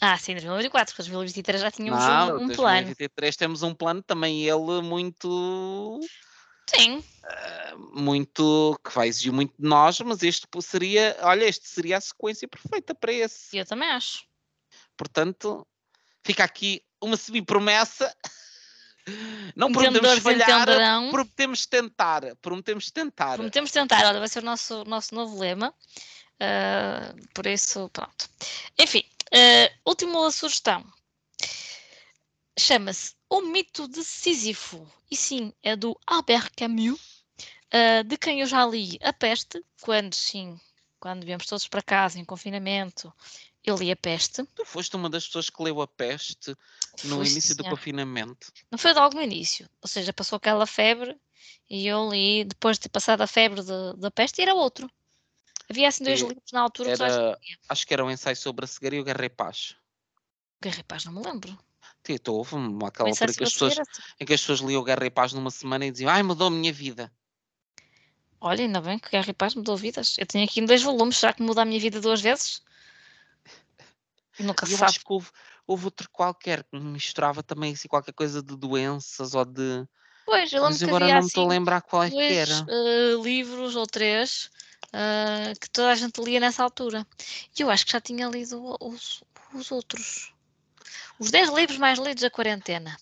Ah, sim, 2024, porque 2023 já tínhamos Não, um, um plano. 2023 temos um plano também ele muito Sim, muito que vai exigir muito de nós, mas este seria, olha, este seria a sequência perfeita para esse. eu também acho. Portanto, fica aqui uma semi-promessa. Não prometemos falhar, entenderão. prometemos tentar, prometemos tentar. Prometemos tentar, olha, vai ser o nosso, nosso novo lema. Ah, por isso, pronto. Enfim, ah, última sugestão. Chama-se O Mito de Sísifo. E sim, é do Albert Camus, ah, de quem eu já li A Peste, quando sim, quando viemos todos para casa em confinamento, eu li A Peste. Tu foste uma das pessoas que leu a peste no início do senhor. confinamento. Não foi logo no início, ou seja, passou aquela febre e eu li, depois de ter passado a febre de- da peste, era outro. Havia assim dois E livros na altura que Era, acho que era um ensaio sobre a cegueira e o e Paz. E não me lembro. Tito, houve uma- O aquela altura que as pessoas, em que as pessoas liam Guerra e Paz numa semana e diziam ai, mudou a minha vida. Olha, ainda bem que Guerra e Paz mudou vidas. Eu tenho aqui dois volumes, será que muda a minha vida duas vezes? E nunca E se eu sabe. acho que houve, houve outro qualquer que misturava também assim, qualquer coisa de doenças ou de. Pois, eu Mas lembro que agora havia não me estou a assim lembrar qual é que dois era. eh, livros ou três eh, que toda a gente lia nessa altura. E eu acho que já tinha lido o- os, os outros. Os 10 livros mais lidos da quarentena.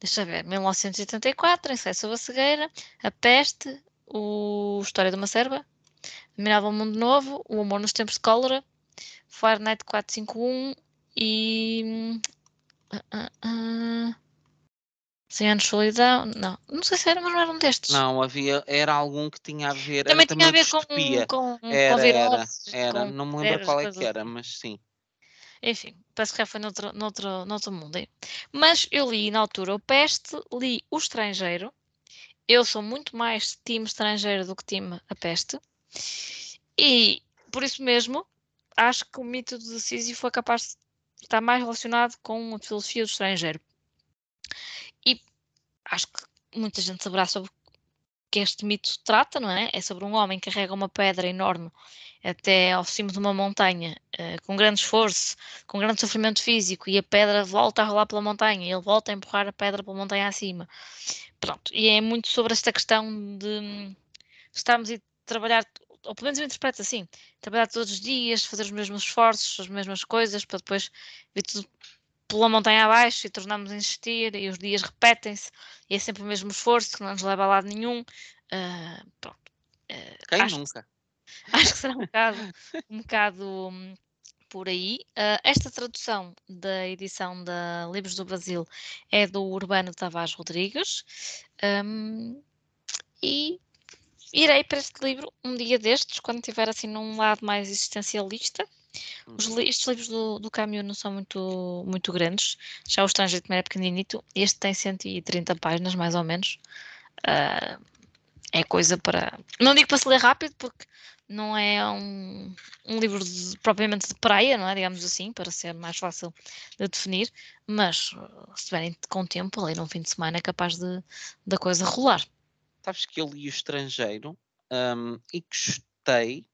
Deixa ver. 1984, Ensaio sobre a cegueira, A Peste, o História de uma Serva, Admirável Mundo Novo, O Amor nos Tempos de Cólera, Fahrenheit 451 e. ah, 100 anos de solidão. Não, não sei se era, mas não era um destes. Não, havia, era algum que tinha a ver. Também era tinha a também ver com, distopia. com, com Era, era, era. com Não me lembro qual é que era, mas sim. Enfim, parece que já foi noutro, noutro, noutro mundo. Mas eu li na altura o Peste, li o Estrangeiro. Eu sou muito mais time estrangeiro do que time a Peste. E por isso mesmo, acho que o mito de Sísifo foi capaz de estar mais relacionado com a filosofia do estrangeiro. E acho que muita gente saberá sobre que este mito trata, não é? É sobre um homem que carrega uma pedra enorme até ao cimo de uma montanha, eh, com grande esforço, com grande sofrimento físico, e a pedra volta a rolar pela montanha, e ele volta a empurrar a pedra pela montanha acima. Pronto, e é muito sobre esta questão de hum, estarmos a trabalhar, ou pelo menos eu interpreto assim, trabalhar todos os dias, fazer os mesmos esforços, as mesmas coisas, para depois vir tudo pela montanha abaixo e tornarmos a insistir, e os dias repetem-se, e é sempre o mesmo esforço que não nos leva a lado nenhum. Ah, pronto. Ah, Quem acho que nunca? [laughs] Acho que será um bocado, um bocado hum, por aí. Ah, esta tradução da edição da Livros do Brasil é do Urbano Tavares Rodrigues. hum, e irei para este livro um dia destes, quando estiver assim num lado mais existencialista. Os Uhum. estes livros do, do Camus não são muito, muito grandes. Já o Estrangeiro também é pequeninito. Este tem 130 páginas, mais ou menos. Ah, é coisa para. Não digo para se ler rápido, porque não é um, um livro de- propriamente de praia, não é? Digamos assim, para ser mais fácil de definir. Mas uh, se tiverem com tempo, ler num fim de semana é capaz de da coisa rolar. Sabes que eu li o estrangeiro hum, e gostei,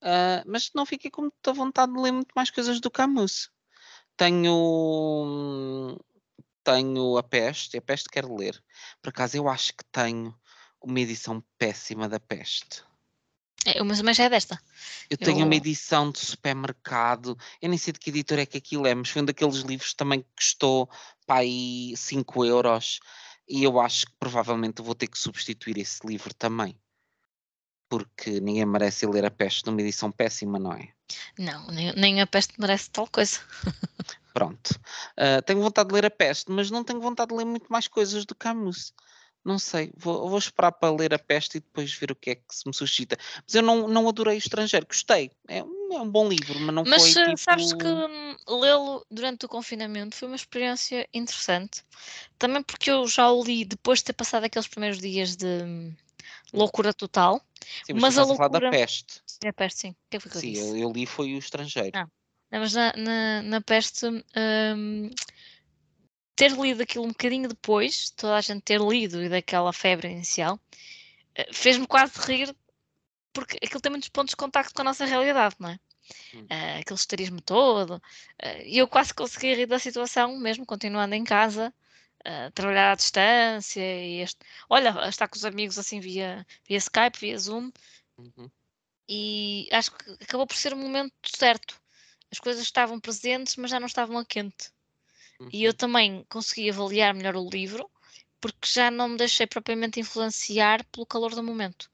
ah, mas não fiquei com muita vontade de ler muito mais coisas do Camus. Tenho, tenho a Peste, e a Peste quero ler. Por acaso eu acho que tenho uma edição péssima da Peste. É, mas, mas é desta. Eu tenho uma Eu- edição de supermercado, eu nem sei de que editor é que aquilo é, mas foi um daqueles livros também que custou para aí 5 euros e eu acho que provavelmente vou ter que substituir esse livro também. porque ninguém merece ler A Peste numa edição péssima, não é? Não, nem, nem a peste merece tal coisa. Pronto. Uh, tenho vontade de ler A Peste, mas não tenho vontade de ler muito mais coisas do Camus. Não sei, vou, vou, esperar para ler A Peste e depois ver o que é que se me suscita. Mas eu não, não adorei o estrangeiro, gostei. É, um, é um bom livro, mas não mas, foi. Mas tipo... sabes que hum, lê-lo durante o confinamento foi uma experiência interessante. Também porque eu já o li depois de ter passado aqueles primeiros dias de hum, loucura total. Sim, mas, mas a loucura. A falar da peste. É a peste, sim. O que é que, que sim, eu, eu, li foi o estrangeiro. Não, não mas na, na, na peste. Hum, ter lido aquilo um bocadinho depois, toda a gente ter lido e daquela febre inicial, eh, fez-me quase rir, porque aquilo tem muitos pontos de contacto com a nossa realidade, não é? Hum. Uh, aquele esterismo todo, uh, e eu quase consegui rir da situação, mesmo continuando em casa, uh, trabalhar à distância, e este, olha, estar com os amigos assim via, via Skype, via Zoom, uhum. e acho que acabou por ser o momento certo. As coisas estavam presentes, mas já não estavam a quente. E eu uhum. também consegui avaliar melhor o livro porque já não me deixei propriamente influenciar pelo calor do momento.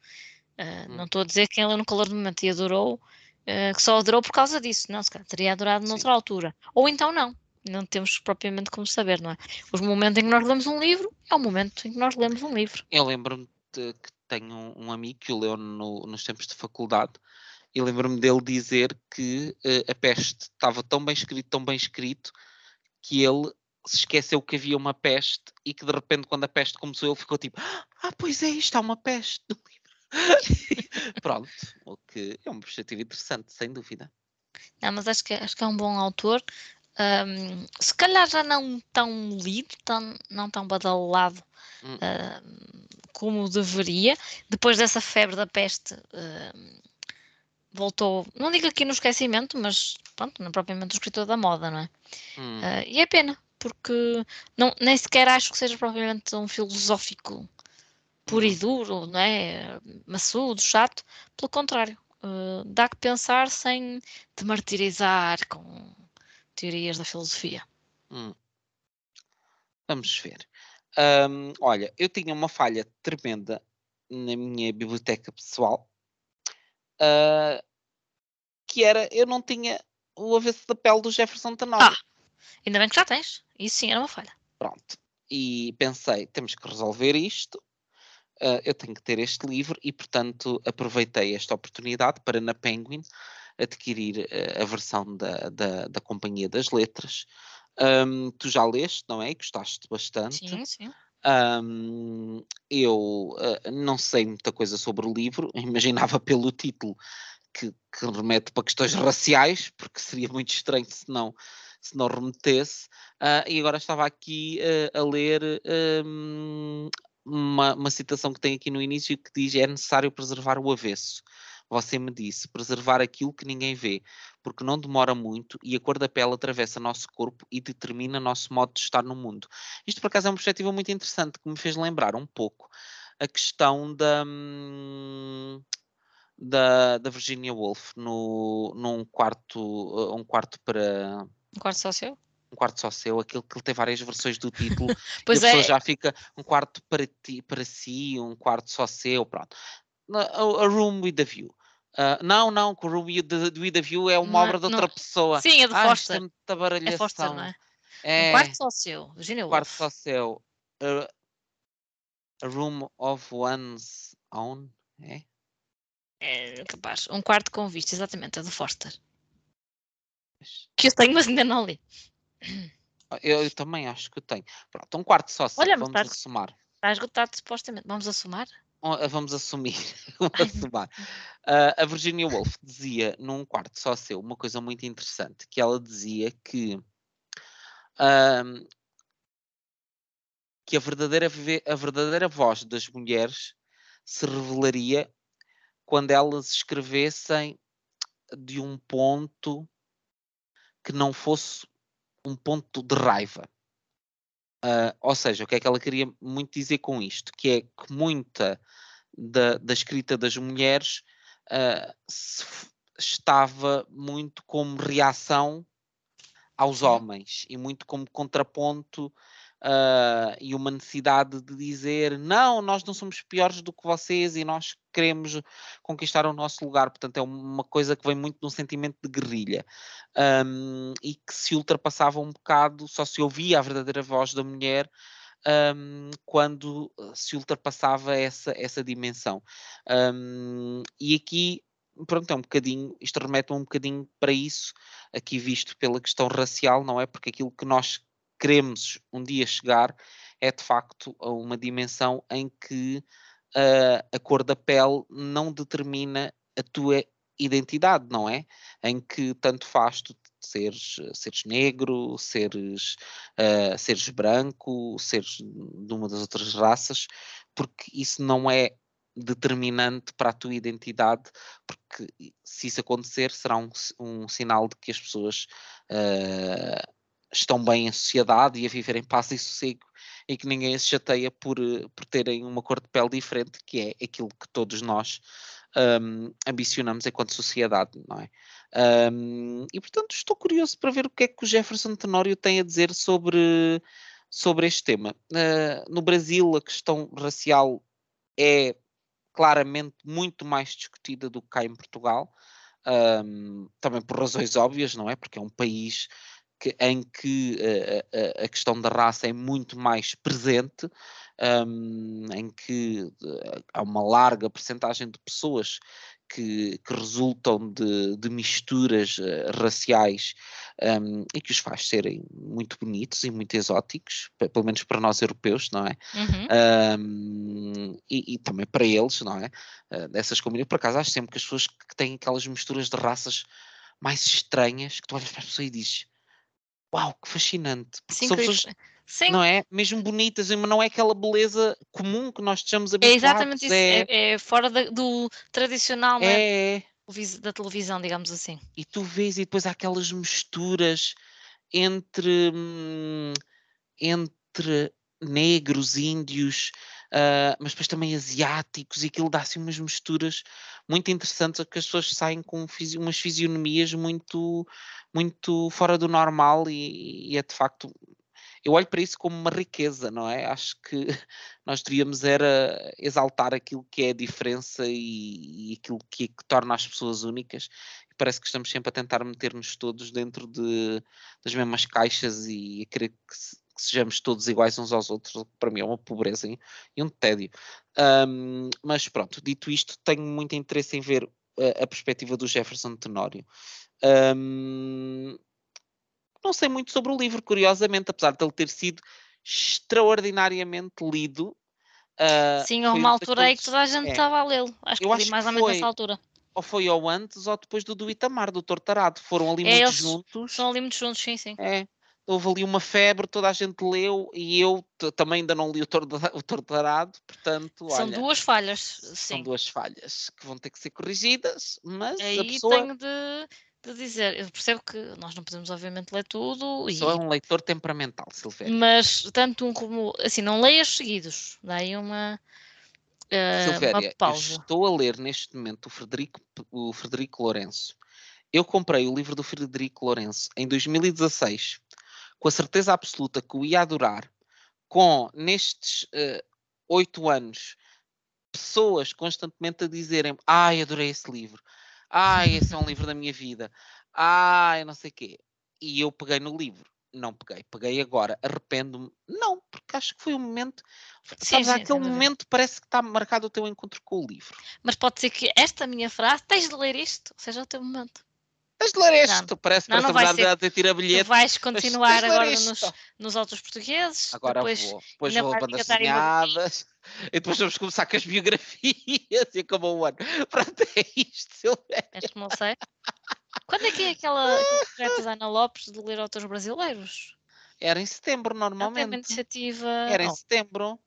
Uh, Não estou a dizer que quem leu no calor do momento e adorou, uh, que só adorou por causa disso. Não, se calhar teria adorado noutra Sim. altura. Ou então não. Não temos propriamente como saber, não é? Os momentos em que nós lemos um livro é o momento em que nós lemos um livro. Eu lembro-me que tenho um, um amigo que o leu no, nos tempos de faculdade e lembro-me dele dizer que uh, a peste estava tão bem escrito, tão bem escrito, que ele se esqueceu que havia uma peste e que de repente quando a peste começou ele ficou tipo ah pois é isto há uma peste no livro. [laughs] Pronto o que é uma perspectiva interessante sem dúvida. Não, mas acho que, acho que é um bom autor. Um, se calhar já não tão lido tão, não tão badalado hum. uh, como deveria. Depois dessa febre da peste uh, voltou, não digo aqui no esquecimento, mas pronto, não é propriamente o escritor da moda, não é? Hum. Uh, e é pena, porque não, nem sequer acho que seja propriamente um filosófico puro e uhum. duro, não é? Maçudo, chato, pelo contrário, uh, dá que pensar sem te martirizar com teorias da filosofia. Hum. Vamos ver. Um, olha, eu tinha uma falha tremenda na minha biblioteca pessoal uh, que era eu não tinha o avesso da pele do Jefferson Tenório. Ah, ainda bem que já tens. Isso sim era uma falha. Pronto. E pensei, temos que resolver isto. Uh, eu tenho que ter este livro e, portanto, aproveitei esta oportunidade para na Penguin adquirir uh, a versão da, da, da, Companhia das Letras. Um, tu já leste, não é? Gostaste bastante. Sim, sim. Um, eu uh, não sei muita coisa sobre o livro, [laughs] imaginava pelo título que, que, remete para questões raciais, porque seria muito estranho se não, se não remetesse, uh, e agora estava aqui uh, a ler um, uma, uma citação que tem aqui no início que diz é necessário preservar o avesso. Você me disse preservar aquilo que ninguém vê, porque não demora muito e a cor da pele atravessa nosso corpo e determina nosso modo de estar no mundo. Isto, por acaso, é uma perspectiva muito interessante que me fez lembrar um pouco a questão da. Hum, da, da Virginia Woolf no, num quarto, uh, um quarto para. Um quarto só seu? Um quarto só seu, aquele que tem várias versões do título, [laughs] pois e a é. pessoa já fica um quarto para, ti, para si, um quarto só seu, pronto. A, a Room with a View. Uh, não, não, que o Ruby do With a View é uma não, é, obra de outra não. pessoa. Sim, é do ah, Foster. É, é Foster, não é? é? Um quarto só seu, Virginia um quarto só seu. Uh, a Room of One's Own, é? É capaz. Um quarto com vista, exatamente, é do Foster. Que eu tenho, mas ainda não li. Ah, eu, eu também acho que tenho. Pronto, um quarto só seu, Olha, vamos está, assumar. Está esgotado supostamente. Vamos assumar? Ah, vamos assumir, [laughs] assumar. Uh, a Virginia Woolf dizia num quarto só seu uma coisa muito interessante, que ela dizia que que a verdadeira, a verdadeira voz das mulheres se revelaria quando elas escrevessem de um ponto que não fosse um ponto de raiva. Uh, ou seja, o que é que ela queria muito dizer com isto? Que é que muita da, da escrita das mulheres uh, estava muito como reação aos homens e muito como contraponto uh, e uma necessidade de dizer não, nós não somos piores do que vocês e nós queremos conquistar o nosso lugar. Portanto, é uma coisa que vem muito de um sentimento de guerrilha um, e que se ultrapassava um bocado, só se ouvia a verdadeira voz da mulher. Um, quando se ultrapassava essa, essa dimensão. Um, e aqui pronto, é um bocadinho, isto remete um bocadinho para isso, aqui visto pela questão racial, não é? Porque aquilo que nós queremos um dia chegar é de facto a uma dimensão em que uh, a cor da pele não determina a tua identidade, não é? Em que tanto faz tu seres, seres negro, seres, uh, seres branco, seres de uma das outras raças, porque isso não é determinante para a tua identidade, porque se isso acontecer será um, um sinal de que as pessoas uh, estão bem em sociedade e a viver em paz e sossego e que ninguém se chateia por, por terem uma cor de pele diferente, que é aquilo que todos nós um, ambicionamos enquanto sociedade, não é? Um, e portanto estou curioso para ver o que é que o Jefferson Tenório tem a dizer sobre, sobre este tema. Uh, no Brasil a questão racial é claramente muito mais discutida do que cá em Portugal, um, também por razões óbvias, não é? Porque é um país que, em que uh, a, a, questão da raça é muito mais presente, um, em que há uma larga percentagem de pessoas que, que resultam de, de misturas uh, raciais um, e que os faz serem muito bonitos e muito exóticos, pelo menos para nós europeus, não é? Uhum. Um, e, e, também para eles, não é? Uh, dessas comunidades. Por acaso, acho sempre que as pessoas que têm aquelas misturas de raças mais estranhas, que tu olhas para a pessoa e dizes uau, que fascinante. Sim, são pessoas, Sim. não é? Mesmo bonitas, mas não é aquela beleza comum que nós estejamos habituados. É exatamente isso, é, é, é fora da, do tradicional, é, é? da televisão, digamos assim. E tu vês, e depois há aquelas misturas entre, hum, entre negros, índios, uh, mas depois também asiáticos, e aquilo dá assim umas misturas muito interessantes, que as pessoas saem com fisi umas fisionomias muito, muito fora do normal e, e, é de facto. Eu olho para isso como uma riqueza, não é? Acho que [laughs] nós devíamos era exaltar aquilo que é a diferença e, e aquilo que, que, torna as pessoas únicas. E parece que estamos sempre a tentar meter-nos todos dentro de, das mesmas caixas e a querer que, que sejamos todos iguais uns aos outros, para mim é uma pobreza e um tédio. Um, mas pronto, dito isto, tenho muito interesse em ver a, a perspectiva do Jefferson Tenório. Um, não sei muito sobre o livro, curiosamente, apesar de ele ter sido extraordinariamente lido. Uh, Sim, houve uma altura aí que toda a gente é. estava a lê-lo. Acho que eu li mais ou menos nessa altura. Ou foi ou antes ou depois do do Itamar, do Tortarado. Foram ali é, muito juntos. São ali muito juntos, sim, sim. É. Houve ali uma febre, toda a gente leu e eu também ainda não li o, tor [laughs] o Tortarado, portanto. São olha, duas falhas, sim. São duas falhas que vão ter que ser corrigidas, mas. Aí a pessoa... tenho de de dizer, eu percebo que nós não podemos obviamente ler tudo. Só é um leitor temperamental, Silvério. Mas tanto um como, assim, não leias seguidos, daí uma, uh, Silvéria, uma pausa. estou a ler neste momento o Frederico, o Frederico Lourenço. Eu comprei o livro do Frederico Lourenço em 2016, com a certeza absoluta que o ia adorar, com nestes eh, oito uh, anos pessoas constantemente a dizerem ai, adorei esse livro, Ai, esse é um livro da minha vida. Ai, não sei o quê. E eu peguei no livro. Não peguei, peguei agora. Arrependo-me? Não, porque acho que foi um momento. Sim, sabes, sim, aquele momento parece que está marcado o teu encontro com o livro. Mas pode ser que esta minha frase, tens de ler isto, seja o teu momento. Tens de ler este, não, parece que não, não vai ser, de tira bilhete. Tu vais continuar agora nos, nos outros portugueses. Agora depois, vou, depois vou a bandas desenhadas. E depois vamos começar com as biografias e acabou o ano. [laughs] Pronto, é isto, Silvério. És como não sei. Quando é que é aquela projeto da Ana Lopes de ler autores brasileiros? Era em setembro, normalmente. Era uma iniciativa. Era em oh. setembro.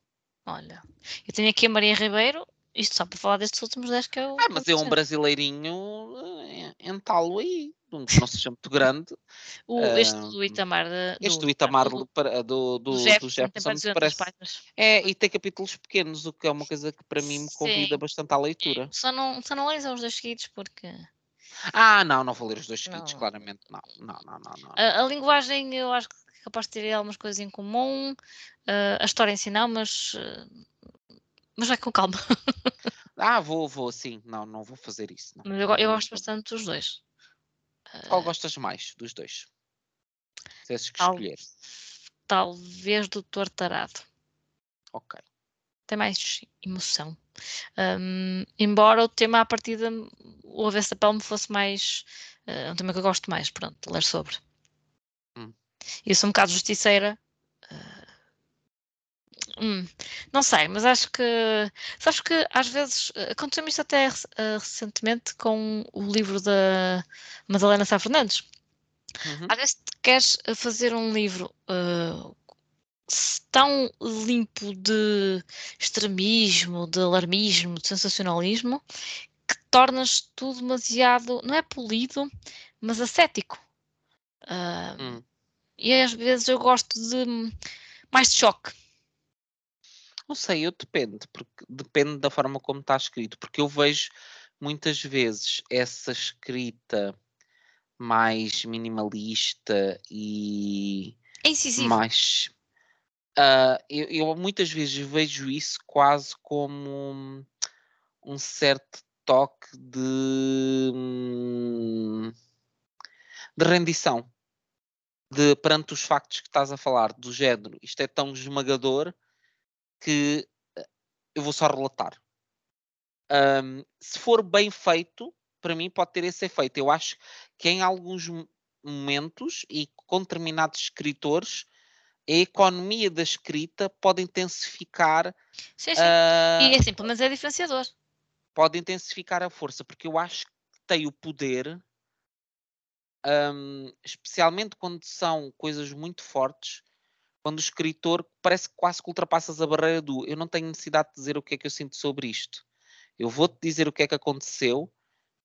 Olha, eu tenho aqui a Maria Ribeiro, isto só para falar destes últimos 10 que eu. Ah, mas é um brasileirinho eh, em talo aí, um que não seja muito grande. o, este do Itamar. De, este do Itamar do, do, do, do Jefferson, do parece. É, e tem capítulos pequenos, o que é uma coisa que para mim me convida Sim. bastante à leitura. Só não, só não leis os dois seguidos porque. Ah, não, não vou ler os dois seguidos, não. claramente não. Não, não, não, não. A, a linguagem eu acho que capaz de ter algumas coisas em comum. Uh, a história em si não, mas, uh, mas vai com calma. [laughs] ah, vou, vou, sim. Não, não vou fazer isso. Não. Mas eu, eu gosto bastante dos dois. Qual gostas mais dos dois? Se esses que escolher. Talvez do Tortarado. Ok. Tem mais emoção. Um, embora o tema à partida, o Avesso da Pele me fosse mais. Uh, um tema que eu gosto mais, pronto, ler sobre. Hum. Eu sou um bocado justiceira. Hum, não sei, mas acho que. Sabes que às vezes. Aconteceu-me isto até uh, recentemente com o livro da Madalena Sá Fernandes. Uhum. Às vezes queres fazer um livro uh, tão limpo de extremismo, de alarmismo, de sensacionalismo, que tornas tudo demasiado, não é polido, mas ascético. Uh, hum. E às vezes eu gosto de mais de choque. Não sei, eu depende, porque depende da forma como está escrito, porque eu vejo muitas vezes essa escrita mais minimalista e é incisivo. mais Uh, eu, eu, muitas vezes vejo isso quase como um, um certo toque de, hum, de rendição de, perante os factos que estás a falar, do género. Isto é tão esmagador que eh, eu vou só relatar. Um, se for bem feito, para mim pode ter esse efeito. Eu acho que em alguns momentos e com determinados escritores a economia da escrita pode intensificar. Sim, sim. Uh, e é simples, mas é diferenciador. Pode intensificar a força, porque eu acho que tem o poder, um, especialmente quando são coisas muito fortes, quando o escritor parece que quase que ultrapassas a barreira do eu não tenho necessidade de dizer o que é que eu sinto sobre isto. Eu vou-te dizer o que é que aconteceu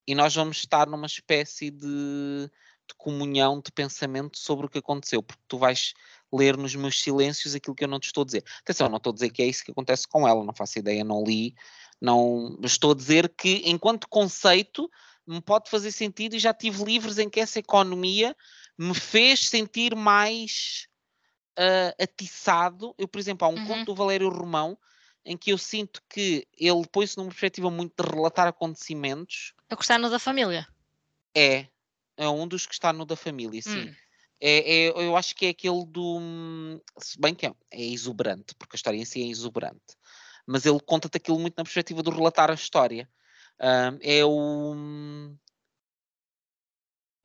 e nós vamos estar numa espécie de, de comunhão de pensamento sobre o que aconteceu, porque tu vais ler nos meus silêncios aquilo que eu não te estou a dizer. Atenção, não estou a dizer que é isso que acontece com ela, não faço ideia, não li, não estou a dizer que enquanto conceito me pode fazer sentido e já tive livros em que essa economia me fez sentir mais uh, atiçado. Eu, por exemplo, há um uhum. conto do Valério Romão em que eu sinto que ele põe-se numa perspectiva muito de relatar acontecimentos. É o que está no da família. É, é um dos que está no da família, sim. Hum. É, é, eu acho que é aquele do. Se bem que é, é exuberante, porque a história em si é exuberante. Mas ele conta-te aquilo muito na perspectiva de relatar a história. Um, é o.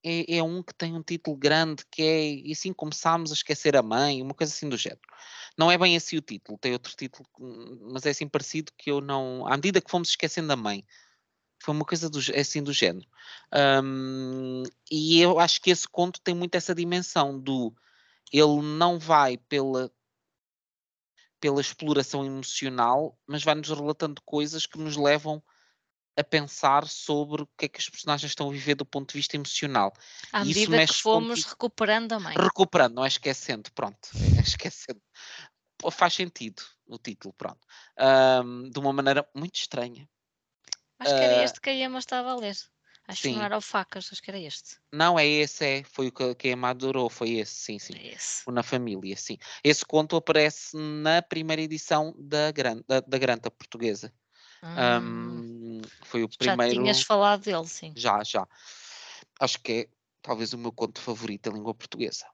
É, é, um que tem um título grande que é E assim começámos a esquecer a mãe, uma coisa assim do género. Não é bem assim o título, tem outro título, mas é assim parecido que eu não. À medida que fomos esquecendo a mãe, foi uma coisa do, assim do género. Um, e eu acho que esse conto tem muito essa dimensão do ele não vai pela pela exploração emocional, mas vai-nos relatando coisas que nos levam a pensar sobre o que é que os personagens estão a viver do ponto de vista emocional. À medida que fomos com... recuperando a mãe. Recuperando, não é esquecendo, pronto. É esquecendo. Faz sentido o título, pronto. Um, de uma maneira muito estranha. Acho que era ah, este que a Emma estava a ler. Acho sim. que não era o Facas, acho que era este. Não, é esse, é. Foi o que, que a Emma adorou, foi esse, sim, sim. É esse. O Na Família, sim. Esse conto aparece na primeira edição da, Gran, da, da Granta portuguesa. Hum. Um, foi o já primeiro. Já tinhas falado dele, sim. Já, já. Acho que é talvez o meu conto favorito da língua portuguesa.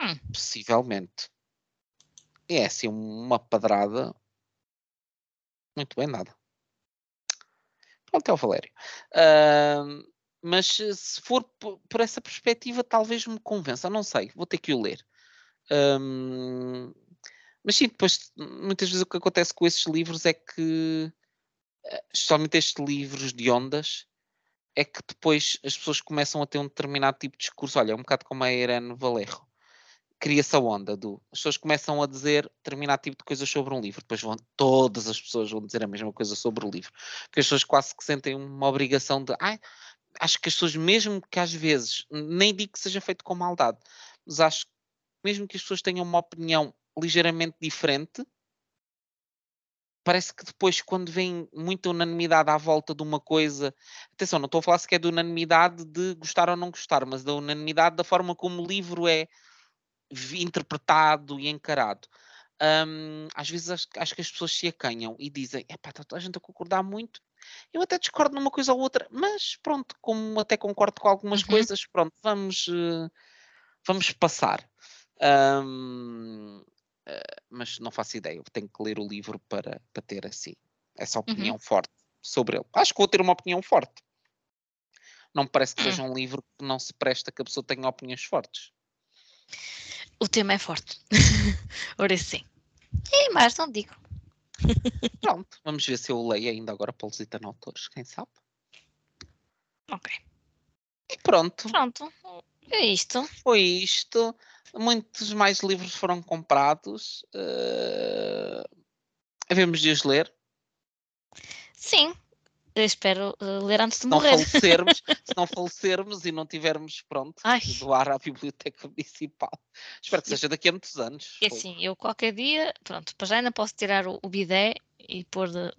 Hum. Possivelmente. É assim, uma padrada. Muito bem nada. Pronto, é o Valério. Uh, mas se for por essa perspectiva, talvez me convença. Não sei, vou ter que o ler. Um, mas sim, depois, muitas vezes o que acontece com esses livros é que, especialmente estes livros de ondas, é que depois as pessoas começam a ter um determinado tipo de discurso. Olha, é um bocado como a Irene Valerro cria-se a onda do. As pessoas começam a dizer determinado tipo de coisas sobre um livro, depois vão, todas as pessoas vão dizer a mesma coisa sobre o livro. Porque as pessoas quase que sentem uma obrigação de. Acho que as pessoas, mesmo que às vezes, nem digo que seja feito com maldade, mas acho que mesmo que as pessoas tenham uma opinião ligeiramente diferente, parece que depois, quando vem muita unanimidade à volta de uma coisa, atenção, não estou a falar sequer de unanimidade de gostar ou não gostar, mas da unanimidade da forma como o livro é interpretado e encarado. Um, às vezes acho, acho, que as pessoas se acanham e dizem: é pá, está toda a gente a concordar muito. Eu até discordo numa coisa ou outra, mas pronto, como até concordo com algumas uhum. coisas, pronto, vamos, uh, vamos passar. Um, uh, eh, mas não faço ideia, eu tenho que ler o livro para, para ter assim essa uhum. opinião uhum. forte sobre ele. Acho que vou ter uma opinião forte. Não me parece que seja hum. um livro que não se presta que a pessoa tenha opiniões fortes. O tema é forte. [laughs] Ora sim. E mais não digo. [laughs] Pronto, vamos ver se eu leio ainda agora para Lusitano Autores, quem sabe? Ok. E pronto. Pronto, é isto. Foi isto. Muitos mais livros foram comprados. Uh... Havemos de os ler. Sim, eu espero uh, ler antes de morrer. Falecermos, [laughs] se não falecermos e não tivermos, pronto, Ai. doar à Biblioteca Municipal. Espero que seja daqui a muitos anos. É assim, eu qualquer dia, pronto, para já ainda posso tirar o, o bidé e pôr de,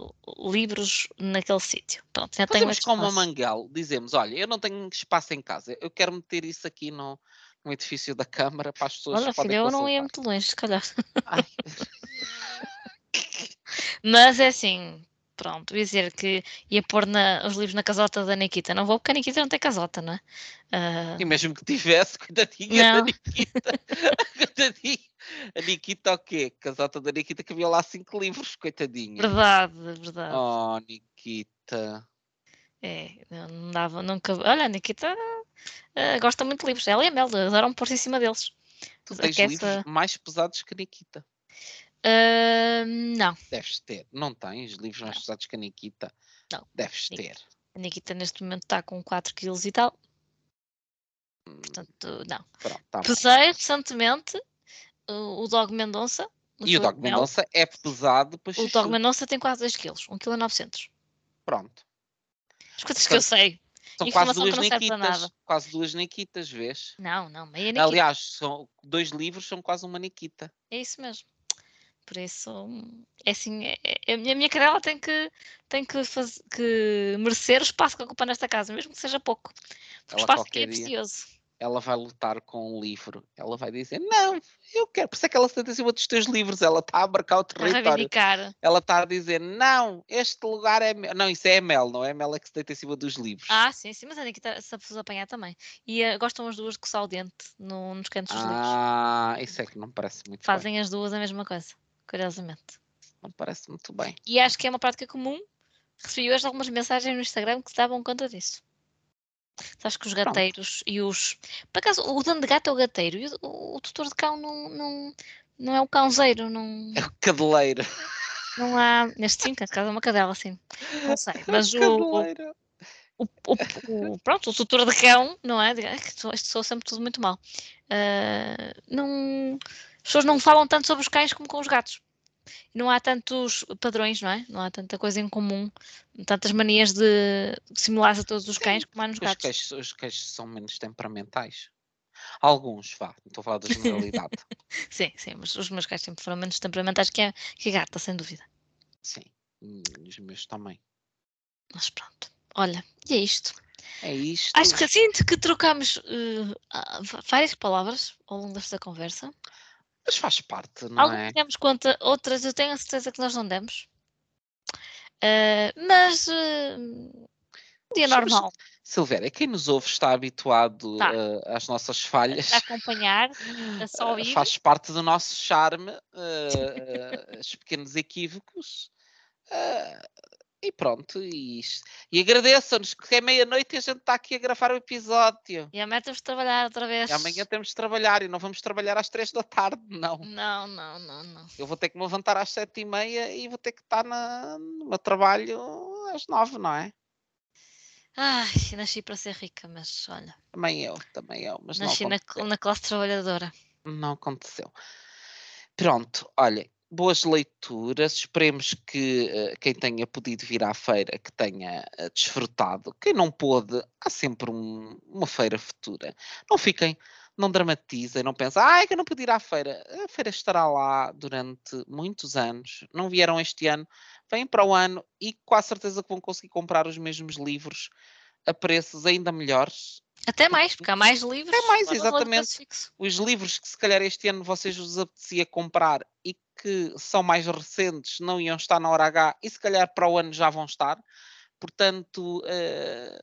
livros naquele sítio. Pronto, já Fazemos como a Manguel, dizemos, olha, eu não tenho espaço em casa, eu quero meter isso aqui no, no edifício da Câmara para as pessoas Olha, filha, eu não ia muito longe, se calhar. [laughs] Mas é assim, pronto, dizer que ia pôr na, os livros na casota da Nikita. Não vou porque a Nikita não tem casota, não é? Uh... E mesmo que tivesse, coitadinha não. da Nikita. [laughs] coitadinha. A Nikita o quê? Casota da Nikita que havia lá cinco livros, coitadinha. Verdade, verdade. Oh, Nikita. É, não dava, nunca. Olha, a Nikita uh, gosta muito de livros. Ela e a Mel adoram pôr-se em cima deles. Tu tens livros mais pesados que a Nikita. Uh, não. Deves ter. Não tens livros mais pesados que a Nikita? Não. Deves ter. A Nikita neste momento está com 4 kg e tal. Hum. Portanto, não. Pronto, tá Pesei recentemente o, o Dog Mendonça. E o Dog Mendonça é pesado. O Dog Mendonça tem quase 2 kg, 1 kg 900. Pronto. As coisas que eu sei. São quase duas Nikitas. Quase duas Nikitas, vês? Não, não, meia Nikita. Aliás, são, dois livros são quase uma Nikita. É isso mesmo. Por isso, é assim, é, é, a minha, cadela tem que, tem que, faz, que merecer o espaço que ocupa nesta casa, mesmo que seja pouco. o espaço que é precioso. Ela vai lutar com um livro. Ela vai dizer, não, eu quero. Por isso é que ela se em cima dos teus livros. Ela está a marcar o território. Ela está a dizer, não, este lugar é meu. Não, isso é Mel, não é Mel é que se deita em cima dos livros. Ah, sim, sim, mas é que se apanhar também. E uh, gostam as duas de coçar o dente no, nos cantos dos ah, livros. Ah, isso é que não parece muito Fazem bem. as duas a mesma coisa curiosamente. Não parece muito bem. E acho que é uma prática comum. Recebi hoje algumas mensagens no Instagram que se davam conta disso. Sabes que os gateiros Pronto. e os. Por acaso, o dono de gato é o gateiro e o, o tutor de cão não, não, não é o cãozeiro. Não... É o cadeleiro. Não há. Neste sim, caso é uma cadela, assim. Não sei. [laughs] Mas o, o, o, o, pronto, o tutor de cão, não é? Isto sou sempre tudo muito mal. Uh, não, as pessoas não falam tanto sobre os cães como com os gatos. Não há tantos padrões, não é? Não há tanta coisa em comum, tantas manias de simular a todos os cães como há nos gatos. Os cães, os cães são menos temperamentais. Alguns, vá, estou a falar da generalidade. [laughs] sim, sim, mas os meus cães sempre foram menos temperamentais que a, que a gata, sem dúvida. Sim, os meus também. Mas pronto, olha, e é isto. É isto. Acho que sinto que trocamos uh, várias palavras ao longo desta conversa. Mas faz parte, não Algumas é? demos conta, outras eu tenho a certeza que nós não demos. Uh, mas uh, dia normal. Silvéria, quem nos ouve está habituado tá. uh, às nossas falhas. A acompanhar, a só ouvir. Faz parte do nosso charme, [laughs] os pequenos equívocos. E pronto, e, e agradeçam-nos que é meia-noite e a gente está aqui a gravar o episódio. E amanhã temos de trabalhar outra vez. E amanhã temos de trabalhar e não vamos trabalhar às três da tarde, não. Não, não, não, não. Eu vou ter que me levantar às sete e meia e vou ter que estar na, no meu trabalho às nove, não é? Ai, nasci para ser rica, mas olha. Também eu, também eu. Mas nasci na, na classe trabalhadora. Não aconteceu. Pronto, olha, boas leituras. Esperemos que uh, quem tenha podido vir à feira que tenha uh, desfrutado. Quem não pôde, há sempre um, uma feira futura. Não fiquem, não dramatizem, não pensem, ai que eu não pude ir à feira. A feira estará lá durante muitos anos. Não vieram este ano, vêm para o ano e com a certeza que vão conseguir comprar os mesmos livros a preços ainda melhores. Até mais, porque há mais livros. Até mais, exatamente. Os livros que se calhar este ano vocês vos apetecia comprar e que são mais recentes não iam estar na hora H e se calhar para o ano já vão estar. Portanto, eh,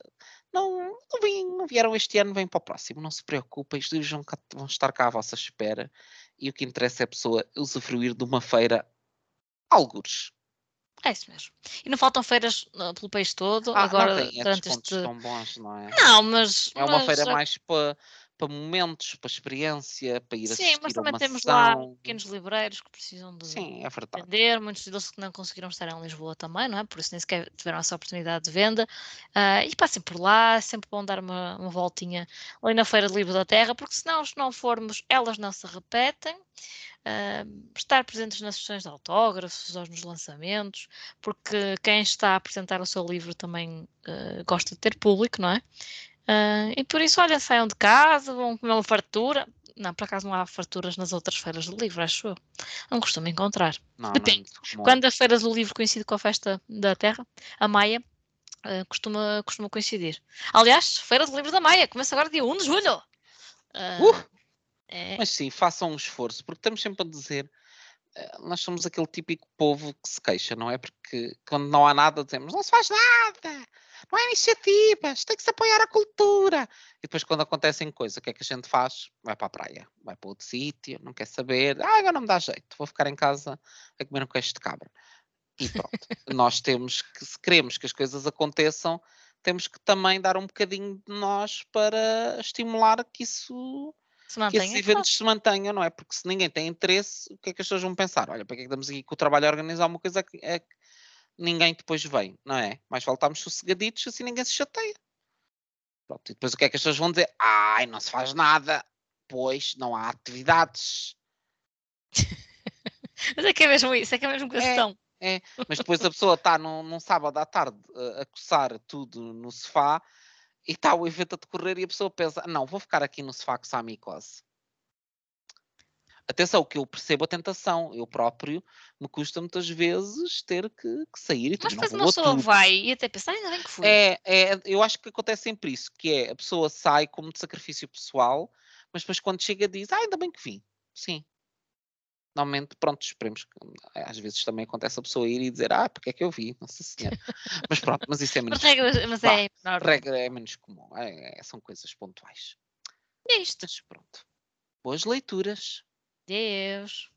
não, não, vim- não vieram este ano, vêm para o próximo. Não se preocupem, os livros vão, cá- vão estar cá à vossa espera. E o que interessa é a pessoa usufruir de uma feira algures. É isso mesmo. E não faltam feiras uh, pelo país todo, Ah, agora não tem, é durante este. tão bons, não é? Não, mas. É uma mas, feira uh, mais para para momentos, para experiência, para ir Sim, assistir mas a também temos lá sessão. pequenos livreiros que precisam de Sim, é vender, muitos deles que não conseguiram estar em Lisboa também, não é? Por isso nem sequer tiveram essa oportunidade de venda. Ah, e passem por lá, é sempre bom dar uma, uma voltinha ali na Feira de Livro da Terra, porque senão, se não formos, elas não se repetem. Ah, estar presentes nas sessões de autógrafos ou nos lançamentos, porque quem está a apresentar o seu livro também ah, gosta de ter público, não é? Ah, e por isso, olha, saiam de casa, vão comer uma fartura. Não, por acaso não há farturas nas outras feiras do livro, acho eu. Não costumo encontrar. Não, não é Depende. comum. Quando a Feira do Livro coincide com a Festa da Terra, a Maia, eh, costuma, costuma coincidir. Aliás, Feira do Livro da Maia, começa agora dia 1 de julho. Ah, Uh! é, Mas sim, façam um esforço, porque estamos sempre a dizer, eh, nós somos aquele típico povo que se queixa, não é? Porque quando não há nada dizemos, não se faz nada, não há iniciativas, tem que se apoiar a cultura. E depois quando acontecem coisas, o que é que a gente faz? Vai para a praia, vai para outro sítio, não quer saber, ah, agora não me dá jeito, vou ficar em casa a comer um queijo de cabra. E pronto, [laughs] nós temos que, se queremos que as coisas aconteçam, temos que também dar um bocadinho de nós para estimular que isso que esses eventos se mantenham, não é? Porque se ninguém tem interesse, o que é que as pessoas vão pensar? Olha, para que é que estamos aqui com o trabalho a organizar uma coisa que, é que ninguém depois vem, não é? Mais vale estarmos sossegaditos, assim ninguém se chateia. Pronto, e depois o que é que as pessoas vão dizer? Ai, não se faz nada, pois não há atividades. [laughs] Mas é que é mesmo isso, é que é mesmo questão. Mas depois a pessoa está num, num sábado à tarde a, a coçar tudo no sofá e está o evento a decorrer e a pessoa pensa, não, vou ficar aqui no sofá com a micose. Atenção, que eu percebo a tentação. Eu próprio me custa muitas vezes ter que, que sair e Mas depois não uma pessoa tudo. vai e até pensa, "Ai, ainda bem que fui. É, é, eu acho que acontece sempre isso, que é a pessoa sai como de sacrifício pessoal, mas depois quando chega diz, ah, ainda bem que vim. Sim. Normalmente, pronto, esperemos que às vezes também acontece a pessoa ir e dizer, ah, porque é que eu vi? Nossa Senhora. mas pronto, mas isso é menos, Mas, regra, mas Vá, é menor. regra é menos comum. É- é- são coisas pontuais. É isto. Mas pronto. Boas leituras. Deus.